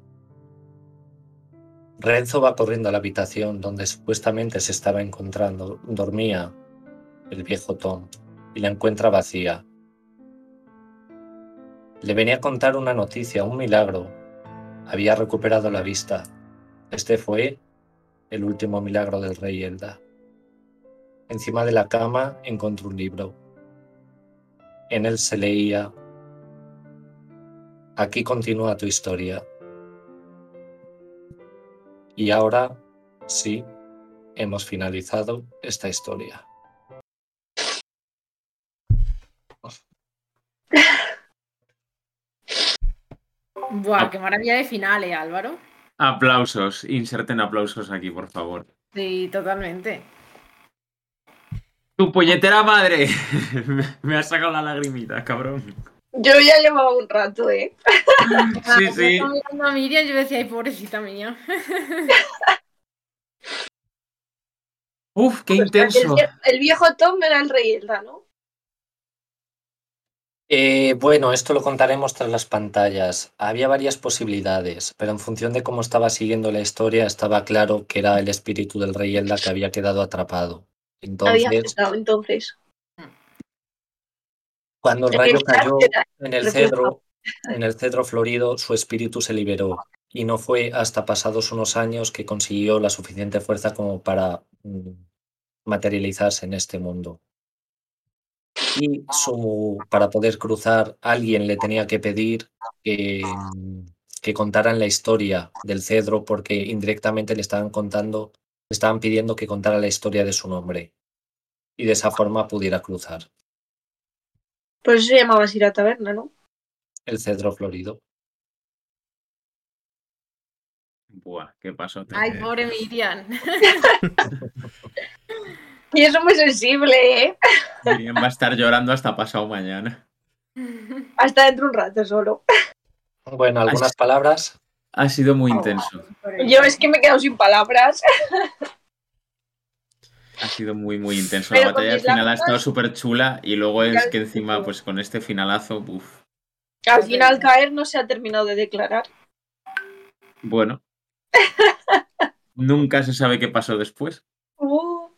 Renzo va corriendo a la habitación donde supuestamente se estaba encontrando, dormía el viejo Tom, y la encuentra vacía. Le venía a contar una noticia, un milagro. Había recuperado la vista. Este fue el último milagro del rey Elda. Encima de la cama encontró un libro. En él se leía, Aquí continúa tu historia. Y ahora, sí, hemos finalizado esta historia. Buah, qué maravilla de final, ¿eh, Álvaro? Aplausos, inserten aplausos aquí, por favor. Sí, totalmente. Tu polletera madre. Me ha sacado la lagrimita, cabrón. Yo ya llevaba un rato, ¿eh? Sí, sí. Estaba mirando a Miriam y yo decía, ay, pobrecita mía. Uf, qué El, intenso. el viejo Tom era el rey Elda, ¿no? Eh, bueno, esto lo contaremos tras las pantallas. Había varias posibilidades, pero en función de cómo estaba siguiendo la historia, estaba claro que era el espíritu del rey Elda que había quedado atrapado. Había aceptado entonces. Cuando el rayo cayó en el cedro, en el cedro florido, su espíritu se liberó. Y no fue hasta pasados unos años que consiguió la suficiente fuerza como para mm, materializarse en este mundo. Y su, para poder cruzar, alguien le tenía que pedir que, mm, que contaran la historia del cedro, porque indirectamente le estaban contando, le estaban pidiendo que contara la historia de su nombre. Y de esa forma pudiera cruzar Por eso se llamaba así la taberna, ¿no? el cedro florido. Buah, qué pasó. Ay, pobre Miriam. Y eso es muy sensible, ¿eh? Miriam va a estar llorando hasta pasado mañana. Hasta dentro de un rato solo. Bueno, algunas palabras. Ha sido muy intenso. Yo es que me he quedado sin palabras. Ha sido muy, muy intenso. Pero La batalla final ha estado súper chula y luego es que encima, pues con este finalazo, uff. Al final caer no se ha terminado de declarar. Bueno. Nunca se sabe qué pasó después. Uh.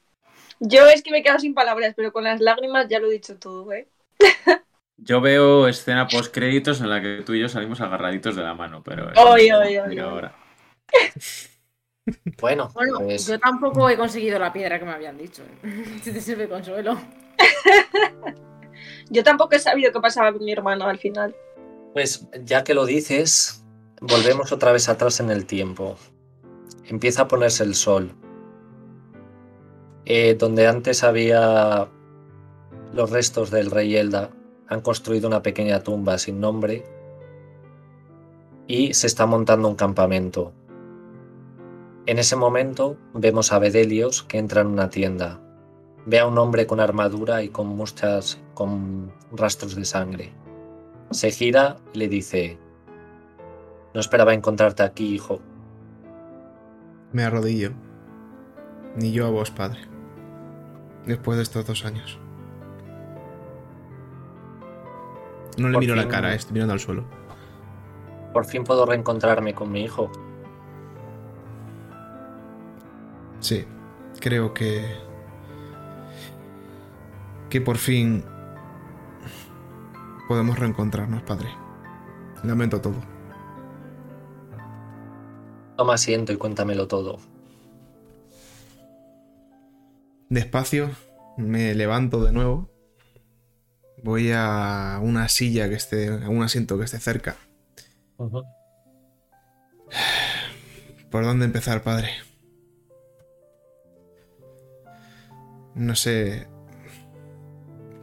Yo es que me he quedado sin palabras, pero con las lágrimas ya lo he dicho todo, ¿eh? Yo veo escena post créditos en la que tú y yo salimos agarraditos de la mano, pero ay, decir ay. ahora. Bueno, Bueno, pues, yo tampoco he conseguido la piedra que me habían dicho. Si te sirve consuelo. Yo tampoco he sabido qué pasaba con mi hermano al final. pues ya que lo dices, volvemos otra vez atrás en el tiempo. Empieza a ponerse el sol. Eh, donde antes había los restos del rey Elda, han construido una pequeña tumba sin nombre y se está montando un campamento. En ese momento vemos a Bedelios que entra en una tienda. Ve a un hombre con armadura y con muchas con rastros de sangre. Se gira y le dice, No esperaba encontrarte aquí, hijo. Me arrodillo. Ni yo a vos, padre. Después de estos dos años. No le Por miro la cara, estoy mirando al suelo. Por fin puedo reencontrarme con mi hijo. Sí, creo que... Que por fin... Podemos reencontrarnos, padre. Lamento todo. Toma asiento y cuéntamelo todo. Despacio, me levanto de nuevo. Voy a una silla que esté, a un asiento que esté cerca. ¿Por dónde empezar, padre? No sé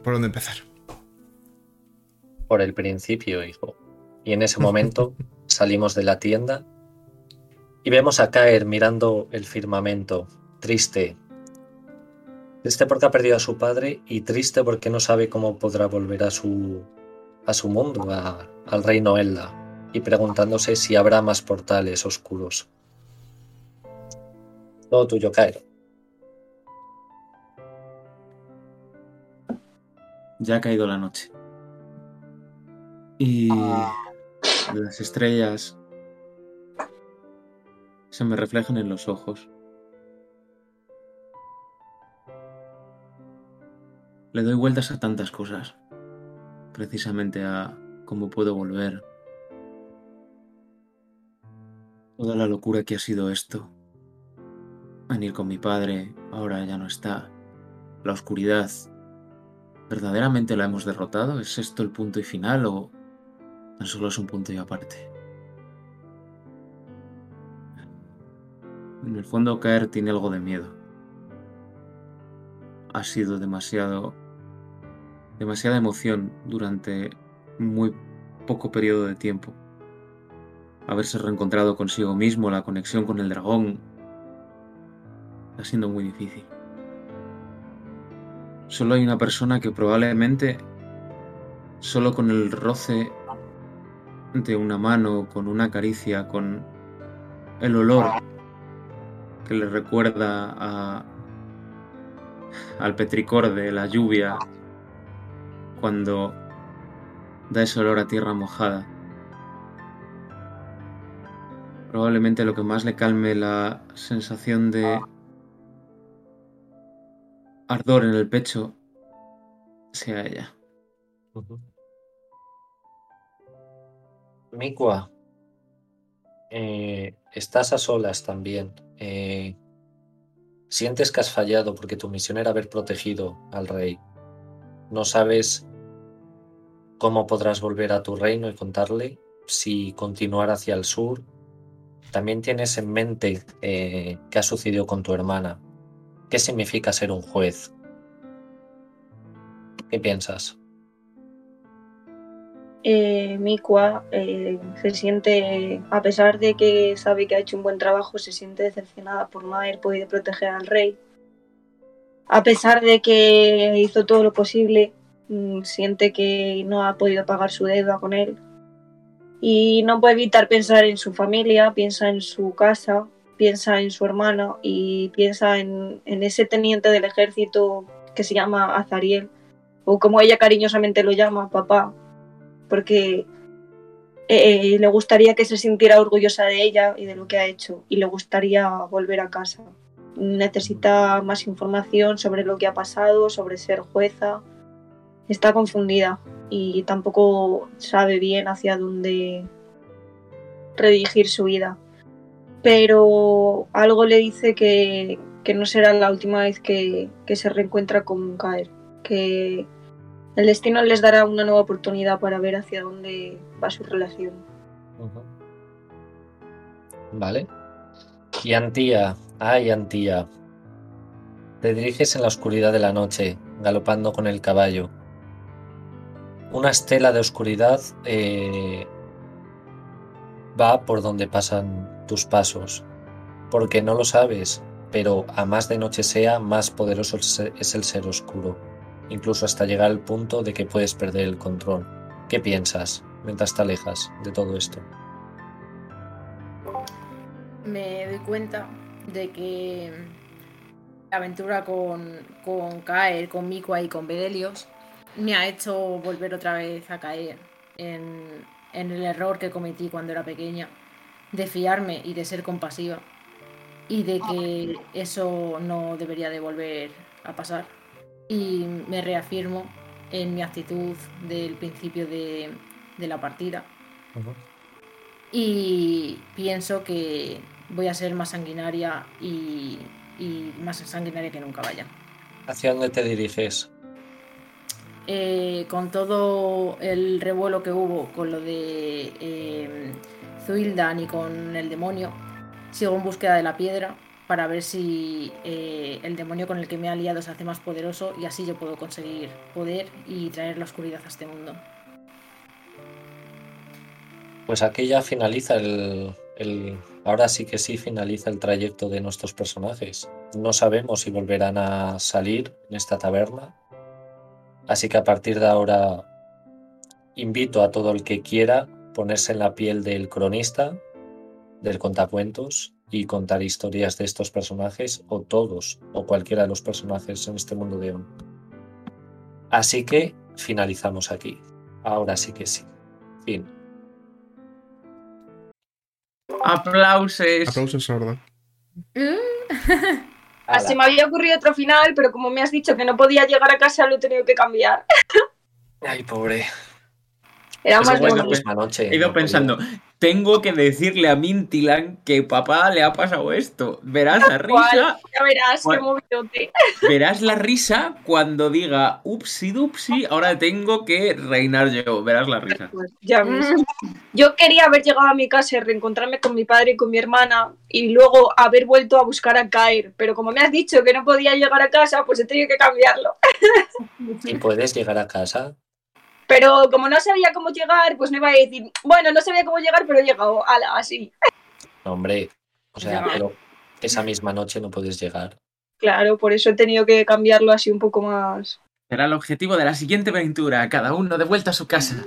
por dónde empezar. Por el principio, hijo. Y en ese momento salimos de la tienda y vemos a Caer mirando el firmamento, triste. Triste porque ha perdido a su padre y triste porque no sabe cómo podrá volver a su, a su mundo, a- al reino Elda, y preguntándose si habrá más portales oscuros. Todo tuyo, Caer. Ya ha caído la noche. Y las estrellas se me reflejan en los ojos. Le doy vueltas a tantas cosas, precisamente a cómo puedo volver. Toda la locura que ha sido esto. Venir con mi padre, ahora ya no está. La oscuridad, ¿Verdaderamente la hemos derrotado? ¿Es esto el punto y final o tan solo es un punto y aparte? En el fondo caer tiene algo de miedo. Ha sido demasiado demasiada emoción durante muy poco periodo de tiempo. Haberse reencontrado consigo mismo, la conexión con el dragón, está siendo muy difícil. Solo hay una persona que probablemente, solo con el roce de una mano, con una caricia, con el olor que le recuerda al petricor de la lluvia cuando da ese olor a tierra mojada. Probablemente lo que más le calme la sensación de ardor en el pecho sea ella. Mikua, eh, estás a solas también. Eh, sientes que has fallado porque tu misión era haber protegido al rey. No sabes cómo podrás volver a tu reino y contarle si continuar hacia el sur. También tienes en mente eh, qué ha sucedido con tu hermana. ¿Qué significa ser un juez? ¿Qué piensas? Eh, Mikua eh, se siente, a pesar de que sabe que ha hecho un buen trabajo, se siente decepcionada por no haber podido proteger al rey. A pesar de que hizo todo lo posible, mm, siente que no ha podido pagar su deuda con él. Y no puede evitar pensar en su familia, piensa en su casa, piensa en su hermana y piensa en, en ese teniente del ejército que se llama Azariel, o como ella cariñosamente lo llama, papá, porque eh, le gustaría que se sintiera orgullosa de ella y de lo que ha hecho y le gustaría volver a casa. Necesita más información sobre lo que ha pasado, sobre ser jueza. Está confundida y tampoco sabe bien hacia dónde redirigir su vida. Pero algo le dice que, que no será la última vez que, que se reencuentra con Caer, que el destino les dará una nueva oportunidad para ver hacia dónde va su relación. Vale. Y Antía, ay Antía, te diriges en la oscuridad de la noche, galopando con el caballo. Una estela de oscuridad eh, va por donde pasan tus pasos, porque no lo sabes, pero a más de noche sea, más poderoso es el ser oscuro, incluso hasta llegar al punto de que puedes perder el control. ¿Qué piensas mientras te alejas de todo esto? me doy cuenta de que la aventura con, con Kaer, con Mikua y con Bedelios me ha hecho volver otra vez a caer en, en el error que cometí cuando era pequeña, de fiarme y de ser compasiva y de que eso no debería de volver a pasar. Y me reafirmo en mi actitud del principio de, de la partida. Y pienso que voy a ser más sanguinaria y, y más sanguinaria que nunca vaya. ¿Hacia dónde te diriges? Eh, con todo el revuelo que hubo con lo de eh, Zuildan y con el demonio, sigo en búsqueda de la piedra para ver si eh, el demonio con el que me he aliado se hace más poderoso y así yo puedo conseguir poder y traer la oscuridad a este mundo. Pues aquí ya finaliza el, el, Ahora sí que sí finaliza el trayecto de nuestros personajes. No sabemos si volverán a salir en esta taberna. Así que a partir de ahora invito a todo el que quiera ponerse en la piel del cronista, del contacuentos y contar historias de estos personajes o todos o cualquiera de los personajes en este mundo de On. Así que finalizamos aquí. Ahora sí que sí. Fin. Aplausos. Aplausos, sordo. Así me había ocurrido otro final, pero como me has dicho que no podía llegar a casa, lo he tenido que cambiar. Ay, pobre. Era más misma noche. He ido no pensando, tengo que decirle a Mintilan que papá le ha pasado esto. Verás la risa, Ya verás, qué Bueno. movidote. verás la risa cuando diga upsi dupsi, ahora tengo que reinar yo. Verás la risa. Pues ya ves. Yo quería haber llegado a mi casa y reencontrarme con mi padre y con mi hermana y luego haber vuelto a buscar a Caer. Pero como me has dicho que no podía llegar a casa, pues he tenido que cambiarlo. ¿Y puedes llegar a casa? Pero como no sabía cómo llegar, pues no iba a decir, bueno, no sabía cómo llegar, pero he llegado. Ala, así. No, hombre. O sea, pero esa misma noche no puedes llegar. Claro, por eso he tenido que cambiarlo así un poco más. Será el objetivo de la siguiente aventura, cada uno de vuelta a su casa.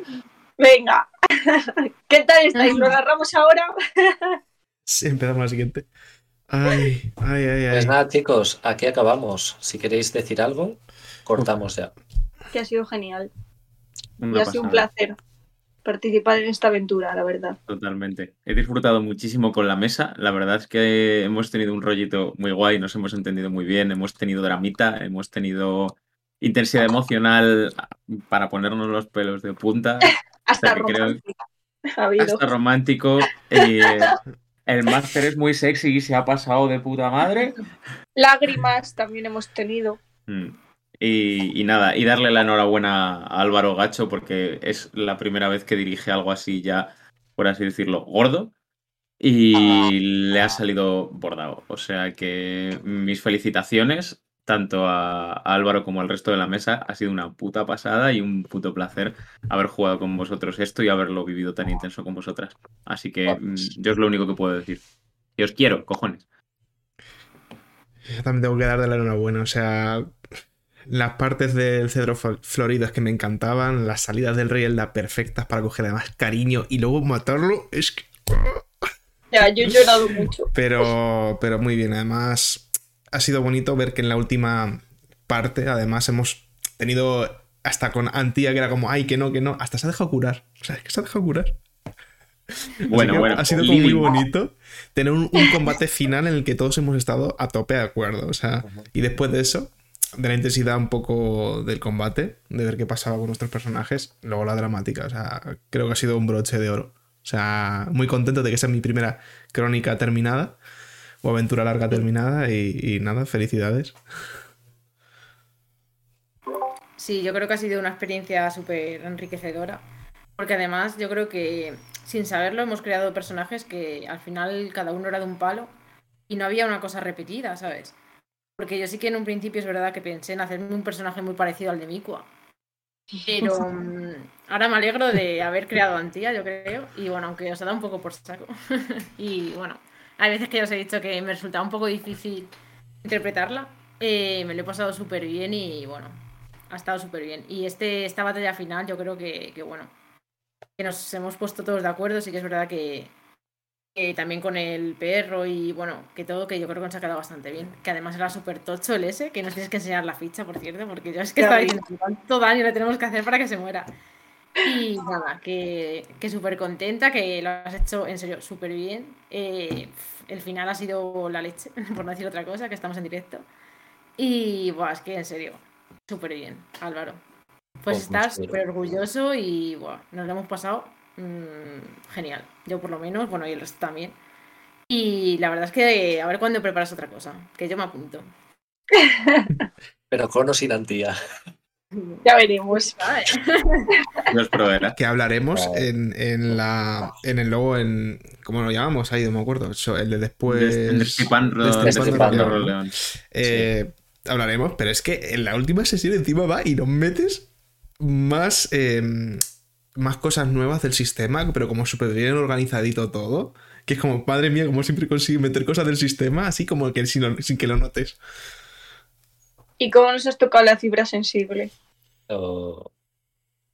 Venga. ¿Qué tal estáis? ¿Lo agarramos ahora? Sí, empezamos la siguiente. Ay, ay, ay, ay. Pues nada, chicos, aquí acabamos. Si queréis decir algo, cortamos ya. Que ha sido genial. Una y ha sido un placer participar en esta aventura, la verdad. Totalmente. He disfrutado muchísimo con la mesa. La verdad es que hemos tenido un rollito muy guay, nos hemos entendido muy bien, hemos tenido dramita, hemos tenido intensidad emocional para ponernos los pelos de punta. Hasta que creo- habido. hasta romántico. eh, el máster es muy sexy y se ha pasado de puta madre. Lágrimas también hemos tenido. Mm. Y, y nada, y darle la enhorabuena a Álvaro Gacho porque es la primera vez que dirige algo así ya, por así decirlo, gordo. Y le ha salido bordado. O sea que mis felicitaciones tanto a, a Álvaro como al resto de la mesa. Ha sido una puta pasada y un puto placer haber jugado con vosotros esto y haberlo vivido tan intenso con vosotras. Así que mm, yo es lo único que puedo decir. Y os quiero, cojones. Yo también tengo que darle la enhorabuena. O sea, las partes del cedro fl- florido es que me encantaban. Las salidas del rey Elda perfectas para coger además cariño y luego matarlo. Es que. Ya, yo he llorado mucho. Pero, pero muy bien. Además, ha sido bonito ver que en la última parte, además, hemos tenido hasta con Antía, que era como, ay, que no, que no. Hasta se ha dejado curar. O sea, es que se ha dejado curar. Bueno, que bueno. Ha sido como muy bonito tener un, un combate final en el que todos hemos estado a tope de acuerdo. O sea, y después de eso, de la intensidad un poco del combate, de ver qué pasaba con nuestros personajes, luego la dramática. O sea, creo que ha sido un broche de oro. O sea, muy contento de que sea mi primera crónica terminada o aventura larga terminada y, y nada, felicidades. Sí, yo creo que ha sido una experiencia súper enriquecedora. Porque además yo creo que sin saberlo hemos creado personajes que al final cada uno era de un palo y no había una cosa repetida, ¿sabes? Porque yo sí que en un principio es verdad que pensé en hacerme un personaje muy parecido al de Mikua. Pero mm, ahora me alegro de haber creado a Antía, yo creo. Y bueno, aunque os ha dado un poco por saco. y bueno, hay veces que ya os he dicho que me resultaba un poco difícil interpretarla. Eh, me lo he pasado súper bien y bueno, ha estado súper bien. Y este, esta batalla final, yo creo que, que, bueno, que nos hemos puesto todos de acuerdo. Sí que es verdad que, eh, también con el perro y bueno, que todo que yo creo que nos ha quedado bastante bien. Que además era súper tocho el ese, que nos tienes que enseñar la ficha, por cierto, porque yo es que estaba diciendo cuánto daño le tenemos que hacer para que se muera. Y nada, que, que súper contenta, que lo has hecho en serio súper bien. Eh, el final ha sido la leche, por no decir otra cosa, que estamos en directo. Y buah, es que en serio, súper bien, Álvaro. Pues, pues estás súper orgulloso y buah, nos lo hemos pasado mmm, genial. Yo por lo menos, bueno, y el resto también. Y la verdad es que a ver cuándo preparas otra cosa, que yo me apunto. Pero con o sin antía. Ya veremos. Nos proveerá. Que hablaremos en, en, la, en el logo, en. ¿Cómo lo llamamos? Ahí no me acuerdo. El de después. Eh, hablaremos, pero es que en la última sesión encima va y nos metes más. Eh, más cosas nuevas del sistema, pero como súper bien organizadito todo. Que es como, madre mía, como siempre consigue meter cosas del sistema, así como que sin, sin que lo notes. ¿Y cómo nos has tocado la fibra sensible?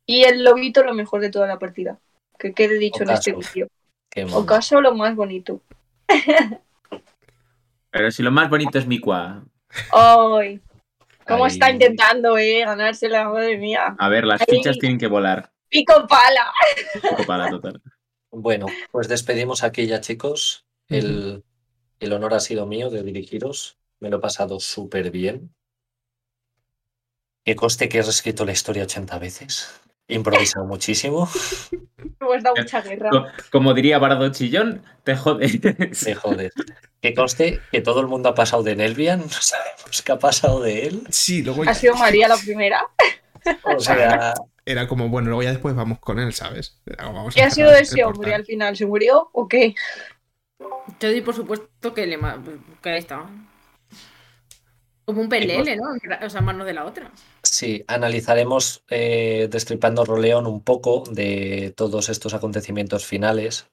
Y el lobito lo mejor de toda la partida. Que quede dicho en este vídeo. O caso lo más bonito. Pero si lo más bonito es mi cua. ¡Ay! ¿Cómo está intentando, eh? Ganársela, madre mía. A ver, las fichas tienen que volar. Pico pala. Pico pala, total. Bueno, pues despedimos aquí ya, chicos. El, el honor ha sido mío de dirigiros. Me lo he pasado súper bien. Que coste que he reescrito la historia 80 veces. He improvisado muchísimo. Hemos dado mucha guerra. Como diría Bardo Chillón, te jodes. Te jodes. Que conste que todo el mundo ha pasado de Nelvian, no sabemos qué ha pasado de él. Sí, luego Ha sido María la primera. O sea. Era como, bueno, luego ya después vamos con él, ¿sabes? ¿Qué ha sido de ese hombre al final? ¿Se murió o qué? Yo di por supuesto que le que ahí está. Como un pelele, ¿no? O sea, mano de la otra. Sí, analizaremos eh, Destripando Roleón un poco de todos estos acontecimientos finales,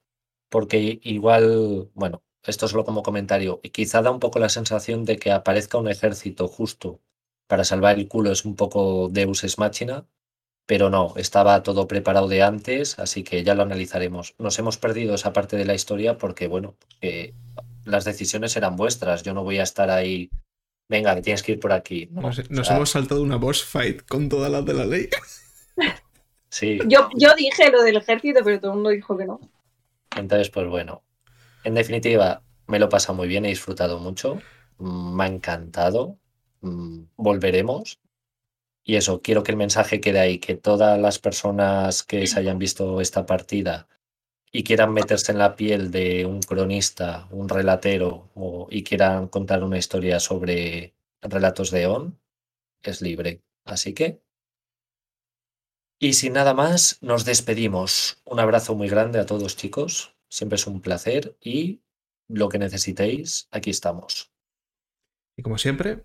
porque igual, bueno, esto solo como comentario, y quizá da un poco la sensación de que aparezca un ejército justo para salvar el culo, es un poco Deus es Machina, pero no, estaba todo preparado de antes, así que ya lo analizaremos. Nos hemos perdido esa parte de la historia porque, bueno, las decisiones eran vuestras, yo no voy a estar ahí venga, que tienes que ir por aquí. Nos, hemos saltado una boss fight con todas las de la ley. Sí. Yo, yo dije lo del ejército, pero todo el mundo dijo que no. Entonces, pues bueno. En definitiva, me lo he pasado muy bien, he disfrutado mucho. Me ha encantado. Mm, volveremos. Y eso, quiero que el mensaje quede ahí, que todas las personas que se hayan visto esta partida y quieran meterse en la piel de un cronista, un relatero, o, y quieran contar una historia sobre relatos de On, es libre. Así que... Y sin nada más, nos despedimos. Un abrazo muy grande a todos chicos. Siempre es un placer y lo que necesitéis, aquí estamos. Y como siempre,